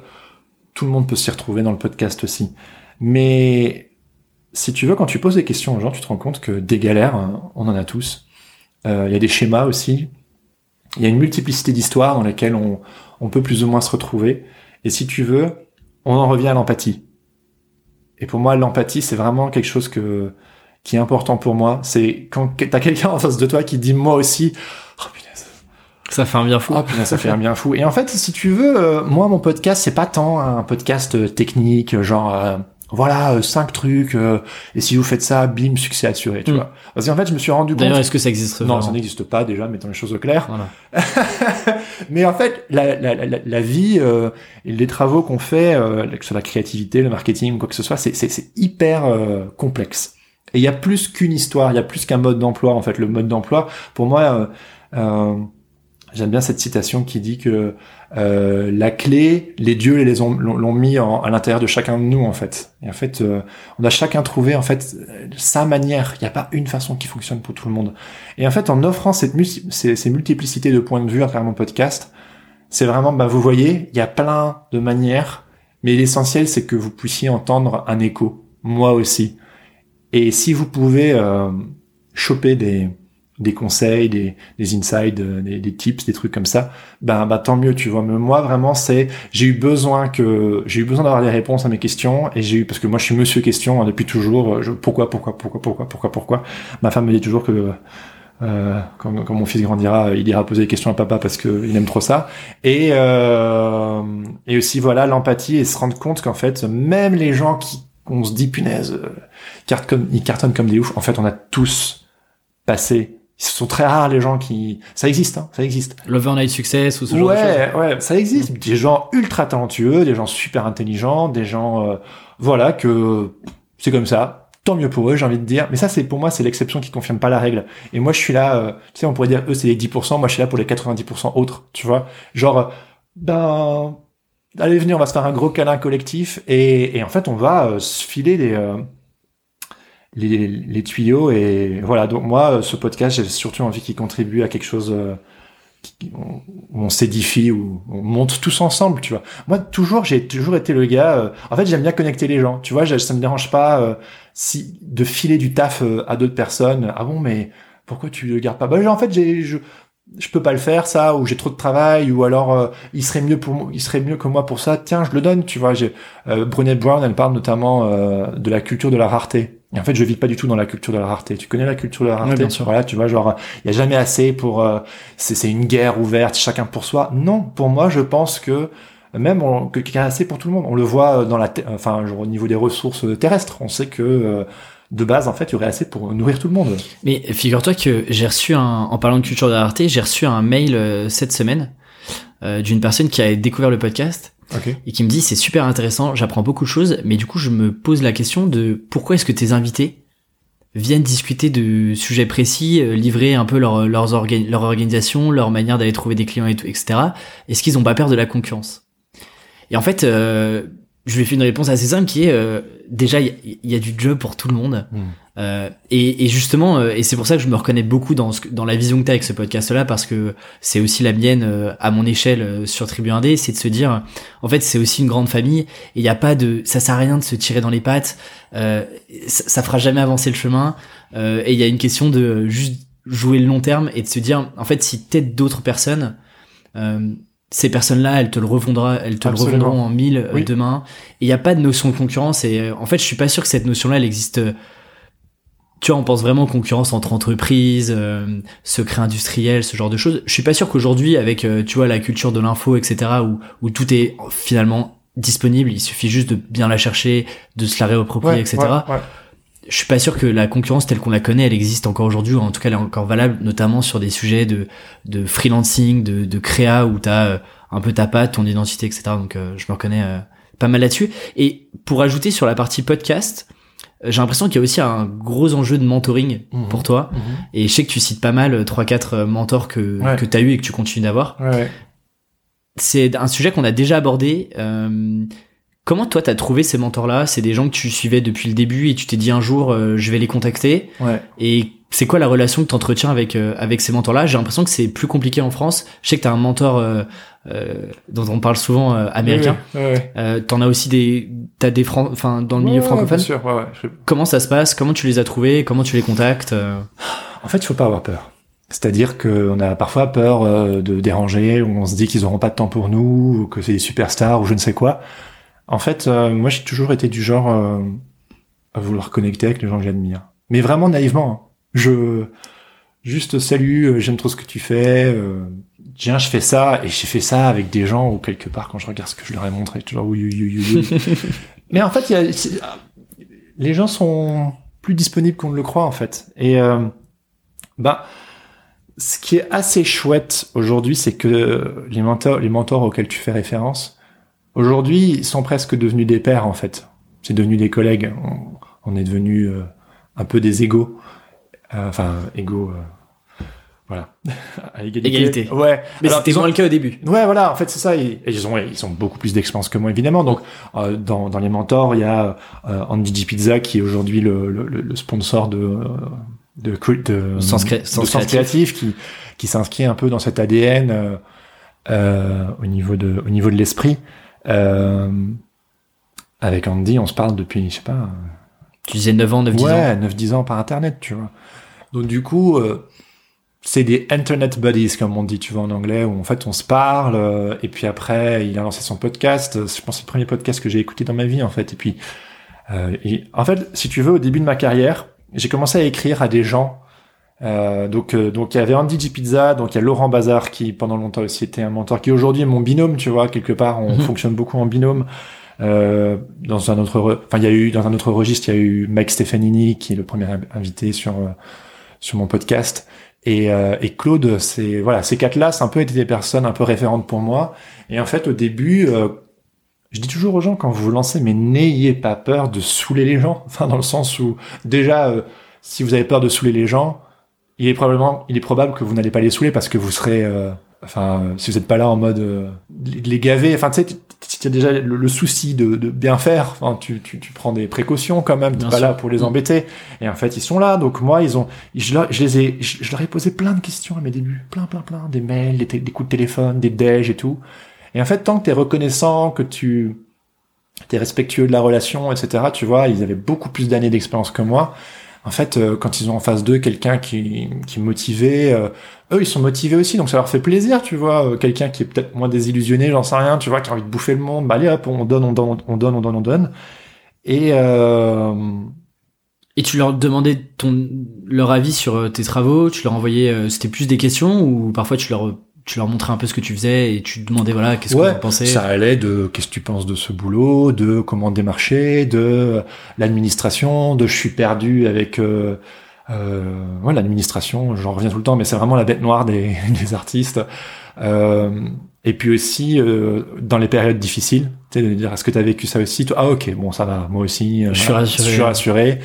tout le monde peut s'y retrouver dans le podcast aussi. Mais si tu veux, quand tu poses des questions aux gens, tu te rends compte que des galères, on en a tous. Euh, Il y a des schémas aussi. Il y a une multiplicité d'histoires dans lesquelles on, on peut plus ou moins se retrouver. Et si tu veux, on en revient à l'empathie. Et pour moi, l'empathie, c'est vraiment quelque chose que, qui est important pour moi. C'est quand t'as quelqu'un en face de toi qui dit moi aussi, oh punaise, Ça fait un bien fou. Oh ça fait un bien fou. Et en fait, si tu veux, euh, moi, mon podcast, c'est pas tant un podcast euh, technique, genre, voilà, euh, cinq trucs, euh, et si vous faites ça, bim, succès assuré, tu Mm. vois. Parce qu'en fait, je me suis rendu D'ailleurs, compte... est-ce que ça existe Non, ça n'existe pas, déjà, mettons les choses au clair. Voilà. Mais en fait, la, la, la, la vie euh, et les travaux qu'on fait, euh, que ce soit la créativité, le marketing, quoi que ce soit, c'est, c'est, c'est hyper euh, complexe. Et il y a plus qu'une histoire, il y a plus qu'un mode d'emploi. En fait, le mode d'emploi, pour moi, euh, j'aime bien cette citation qui dit que euh, la clé, les dieux les ont, l'ont, mis à l'intérieur de chacun de nous, en fait. Et en fait, euh, on a chacun trouvé en fait sa manière. Il n'y a pas une façon qui fonctionne pour tout le monde. Et en fait, en offrant cette multi- ces, ces multiplicités de points de vue à travers mon podcast, c'est vraiment, bah, vous voyez, il y a plein de manières, mais l'essentiel, c'est que vous puissiez entendre un écho. Moi aussi. Et si vous pouvez euh, choper des, des conseils, des, des insights, euh, des, des tips, des trucs comme ça, ben, bah, tant mieux, tu vois. Mais moi, vraiment, c'est, j'ai eu besoin que, j'ai eu besoin d'avoir des réponses à mes questions, et j'ai eu, parce que moi, je suis monsieur question hein, depuis toujours, euh, je, pourquoi, pourquoi, pourquoi, pourquoi, pourquoi, pourquoi? Ma femme me dit toujours que, euh, quand, quand mon fils grandira, il ira poser des questions à papa parce que il aime trop ça. Et, euh, et aussi, voilà, l'empathie et se rendre compte qu'en fait, même les gens qui, on se dit, punaise, euh, ils cartonnent comme des oufs, en fait, on a tous passé. Ce sont très rares les gens qui, ça existe, hein, ça existe. L'overnight success ou ce genre de choses. Ouais, ouais, ça existe. Des gens ultra talentueux, des gens super intelligents, des gens, euh, voilà, que c'est comme ça. Tant mieux pour eux, j'ai envie de dire. Mais ça, c'est pour moi, c'est l'exception qui confirme pas la règle. Et moi, je suis là, euh, tu sais, on pourrait dire, eux, c'est les 10%, moi, je suis là pour les 90% autres, tu vois. Genre, euh, ben, allez, venez, on va se faire un gros câlin collectif. Et, et en fait, on va euh, se filer les, euh, les, les tuyaux. Et voilà, donc moi, euh, ce podcast, j'ai surtout envie qu'il contribue à quelque chose... euh, qui- on, s'édifie ou on monte tous ensemble, tu vois. Moi, toujours, j'ai toujours été le gars. euh, en fait, j'aime bien connecter les gens. Tu vois, ça me dérange pas euh, si de filer du taf euh, à d'autres personnes. Ah bon, mais pourquoi tu le gardes pas? Bah, en fait, j'ai je je peux pas le faire ça ou j'ai trop de travail ou alors il serait mieux pour il serait mieux que moi pour ça. Tiens, je le donne, tu vois. J'ai Brené Brown, elle parle notamment de la culture de la rareté. Et en fait, je vis pas du tout dans la culture de la rareté. Tu connais la culture de la rareté bien sûr. Voilà, tu vois, genre, il y a jamais assez pour. euh, c'est une guerre ouverte, chacun pour soi. Non, pour moi, je pense que même on- que- qu'il y a assez pour tout le monde. On le voit euh, dans la, enfin, genre, au niveau des ressources terrestres. On sait que euh, de base, en fait, il y aurait assez pour nourrir tout le monde. Mais figure-toi que j'ai reçu un, en parlant de culture de la rareté, j'ai reçu un mail euh, cette semaine euh, d'une personne qui a découvert le podcast Et qui me dit c'est super intéressant, j'apprends beaucoup de choses, mais du coup je me pose la question de pourquoi est-ce que tes invités viennent discuter de sujets précis, euh, livrer un peu leur, leurs orga- leur organisation, leur manière d'aller trouver des clients et tout, etc. Est-ce qu'ils ont pas peur de la concurrence? Et en fait, euh, je lui ai fait une réponse assez simple qui est euh, déjà il y, a- il y a du job pour tout le monde. Hmm. Euh, et, et justement, euh, et c'est pour ça que je me reconnais beaucoup dans, ce, dans la vision que tu as avec ce podcast-là, parce que c'est aussi la mienne euh, à mon échelle euh, sur Tribu 1D, c'est de se dire, en fait, c'est aussi une grande famille, et il n'y a pas de, ça sert à rien de se tirer dans les pattes, euh, ça, ça fera jamais avancer le chemin, euh, et il y a une question de juste jouer le long terme et de se dire, en fait, si t'aides d'autres personnes, euh, ces personnes-là, elles te le revendront, elles te Absolument. le revendront en mille Oui. demain. Et il n'y a pas de notion de concurrence. Et euh, en fait, je suis pas sûr que cette notion-là, elle existe. Tu vois, on pense vraiment concurrence entre entreprises, euh, secret industriel, ce genre de choses. Je suis pas sûr qu'aujourd'hui, avec euh, tu vois la culture de l'info, etc., où où tout est finalement disponible, il suffit juste de bien la chercher, de se la réapproprier, etc ouais, ouais. je suis pas sûr que la concurrence telle qu'on la connaît, elle existe encore aujourd'hui, ou en tout cas elle est encore valable, notamment sur des sujets de, de freelancing, de, de créa, où t'as euh, un peu ta patte, ton identité, etc. Donc euh, je me reconnais euh, pas mal là-dessus. Et pour ajouter sur la partie podcast, j'ai l'impression qu'il y a aussi un gros enjeu de mentoring Mhm. pour toi. Mhm. Et je sais que tu cites pas mal, 3-4 mentors que, Ouais. que t'as eu et que tu continues d'avoir. Ouais. C'est un sujet qu'on a déjà abordé. Euh, comment toi t'as trouvé ces mentors-là? C'est des gens que tu suivais depuis le début et tu t'es dit un jour euh, je vais les contacter. Ouais. Et c'est quoi la relation que tu entretiens avec euh, avec ces mentors-là? J'ai l'impression que c'est plus compliqué en France. Je sais que tu as un mentor euh, dont on parle souvent euh, américain. Ouais, ouais, ouais. Euh, T'en as aussi des t'as des fran- enfin dans le milieu Ouais, francophone. Bien sûr, ouais, ouais. Je- Comment ça se passe? Comment tu les as trouvés? Comment tu les contactes? Euh, En fait, il faut pas avoir peur. C'est-à-dire qu'on a parfois peur euh, de déranger, ou on se dit qu'ils auront pas de temps pour nous, ou que c'est des superstars, ou je ne sais quoi. En fait, euh, moi, j'ai toujours été du genre euh, à vouloir connecter avec les gens que j'admire. Mais vraiment naïvement. hein. Je juste salut, j'aime trop ce que tu fais. Euh, tiens, je fais ça, et j'ai fait ça avec des gens ou quelque part quand je regarde ce que je leur ai montré, genre oui, oui, oui. Mais en fait, y a, les gens sont plus disponibles qu'on ne le croit en fait. Et euh, bah, ce qui est assez chouette aujourd'hui, c'est que les mentors, auxquels tu fais référence, aujourd'hui, sont presque devenus des pairs en fait. C'est devenu des collègues. On, est devenu euh, un peu des égaux. Euh, enfin, égaux. Voilà. À égalité. Égalité. Ouais. Mais Alors, c'était ils ont- moins le cas au début. Ouais, voilà, en fait, c'est ça. Ils, ils ont, ils ont beaucoup plus d'expérience que moi, évidemment. Donc, euh, dans, dans les mentors, il y a euh, Andy G. Pizza, qui est aujourd'hui le, le, le sponsor de, euh, de, de, Sens cré- de Sens Sens Créatif. Qui, qui s'inscrit un peu dans cet ADN euh, euh, au niveau de, au niveau de l'esprit. Euh, avec Andy, on se parle depuis, je sais pas, Tu disais 9 ans, 9 10 ans. ouais, 9-10 ans par Internet, tu vois. Donc du coup, euh, c'est des Internet buddies, comme on dit, tu vois, en anglais, où en fait on se parle, euh, et puis après, il a lancé son podcast. Je pense que c'est le premier podcast que j'ai écouté dans ma vie, en fait. Et puis, euh, et- en fait, si tu veux, au début de ma carrière, j'ai commencé à écrire à des gens. Euh, donc, euh, donc il y avait Andy G Pizza, donc il y a Laurent Bazar qui pendant longtemps aussi était un mentor, qui aujourd'hui est mon binôme, tu vois, quelque part, on Mhm. fonctionne beaucoup en binôme. Euh, dans un autre, re- enfin il y a eu dans un autre registre, il y a eu Mike Stefanini qui est le premier inv- invité sur euh, sur mon podcast et, euh, et Claude, c'est voilà, ces quatre-là, c'est un peu été des personnes un peu référentes pour moi. Et en fait, au début, euh, je dis toujours aux gens quand vous vous lancez, mais n'ayez pas peur de saouler les gens. Enfin, dans le sens où déjà, euh, si vous avez peur de saouler les gens, il est probablement, il est probable que vous n'allez pas les saouler parce que vous serez, euh, enfin, si vous n'êtes pas là en mode euh, les gaver. Enfin, tu sais, si tu as déjà le, le souci de, de bien faire, enfin, tu, tu, tu prends des précautions quand même. Bien pas sûr. là pour les embêter. Et en fait, ils sont là. Donc moi, ils ont, je, leur, je les ai, je, je leur ai posé plein de questions à mes débuts, plein, plein, plein, des mails, des, des coups de téléphone, des déj et tout. Et en fait, tant que t'es reconnaissant, que tu t'es respectueux de la relation, etc. Tu vois, ils avaient beaucoup plus d'années d'expérience que moi. En fait, euh, quand ils ont en face d'eux quelqu'un qui, qui est motivé, euh, eux ils sont motivés aussi, donc ça leur fait plaisir, tu vois. Euh, quelqu'un qui est peut-être moins désillusionné, j'en sais rien, tu vois, qui a envie de bouffer le monde, bah allez hop, on donne, on donne, on donne, on donne, on donne. Et euh, Et tu leur demandais ton leur avis sur tes travaux, tu leur envoyais c'était plus des questions ou parfois tu leur tu leur montrais un peu ce que tu faisais et tu demandais voilà qu'est-ce Ouais, que vous pensez. Ça allait de qu'est-ce que tu penses de ce boulot, de comment démarcher, de l'administration, de je suis perdu avec euh, euh, ouais, l'administration, j'en reviens tout le temps, mais c'est vraiment la bête noire des, des artistes. Euh, et puis aussi euh, dans les périodes difficiles, tu sais, de dire est-ce que tu as vécu ça aussi Toi, Ah ok, bon ça va, moi aussi, euh, Je suis rassuré. je suis rassuré.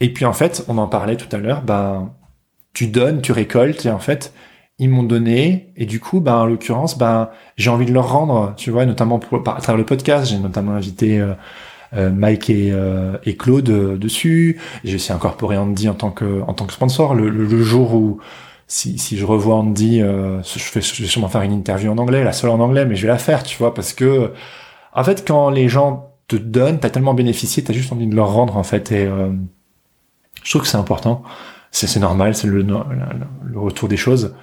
Et puis en fait, on en parlait tout à l'heure, ben tu donnes, tu récoltes, et en fait ils m'ont donné, et du coup, ben en l'occurrence, ben j'ai envie de leur rendre, tu vois, notamment pour, par, à travers le podcast, j'ai notamment invité euh, euh, Mike et, euh, et Claude euh, dessus. J'ai aussi incorporé Andy en tant que en tant que sponsor. Le, le, le jour où si, si je revois Andy, euh, je, je vais sûrement faire une interview en anglais, la seule en anglais, mais je vais la faire, tu vois, parce que en fait, quand les gens te donnent, t'as tellement bénéficié, t'as juste envie de leur rendre en fait, et euh, je trouve que c'est important. C'est c'est normal, c'est le, le, le retour des choses.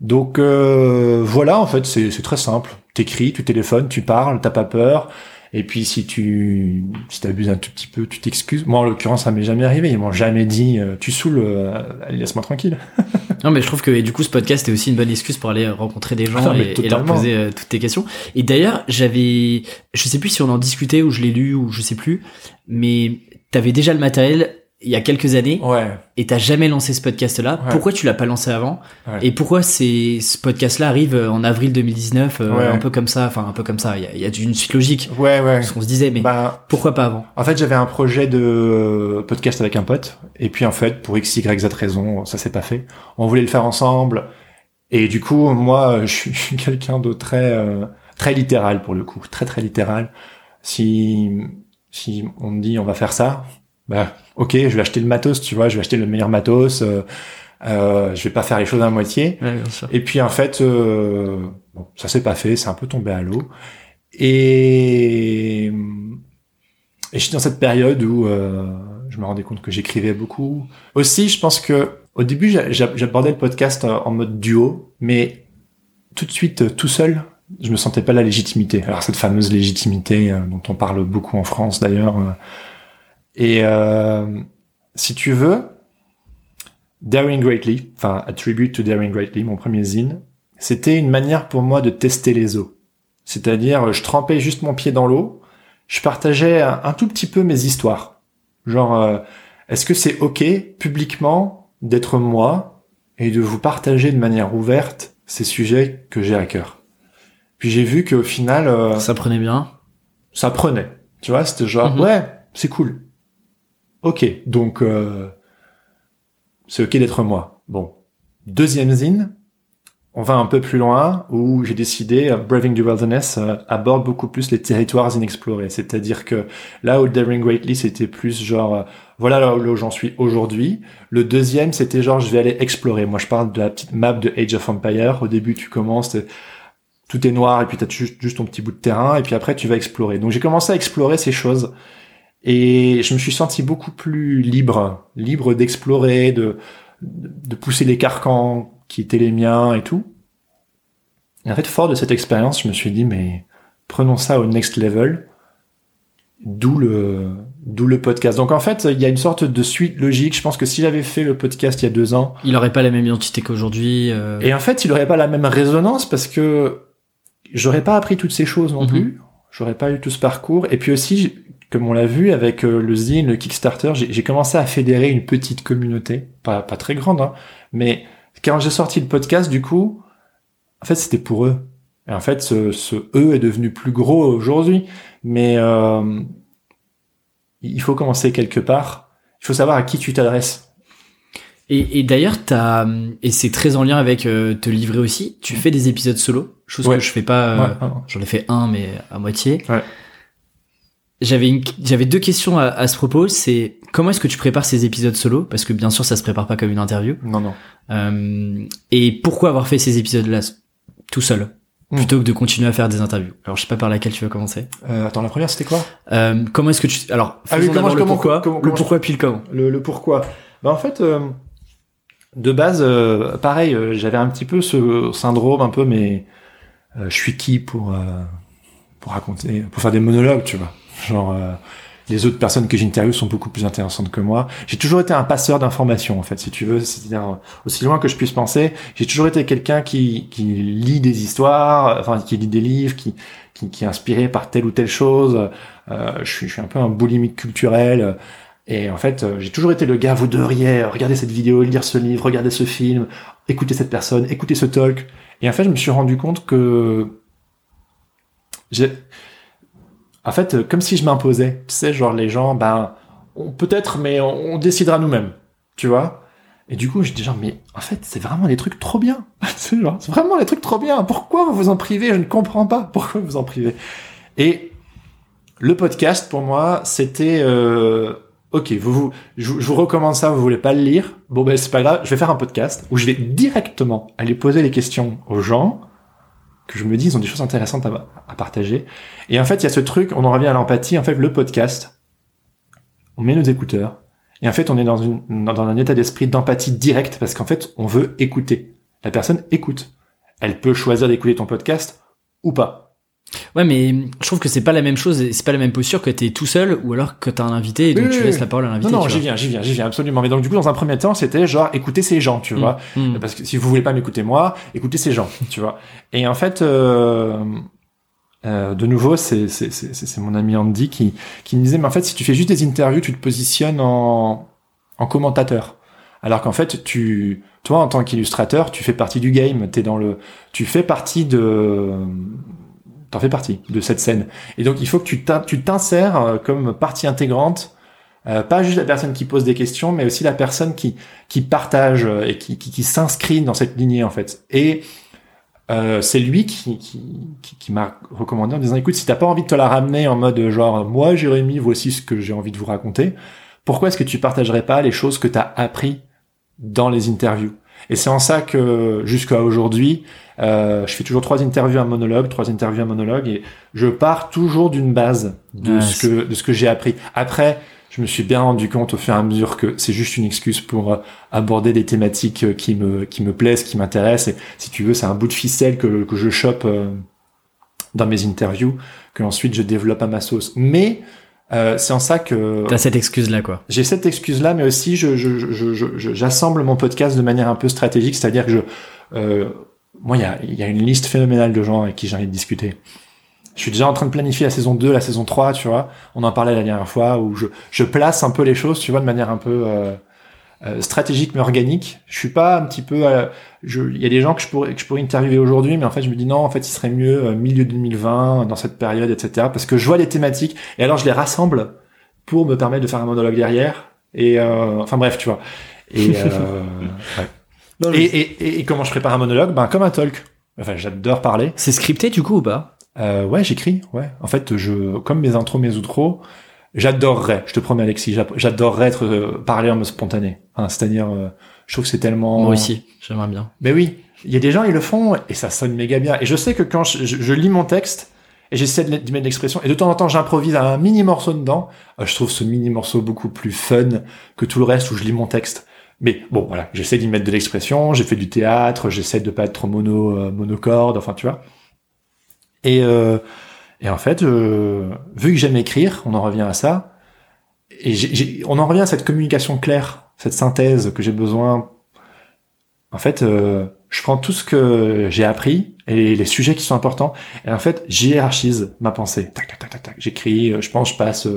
Donc euh, voilà, en fait, c'est très simple. T'écris, tu téléphones, tu parles, t'as pas peur. Et puis si tu si t'abuses un tout petit peu, tu t'excuses. Moi en l'occurrence, ça m'est jamais arrivé. Ils m'ont jamais dit euh, tu saoules, euh, allez, laisse-moi tranquille. Non, mais je trouve que et du coup, ce podcast est aussi une bonne excuse pour aller rencontrer des gens Ah, et, et leur poser euh, toutes tes questions. Et d'ailleurs, j'avais, je sais plus si on en discutait ou je l'ai lu ou je sais plus, mais t'avais déjà le matériel il y a quelques années Ouais. et t'as jamais lancé ce podcast-là. Ouais. Pourquoi tu l'as pas lancé avant Ouais. Et pourquoi c'est ce podcast-là arrive en avril 2019, euh, un peu comme ça, enfin un peu comme ça. Il y a, y a une suite logique, Ouais, ouais. ce qu'on se disait, mais Bah, pourquoi pas avant? en fait, j'avais un projet de podcast avec un pote, et puis en fait, pour x, y, z raison, ça s'est pas fait. On voulait le faire ensemble, et du coup, moi, je suis, je suis quelqu'un de très, euh, très littéral pour le coup, très très littéral. Si, si on me dit on va faire ça, bah, ok, je vais acheter le matos, tu vois, je vais acheter le meilleur matos. Euh, euh, je vais pas faire les choses à moitié. Ouais, bien sûr. Et puis en fait, euh, bon, ça s'est pas fait, c'est un peu tombé à l'eau. Et, et je suis dans cette période où euh, je me rendais compte que j'écrivais beaucoup. Aussi, je pense que au début, j'a- j'a- j'abordais le podcast en en mode duo, mais tout de suite, euh, tout seul, je me sentais pas la légitimité. Alors cette fameuse légitimité euh, dont on parle beaucoup en France d'ailleurs. Et euh, si tu veux, Daring Greatly, enfin A Tribute to Daring Greatly, mon premier zine, c'était une manière pour moi de tester les eaux. C'est-à-dire, je trempais juste mon pied dans l'eau, je partageais un, un tout petit peu mes histoires. Genre, euh, est-ce que c'est ok publiquement d'être moi et de vous partager de manière ouverte ces sujets que j'ai à cœur? Puis j'ai vu qu'au final, euh, Ça prenait bien. ça prenait. Tu vois, c'était genre, Mhm. ouais, c'est cool. Ok, donc euh, c'est ok d'être moi. Bon, deuxième zine, on va un peu plus loin où j'ai décidé, euh, Braving the Wilderness euh, aborde beaucoup plus les territoires inexplorés. C'est-à-dire que là où Daring Greatly, c'était plus genre, euh, voilà là où j'en suis aujourd'hui. Le deuxième, c'était genre, je vais aller explorer. Moi, je parle de la petite map de Age of Empire. Au début, tu commences, tout est noir et puis tu as juste, juste ton petit bout de terrain et puis après tu vas explorer. Donc j'ai commencé à explorer ces choses et je me suis senti beaucoup plus libre, libre d'explorer, de, de pousser les carcans qui étaient les miens et tout. Et en fait, fort de cette expérience, je me suis dit mais prenons ça au next level. D'où le, d'où le podcast. Donc en fait, il y a une sorte de suite logique. Je pense que si j'avais fait le podcast il y a deux ans, Il aurait pas la même identité qu'aujourd'hui. euh, et en fait, il aurait pas la même résonance parce que j'aurais pas appris toutes ces choses non Mhm. plus. J'aurais pas eu tout ce parcours. Et puis aussi, comme on l'a vu avec euh, le Zine, le Kickstarter, j'ai commencé à fédérer une petite communauté, pas, pas très grande, hein, mais quand j'ai sorti le podcast, du coup, en fait, c'était pour eux. Et en fait, ce, ce eux est devenu plus gros aujourd'hui. Mais euh, il faut commencer quelque part. Il faut savoir à qui tu t'adresses. Et, et d'ailleurs, t'as et c'est très en lien avec euh, te livrer aussi. Tu fais des épisodes solo, chose Ouais. que je fais pas. euh, ouais. J'en ai fait un, mais à moitié. Ouais. J'avais une, j'avais deux questions à, à ce propos. C'est comment est-ce que tu prépares ces épisodes solo? Parce que bien sûr, ça se prépare pas comme une interview. Non, non. Euh, et pourquoi avoir fait ces épisodes-là tout seul? Mm. plutôt que de continuer à faire des interviews Alors, je sais pas par laquelle tu veux commencer. Euh, attends, la première, c'était quoi? Euh, comment est-ce que tu alors Ah oui, comment le comment- pourquoi, comment- le pourquoi puis le comment. le, le pourquoi bah en fait de base pareil j'avais un petit peu ce syndrome un peu mais je suis qui pour pour raconter pour faire des monologues tu vois? Genre euh, les autres personnes que j'interviewe sont beaucoup plus intéressantes que moi. J'ai toujours été un passeur d'informations, en fait, si tu veux. C'est-à-dire, aussi loin que je puisse penser, j'ai toujours été quelqu'un qui, qui lit des histoires, enfin, qui lit des livres, qui, qui, qui est inspiré par telle ou telle chose. Euh, je, suis, je suis un peu un boulimique culturel. Et en fait, j'ai toujours été le gars, vous devriez regarder cette vidéo, lire ce livre, regarder ce film, écouter cette personne, écouter ce talk. Et en fait, je me suis rendu compte que j'ai, en fait, comme si je m'imposais. Tu sais, genre les gens, ben, peut-être, mais on, décidera nous-mêmes. Tu vois Et du coup, je dis genre, mais en fait, c'est vraiment des trucs trop bien. c'est vraiment des trucs trop bien. Pourquoi vous vous en privez? Je ne comprends pas. Pourquoi vous en privez? Et le podcast, pour moi, c'était... Euh, ok, vous, vous, je, vous recommande ça, vous voulez pas le lire? Bon ben c'est pas grave, je vais faire un podcast où je vais directement aller poser les questions aux gens que je me dis ils ont des choses intéressantes à, partager. Et en fait, il y a ce truc, on en revient à l'empathie. En fait, le podcast, on met nos écouteurs et en fait, on est dans un état d'esprit d'empathie directe parce qu'en fait, on veut écouter. La personne écoute. Elle peut choisir d'écouter ton podcast ou pas. Ouais, mais je trouve que c'est pas la même chose, c'est pas la même posture que t'es tout seul ou alors que t'as un invité et donc tu laisses la parole à l'invité. Non, non, j'y viens, j'y viens, j'y viens, absolument. Mais donc, du coup, dans un premier temps, c'était genre, écoutez ces gens, tu mm, vois. Mm. Parce que si vous voulez pas m'écouter moi, écoutez ces gens, tu vois. Et en fait, euh, euh, de nouveau, c'est, c'est, c'est, c'est mon ami Andy qui, qui me disait, mais en fait, si tu fais juste des interviews, tu te positionnes en, en commentateur. Alors qu'en fait, tu, toi, en tant qu'illustrateur, tu fais partie du game. T'es dans le, tu fais partie de, t'en fais partie de cette scène. Et donc il faut que tu t'insères euh, comme partie intégrante, euh, pas juste la personne qui pose des questions, mais aussi la personne qui qui partage euh, et qui, qui, s'inscrit dans cette lignée en fait. Et c'est lui qui, qui, qui m'a recommandé en disant écoute si t'as pas envie de te la ramener en mode genre moi Jérémy voici ce que j'ai envie de vous raconter pourquoi est-ce que tu partagerais pas les choses que t'as appris dans les interviews? Et c'est en ça que jusqu'à aujourd'hui, euh, je fais toujours trois interviews à monologue, trois interviews à monologue, et je pars toujours d'une base de ce que de ce que j'ai appris. Après, je me suis bien rendu compte au fur et à mesure que c'est juste une excuse pour euh, aborder des thématiques euh, qui me qui me plaisent, qui m'intéressent. Et si tu veux, c'est un bout de ficelle que que je chope euh, dans mes interviews, que ensuite je développe à ma sauce. Mais euh, c'est en ça que t'as cette excuse là quoi. J'ai cette excuse là, mais aussi je, je, je, je, j'assemble mon podcast de manière un peu stratégique, c'est-à-dire que je, euh, moi il y a, y a une liste phénoménale de gens avec qui j'ai envie de discuter. Je suis déjà en train de planifier la saison 2, la saison 3, tu vois. On en parlait la dernière fois où je, je place un peu les choses, tu vois, de manière un peu euh, euh, stratégique mais organique. Je suis pas un petit peu. Euh, il y a des gens que je pourrais que je pourrais interviewer aujourd'hui, mais en fait je me dis non, en fait il serait mieux euh, milieu 2020 dans cette période, etc. Parce que je vois les thématiques et alors je les rassemble pour me permettre de faire un monologue derrière. Et enfin bref, tu vois. Et, ouais. et, et, et, comment je prépare un monologue? Ben comme un talk. Enfin j'adore parler. C'est scripté du coup ou pas? Euh, Ouais, j'écris. Ouais. En fait, je comme mes intros, mes outros j'adorerais, je te promets Alexis, j'adorerais être euh, parler en spontané. C'est-à-dire, euh, je trouve que c'est tellement. Moi aussi, j'aimerais bien. Mais oui, il y a des gens ils le font et ça sonne méga bien. Et je sais que quand je, lis mon texte et j'essaie de mettre de l'expression et de temps en temps j'improvise un mini morceau dedans, euh, je trouve ce mini morceau beaucoup plus fun que tout le reste où je lis mon texte. Mais bon, voilà, j'essaie d'y mettre de l'expression. J'ai fait du théâtre, j'essaie de pas être trop mono monocorde, enfin tu vois. Et euh, et en fait, euh, vu que j'aime écrire, on en revient à ça, et on en revient à cette communication claire, cette synthèse que j'ai besoin. En fait, euh, je prends tout ce que j'ai appris et les sujets qui sont importants, et en fait, j'hiérarchise ma pensée. Tac, tac, tac, tac, J'écris, euh, je pense, je passe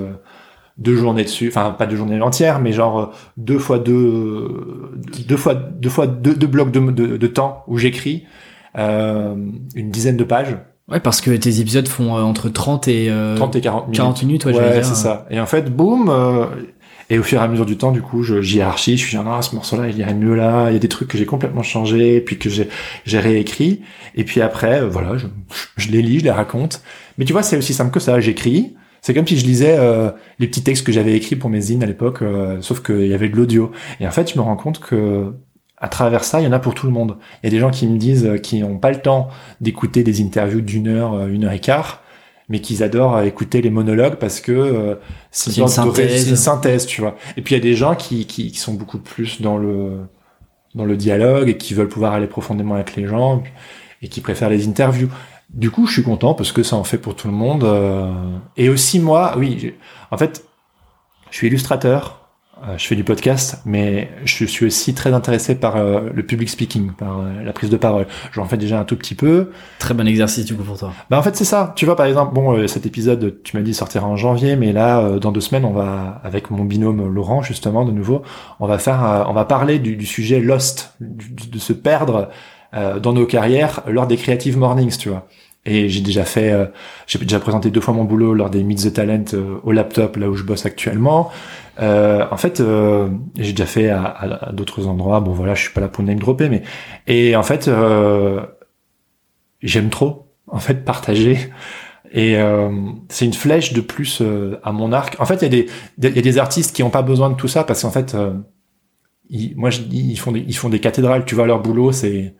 deux journées dessus, enfin pas deux journées entières, mais genre deux fois deux, deux fois deux fois deux, deux blocs de, de, de temps où j'écris une dizaine de pages Ouais, parce que tes épisodes font euh, entre 30 et, euh, 30 et 40 minutes. 40 minutes, ouais, ouais c'est ça. Et en fait, boum, euh, et au fur et à mesure du temps, du coup, je hiérarchise, je suis genre, ah, ce morceau-là, il irait mieux là, il y a des trucs que j'ai complètement changé, puis que j'ai, j'ai réécrit, et puis après, euh, voilà, je, je les lis, je les raconte. Mais tu vois, c'est aussi simple que ça, j'écris, c'est comme si je lisais euh, les petits textes que j'avais écrits pour mes zines à l'époque, sauf qu'il y avait de l'audio. Et en fait, je me rends compte que à travers ça, il y en a pour tout le monde. Il y a des gens qui me disent euh, qui n'ont pas le temps d'écouter des interviews d'une heure, euh, une heure et quart, mais qu'ils adorent euh, écouter les monologues parce que c'est une, synthèse. une synthèse, tu vois. Et puis il y a des gens qui, qui, qui, sont beaucoup plus dans le dans le dialogue et qui veulent pouvoir aller profondément avec les gens et qui préfèrent les interviews. Du coup, je suis content parce que ça en fait pour tout le monde. Et aussi moi, oui, en fait, Je suis illustrateur, euh, je fais du podcast, mais je suis aussi très intéressé par euh, le public speaking, par euh, la prise de parole. J'en fais déjà un tout petit peu. Très bon exercice du coup pour toi. Bah en fait c'est ça. Tu vois par exemple, bon cet épisode, tu m'as dit sortira en janvier, mais là dans deux semaines on va avec mon binôme Laurent justement de nouveau, on va faire, on va parler du, du sujet lost, de se perdre dans nos carrières lors des creative mornings, tu vois. Et j'ai déjà fait, euh, j'ai déjà présenté deux fois mon boulot lors des Meet the Talent euh, au laptop, là où je bosse actuellement. Euh, en fait, euh, j'ai déjà fait à, à, d'autres endroits. Bon, voilà, je suis pas là pour name dropper, mais et en fait, j'aime trop, en fait, partager. Et c'est une flèche de plus à mon arc. En fait, il y a des, y a des artistes qui ont pas besoin de tout ça parce qu'en fait, ils, moi, ils font des, ils font des cathédrales. Tu vois, leur boulot, c'est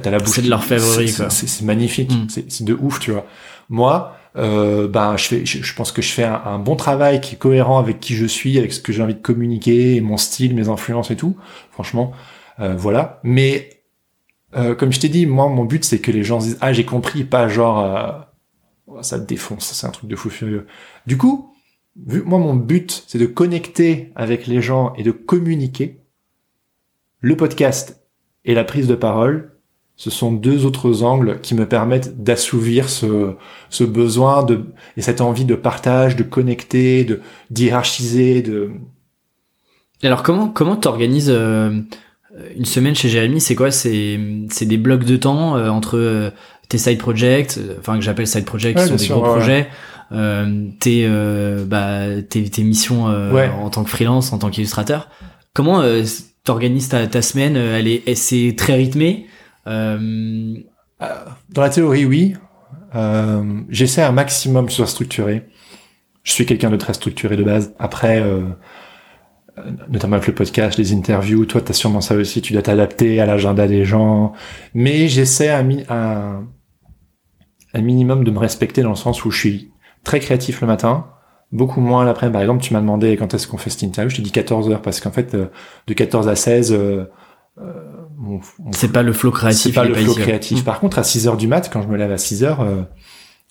T'as la bouche. C'est de leur favori, quoi. C'est magnifique. Mm. C'est de ouf, tu vois. Moi, euh, ben, je fais, je, pense que je fais un, bon travail qui est cohérent avec qui je suis, avec ce que j'ai envie de communiquer, mon style, mes influences et tout. Franchement, euh, voilà. Mais euh, comme je t'ai dit, moi, mon but, c'est que les gens disent ah j'ai compris, pas genre ça te défonce, c'est un truc de fou furieux. Du coup, vu moi mon but, c'est de connecter avec les gens et de communiquer. Le podcast et la prise de parole, ce sont deux autres angles qui me permettent d'assouvir ce, ce besoin de et cette envie de partage, de connecter, de d'hierarchiser, de. Alors comment comment t'organises euh, une semaine chez Jérémy? C'est quoi? C'est c'est des blocs de temps euh, entre euh, tes side projects, enfin que j'appelle side projects, qui sont des gros projets, tes bah tes tes missions en tant que freelance, en tant qu'illustrateur. Comment t'organises ta ta semaine? Elle est c'est très rythmé? euh, dans la théorie, oui. Euh, J'essaie un maximum de soit structuré. Je suis quelqu'un de très structuré de base. Après, euh, notamment avec le podcast, les interviews, toi, tu as sûrement ça aussi. Tu dois t'adapter à l'agenda des gens. Mais j'essaie un, un, un minimum de me respecter dans le sens où je suis très créatif le matin, beaucoup moins l'après-midi. Par exemple, tu m'as demandé quand est-ce qu'on fait cette interview, je te dis 14 heures parce qu'en fait, euh, de 14 à 16, euh, c'est pas le flow créatif. C'est pas le flow créatif. Mm. Par contre, à 6 heures du mat, quand je me lève à 6 heures, euh,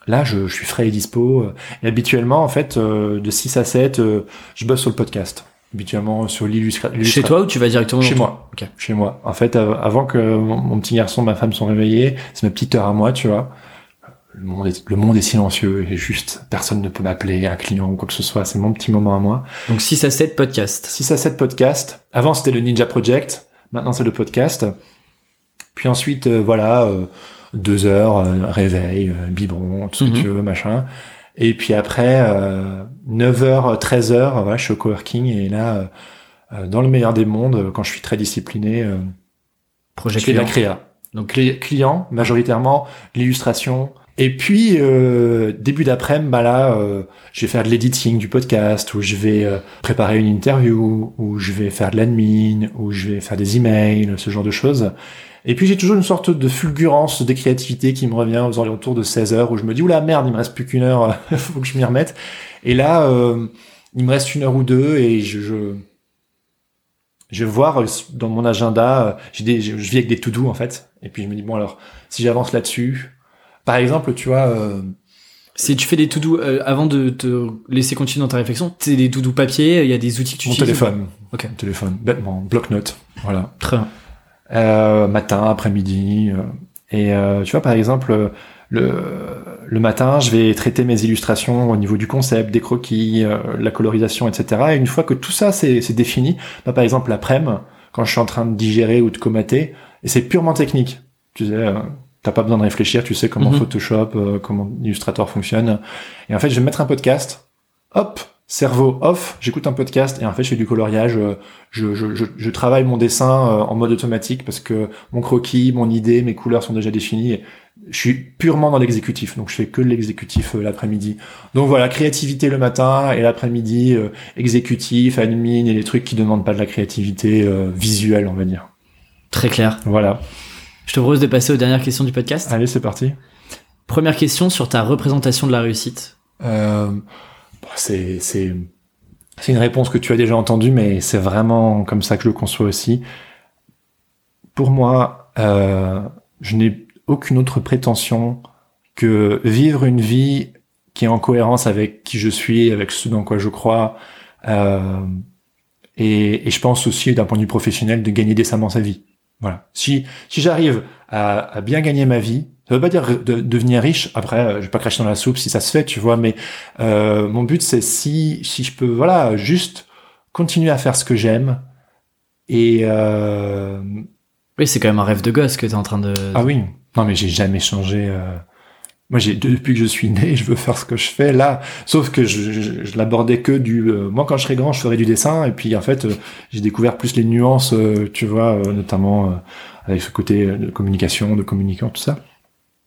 là, je, je, suis frais et dispo. Et habituellement, en fait, euh, de 6 à 7, euh, je bosse sur le podcast. Habituellement sur l'illustration. Chez toi ou tu vas directement Chez moi. Chez moi. En fait, avant que mon, petit garçon, ma femme sont réveillés, c'est ma petite heure à moi, tu vois. Le monde est, le monde est silencieux et juste personne ne peut m'appeler, un client ou quoi que ce soit. C'est mon petit moment à moi. Donc 6 à 7 podcast. 6 à 7 podcast. Avant, c'était le Ninja Project. Maintenant, c'est le podcast. Puis ensuite, euh, voilà, euh, deux heures, euh, réveil, biberon, tout ce que mhm. tu veux, machin. Et puis après, 9h, 13h, voilà, je suis au coworking et là, dans le meilleur des mondes, quand je suis très discipliné, Projet je fais de la créa. Donc les clients, majoritairement, l'illustration, et puis euh, début d'après-midi, bah là, euh, je vais faire de l'editing du podcast, ou je vais euh, préparer une interview, ou je vais faire de l'admin, ou je vais faire des emails, ce genre de choses. Et puis j'ai toujours une sorte de fulgurance de créativité qui me revient aux alentours de 16 heures, où je me dis oula merde, il me reste plus qu'une heure, faut que je m'y remette. Et là, euh, il me reste une heure ou deux, et je, je je vais voir dans mon agenda, j'ai des, je vis avec des to-do en fait, et puis je me dis bon alors si j'avance là-dessus, par exemple, tu vois. Euh... Si tu fais des to-do euh, avant de te laisser continuer dans ta réflexion, c'est des to-do papier, il y a des outils que tu Mon utilises. téléphone. Ok. Mon téléphone, bêtement, bloc-notes. Voilà. Très bien. Euh, matin, après-midi. Euh, et euh, tu vois, par exemple, le, le matin, je vais traiter mes illustrations au niveau du concept, des croquis, la colorisation, etc. Et une fois que tout ça c'est défini, bah, par exemple l'après-midi, quand je suis en train de digérer ou de comater, et c'est purement technique. Tu sais, T'as pas besoin de réfléchir, tu sais comment mhm. Photoshop, euh, comment Illustrator fonctionne. Et en fait, je vais mettre un podcast. Hop, cerveau off, j'écoute un podcast et en fait, je fais du coloriage. Euh, je, je, je, je travaille mon dessin euh, en mode automatique parce que mon croquis, mon idée, mes couleurs sont déjà définies. je suis purement dans l'exécutif, donc je fais que l'exécutif l'après-midi. Donc voilà, créativité le matin et l'après-midi, exécutif, admin et les trucs qui demandent pas de la créativité visuelle, on va dire. Très clair. Voilà. Je te propose de passer aux dernières questions du podcast. Allez, c'est parti. Première question sur ta représentation de la réussite. Euh, bah, c'est c'est c'est une réponse que tu as déjà entendue, mais c'est vraiment comme ça que je le conçois aussi. Pour moi, euh, je n'ai aucune autre prétention que vivre une vie qui est en cohérence avec qui je suis, avec ce dans quoi je crois. Euh, et, et, je pense aussi d'un point de vue professionnel de gagner décemment sa vie. Voilà. Si si j'arrive à, à, bien gagner ma vie, ça veut pas dire de, devenir riche. Après, euh, je vais pas cracher dans la soupe si ça se fait, tu vois. Mais euh, mon but c'est si si je peux, voilà, juste continuer à faire ce que j'aime et euh... oui, c'est quand même un rêve de gosse que tu es en train de. Ah oui. Non, mais j'ai jamais changé. Euh... Moi, j'ai depuis que je suis né, je veux faire ce que je fais là. Sauf que je, je, je l'abordais que du. Euh, moi, quand je serai grand, je ferai du dessin. Et puis, en fait, euh, j'ai découvert plus les nuances, euh, tu vois, notamment avec ce côté de communication, de communicant, tout ça.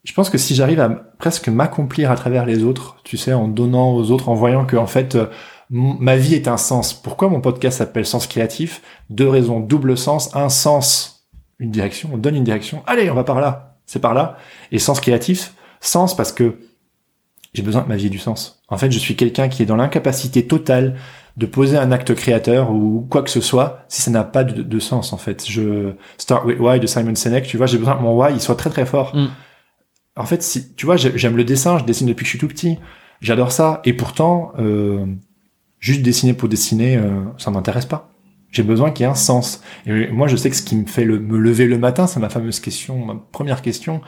Je pense que si j'arrive à presque m'accomplir à travers les autres, tu sais, en donnant aux autres, en voyant que en fait ma vie est un sens. Pourquoi mon podcast s'appelle Sens Créatif? Deux raisons, double sens, un sens, une direction, on donne une direction. Allez, on va par là, c'est par là. Et sens créatif, sens parce que j'ai besoin que ma vie ait du sens. En fait, je suis quelqu'un qui est dans l'incapacité totale de poser un acte créateur ou quoi que ce soit si ça n'a pas de, sens en fait. Je Start with Why de Simon Sinek, tu vois, j'ai besoin que mon Why il soit très très fort. Mm. En fait, si tu vois, j'aime le dessin, je dessine depuis que je suis tout petit, j'adore ça et pourtant euh, juste dessiner pour dessiner, euh, ça m'intéresse pas. J'ai besoin qu'il y ait un sens. Et moi, je sais que ce qui me fait me lever le matin, c'est ma fameuse question, ma première question.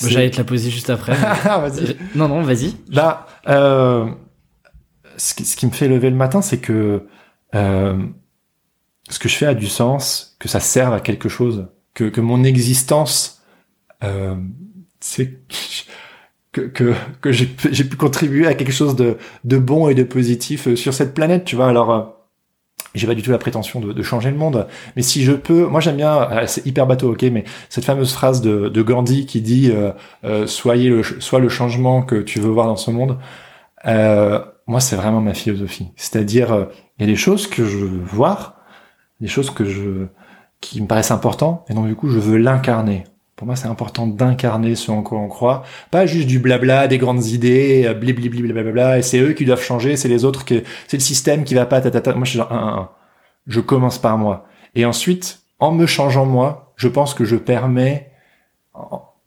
J'allais te la poser juste après. Ah, vas-y. Non, non, vas-y. Là, euh, ce, qui, ce, qui, me fait lever le matin, c'est que euh, ce que je fais a du sens, que ça serve à quelque chose, que, que mon existence, euh, c'est que, que, que j'ai pu contribuer à quelque chose de, de bon et de positif euh, sur cette planète, tu vois. Alors, euh, j'ai pas du tout la prétention de, de, changer le monde, mais si je peux, moi j'aime bien, euh, c'est hyper bateau, ok, mais cette fameuse phrase de, de Gandhi qui dit euh, soyez le, sois le changement que tu veux voir dans ce monde. Euh, moi, c'est vraiment ma philosophie. C'est-à-dire, il y a des choses que je veux voir, des choses que je qui me paraissent importantes, et donc du coup, je veux l'incarner. Pour moi, c'est important d'incarner ce en quoi on croit, pas juste du blabla, des grandes idées, euh, blibli blablabla, et c'est eux qui doivent changer, c'est les autres que c'est le système qui va pas, tatata. Moi, je suis genre, un, un, un. je commence par moi. Et ensuite, en me changeant moi, je pense que je permets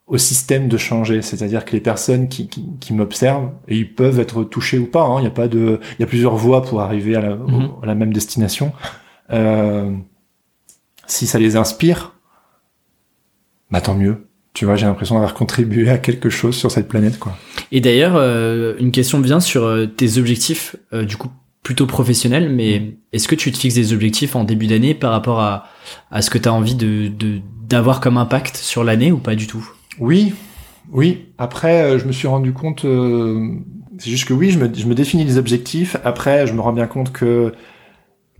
au système de changer, c'est-à-dire que les personnes qui, qui, qui m'observent, ils peuvent être touchés ou pas, hein, il y a pas de, il y a plusieurs voies pour arriver à la, mhm. à la même destination. Euh, si ça les inspire, bah tant mieux. Tu vois, j'ai l'impression d'avoir contribué à quelque chose sur cette planète, quoi. Et d'ailleurs, euh, une question vient sur euh, tes objectifs, euh, du coup plutôt professionnels, mais mm. est-ce que tu te fixes des objectifs en début d'année par rapport à, à ce que tu as envie de d'avoir comme impact sur l'année ou pas du tout? Oui, oui. Après, je me suis rendu compte, c'est juste que oui, je me, je me définis des objectifs. Après, je me rends bien compte que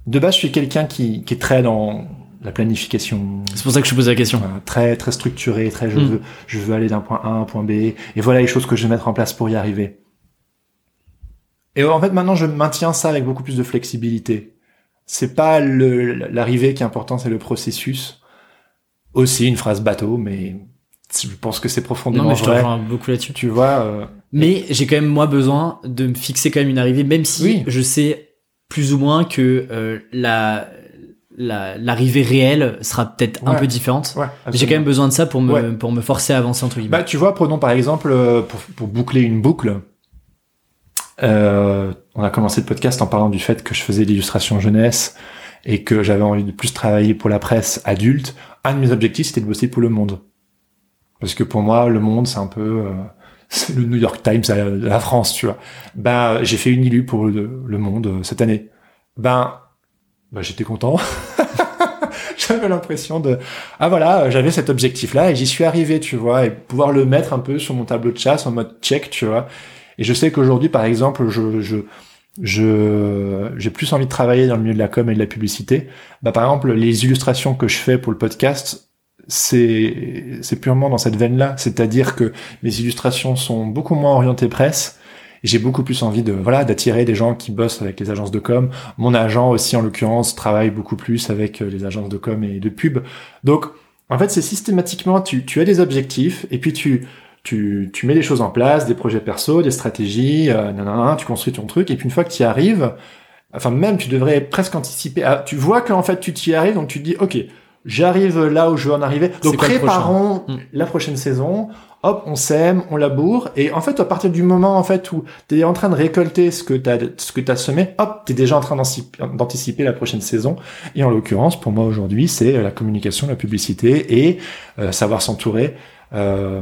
de base, je suis quelqu'un qui, qui est très dans la planification. C'est pour ça que je pose la question. très très structuré, très je hmm. veux je veux aller d'un point A à un point B et voilà les choses que je vais mettre en place pour y arriver. Et en fait maintenant je maintiens ça avec beaucoup plus de flexibilité. C'est pas l'arrivée qui est important, c'est le processus. Aussi une phrase bateau, mais je pense que c'est profondément non, mais je vrai. beaucoup là-dessus. Tu vois. Euh, mais j'ai quand même moi besoin de me fixer quand même une arrivée, même si je sais plus ou moins que euh, la l'arrivée réelle sera peut-être un peu différente. Ouais, J'ai quand même besoin de ça pour me, pour me forcer à avancer entre guillemets. Bah, tu vois, prenons par exemple, euh, pour, pour boucler une boucle, euh, on a commencé le podcast en parlant du fait que je faisais l'illustration jeunesse et que j'avais envie de plus travailler pour la presse adulte. Un de mes objectifs, c'était de bosser pour Le Monde. Parce que pour moi, Le Monde, c'est un peu... Euh, c'est le New York Times de la France, tu vois. Ben, j'ai fait une illu pour le, le Monde euh, cette année. Ben, bah, j'étais content. j'avais l'impression de ah voilà j'avais cet objectif là et j'y suis arrivé tu vois et pouvoir le mettre un peu sur mon tableau de chasse en mode check tu vois. Et je sais qu'aujourd'hui par exemple je je je j'ai plus envie de travailler dans le milieu de la com et de la publicité. Bah par exemple les illustrations que je fais pour le podcast c'est c'est purement dans cette veine là c'est-à-dire que mes illustrations sont beaucoup moins orientées presse j'ai beaucoup plus envie de voilà d'attirer des gens qui bossent avec les agences de com. Mon agent aussi en l'occurrence travaille beaucoup plus avec euh, les agences de com et de pub. Donc en fait c'est systématiquement tu, tu as des objectifs et puis tu tu, tu mets des choses en place, des projets perso, des stratégies, euh, nanana, tu construis ton truc et puis une fois que tu y arrives, enfin même tu devrais presque anticiper. Ah, tu vois qu'en fait tu t'y arrives donc tu te dis ok j'arrive là où je veux en arriver. Donc préparons prochain Hmm. la prochaine saison. Hop, on sème, on laboure, et en fait, à partir du moment en fait où t'es en train de récolter ce que t'as ce que t'as semé, hop, t'es déjà en train d'antici- d'anticiper la prochaine saison. Et en l'occurrence, pour moi aujourd'hui, c'est la communication, la publicité et euh, savoir s'entourer. Euh,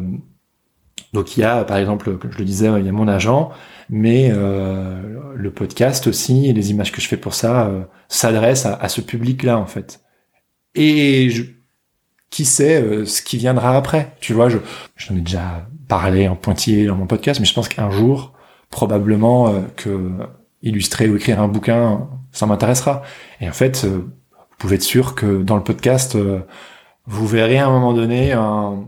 donc il y a, par exemple, comme je le disais, il y a mon agent, mais euh, le podcast aussi, et les images que je fais pour ça, euh, s'adressent à, à ce public-là en fait. Et je, qui sait euh, ce qui viendra après Tu vois, je j'en ai déjà parlé en pointillé dans mon podcast, mais je pense qu'un jour, probablement euh, que illustrer ou écrire un bouquin, ça m'intéressera. Et en fait, euh, vous pouvez être sûr que dans le podcast, euh, vous verrez à un moment donné un...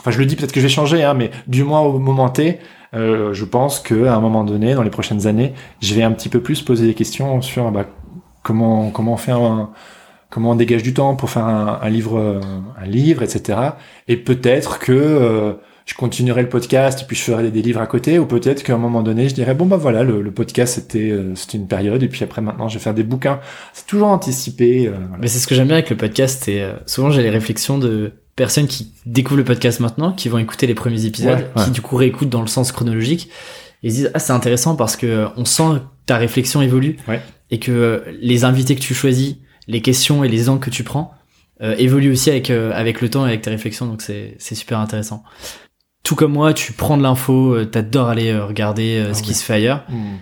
Enfin, je le dis peut-être que je vais changer, hein, mais du moins au moment T, euh, je pense que à un moment donné, dans les prochaines années, je vais un petit peu plus poser des questions sur bah, comment comment on fait un comment on dégage du temps pour faire un, un livre euh, un livre, etc. Et peut-être que euh, je continuerai le podcast et puis je ferai des, des livres à côté, ou peut-être qu'à un moment donné, je dirais bon bah voilà, le, le podcast c'était euh, c'était une période et puis après maintenant je vais faire des bouquins. C'est toujours anticipé. euh, voilà. Mais c'est ce que j'aime bien avec le podcast. Et euh, souvent, j'ai les réflexions de personnes qui découvrent le podcast maintenant, qui vont écouter les premiers épisodes, Ouais, ouais. qui du coup réécoutent dans le sens chronologique et ils se disent ah c'est intéressant parce que on sent que ta réflexion évolue Ouais. et que les invités que tu choisis, les questions et les angles que tu prends euh, évoluent aussi avec euh, avec le temps et avec tes réflexions. Donc c'est super intéressant. Tout comme moi, tu prends de l'info, euh, t'adores aller euh, regarder Ah ce qui se fait ailleurs. Hmm.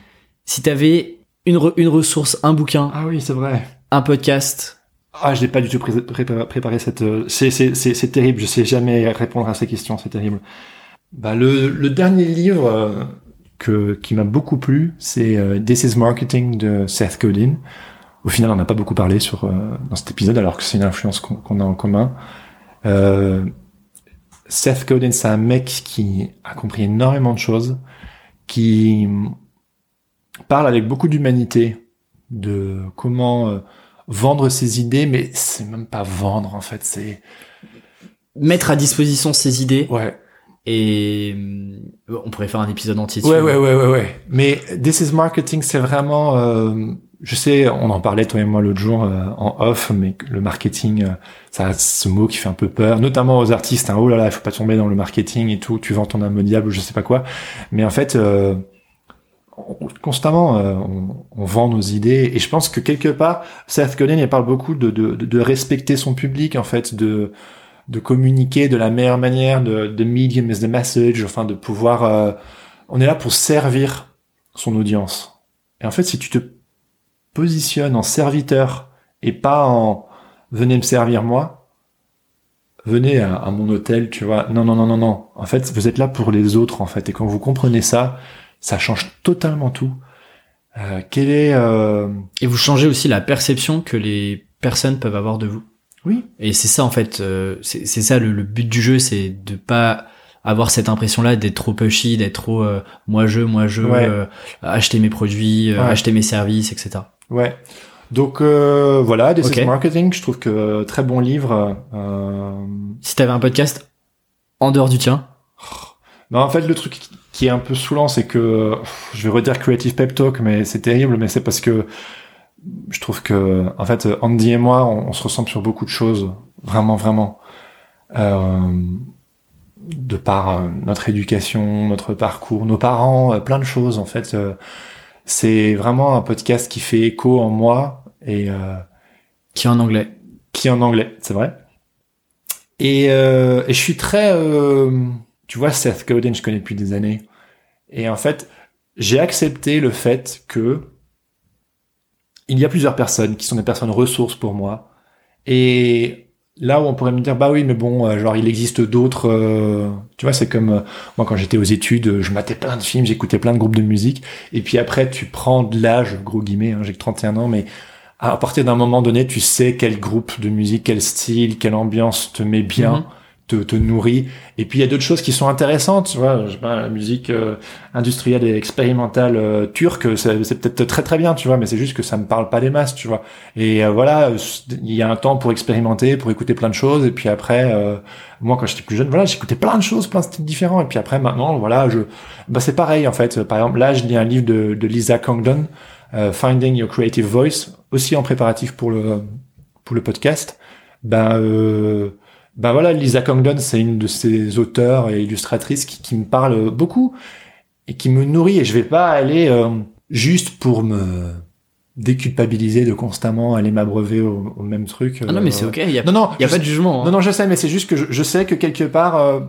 Si t'avais une re- une ressource, un bouquin, Ah oui, c'est vrai. un podcast, Ah, je n'ai pas du tout pré- préparé, préparé cette. C'est terrible. Je sais jamais répondre à ces questions. C'est terrible. Bah le le dernier livre que qui m'a beaucoup plu, c'est This is Marketing de Seth Godin. Au final, on n'a pas beaucoup parlé sur euh, dans cet épisode, alors que c'est une influence qu'on a en commun. Euh, Seth Godin, c'est un mec qui a compris énormément de choses, qui parle avec beaucoup d'humanité de comment euh, vendre ses idées, mais c'est même pas vendre en fait, c'est mettre à disposition ses idées ouais, et on pourrait faire un épisode entier ouais, ouais, ouais, ouais, ouais. Mais this is marketing, c'est vraiment, je sais, on en parlait toi et moi l'autre jour euh, en off, mais le marketing, euh, ça a ce mot qui fait un peu peur, notamment aux artistes. Hein, oh là là, il faut pas tomber dans le marketing et tout. Tu vends ton âme au diable je sais pas quoi. Mais en fait. Euh, on- constamment euh, on, on vend nos idées et je pense que quelque part Seth Godin il parle beaucoup de, de, de- de respecter son public en fait de de communiquer de la meilleure manière de, de medium is the message enfin de pouvoir euh, on est là pour servir son audience et en fait si tu te positionnes en serviteur et pas en venez me servir moi venez à, à mon hôtel tu vois non non non non non en fait vous êtes là pour les autres en fait et quand vous comprenez ça ça change totalement tout. Euh, quel est euh, Et vous changez aussi la perception que les personnes peuvent avoir de vous. oui Et c'est ça en fait, euh, c'est c'est ça le, le but du jeu, c'est de pas avoir cette impression-là d'être trop pushy, d'être trop euh, moi je, moi je, Ouais. euh, acheter mes produits, euh, Ouais. acheter mes services, etc. ouais. Donc euh, voilà This Ok. is Marketing. Je trouve que euh, très bon livre euh, Si t'avais un podcast en dehors du tien, non en fait le truc qui est un peu saoulant c'est que je vais redire Creative Pep Talk mais c'est terrible mais c'est parce que je trouve que en fait Andy et moi on, on se ressemble sur beaucoup de choses. Vraiment vraiment. Euh, de par euh, notre éducation notre parcours nos parents euh, plein de choses en fait c'est vraiment un podcast qui fait écho en moi et euh, qui est en anglais. qui est en anglais, c'est vrai. Et, euh, et je suis très, euh, tu vois, Seth Godin, je connais depuis des années. Et en fait, j'ai accepté le fait que il y a plusieurs personnes qui sont des personnes ressources pour moi. Et là où on pourrait me dire, bah oui, mais bon, euh, genre il existe d'autres. euh, tu vois, c'est comme euh, moi quand j'étais aux études, je matais plein de films, j'écoutais plein de groupes de musique. Et puis après, tu prends de l'âge, gros guillemets, hein, j'ai que 31 ans, mais à partir d'un moment donné, tu sais quel groupe de musique, quel style, quelle ambiance te met bien, Mhm. Te, te nourrit. Et puis il y a d'autres choses qui sont intéressantes, tu vois. Je sais pas, la musique euh, industrielle et expérimentale euh, turque, c'est peut-être très très bien, tu vois, mais c'est juste que ça me parle pas des masses, tu vois. Et euh, voilà, il y a un temps pour expérimenter, pour écouter plein de choses. Et puis après, euh, moi quand j'étais plus jeune, voilà, j'écoutais plein de choses, plein de styles différents. Et puis après, maintenant, voilà, je, bah c'est pareil en fait. Par exemple, là, je lis un livre de, de Lisa Congdon, euh, Finding Your Creative Voice, aussi en préparatif pour le pour le podcast. Ben, euh, ben voilà, Lisa Conglon, c'est une de ces auteurs et illustratrices qui, qui, me parle beaucoup et qui me nourrit. Et je vais pas aller euh, juste pour me déculpabiliser de constamment aller m'abreuver au, au, même truc. Ah non, mais c'est ok. Il y a, non, non, y a pas de jugement. Hein. Non, non, je sais, mais c'est juste que je, je, sais que quelque part, euh,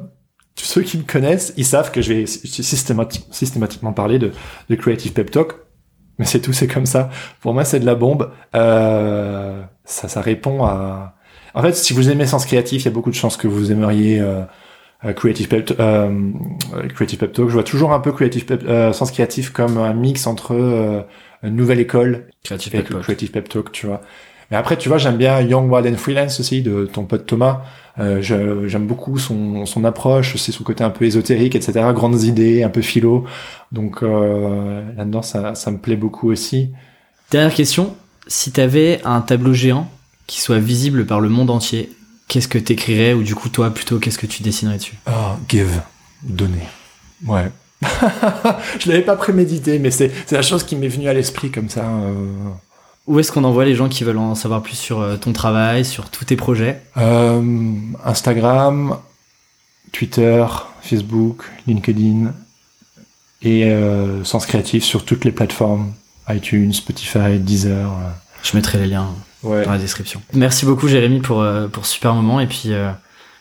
ceux qui me connaissent, ils savent que je vais systématique, systématiquement parler de, de Creative Pep Talk. Mais c'est tout, c'est comme ça. Pour moi, c'est de la bombe. Euh, ça, ça répond à. En fait, si vous aimez Sens Créatif, il y a beaucoup de chances que vous aimeriez euh, Creative Pep, euh, Creative Pep Talk. Je vois toujours un peu Creative Pep, euh, Sens Créatif comme un mix entre euh, nouvelle école Creative et Pep Talk. Creative Pep Talk, tu vois. Mais après, tu vois, j'aime bien Young Wild and Freelance aussi de ton pote Thomas. Euh, j'aime beaucoup son, son approche, c'est son côté un peu ésotérique, etc. Grandes idées, un peu philo. Donc euh, là-dedans, ça, ça me plaît beaucoup aussi. Dernière question. Si t'avais un tableau géant qui soit visible par le monde entier, qu'est-ce que t'écrirais ou du coup toi plutôt qu'est-ce que tu dessinerais dessus? Oh, Give, donner. Ouais. je l'avais pas prémédité, mais c'est la chose qui m'est venue à l'esprit comme ça. Euh... Où est-ce qu'on envoie les gens qui veulent en savoir plus sur euh, ton travail, sur tous tes projets? Euh, Instagram, Twitter, Facebook, LinkedIn et euh, Sens Créatif sur toutes les plateformes iTunes, Spotify, Deezer. Je mettrai les liens ouais. dans la description. Merci beaucoup Jérémy pour euh, pour ce super moment et puis euh,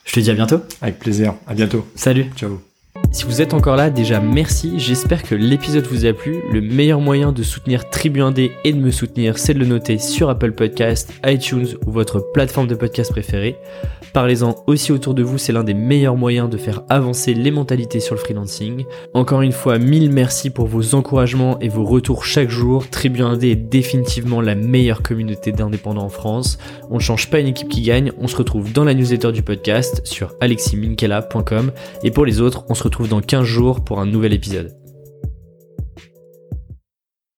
je te dis à bientôt. Avec plaisir. À bientôt. Salut. Ciao. Si vous êtes encore là, déjà merci, j'espère que l'épisode vous a plu. Le meilleur moyen de soutenir Tribu 1D et de me soutenir, c'est de le noter sur Apple Podcast, iTunes ou votre plateforme de podcast préférée. Parlez-en aussi autour de vous, c'est l'un des meilleurs moyens de faire avancer les mentalités sur le freelancing. Encore une fois, mille merci pour vos encouragements et vos retours chaque jour. Tribu 1D est définitivement la meilleure communauté d'indépendants en France. On ne change pas une équipe qui gagne, on se retrouve dans la newsletter du podcast sur aleximinkela.com et pour les autres, on se dans 15 jours pour un nouvel épisode.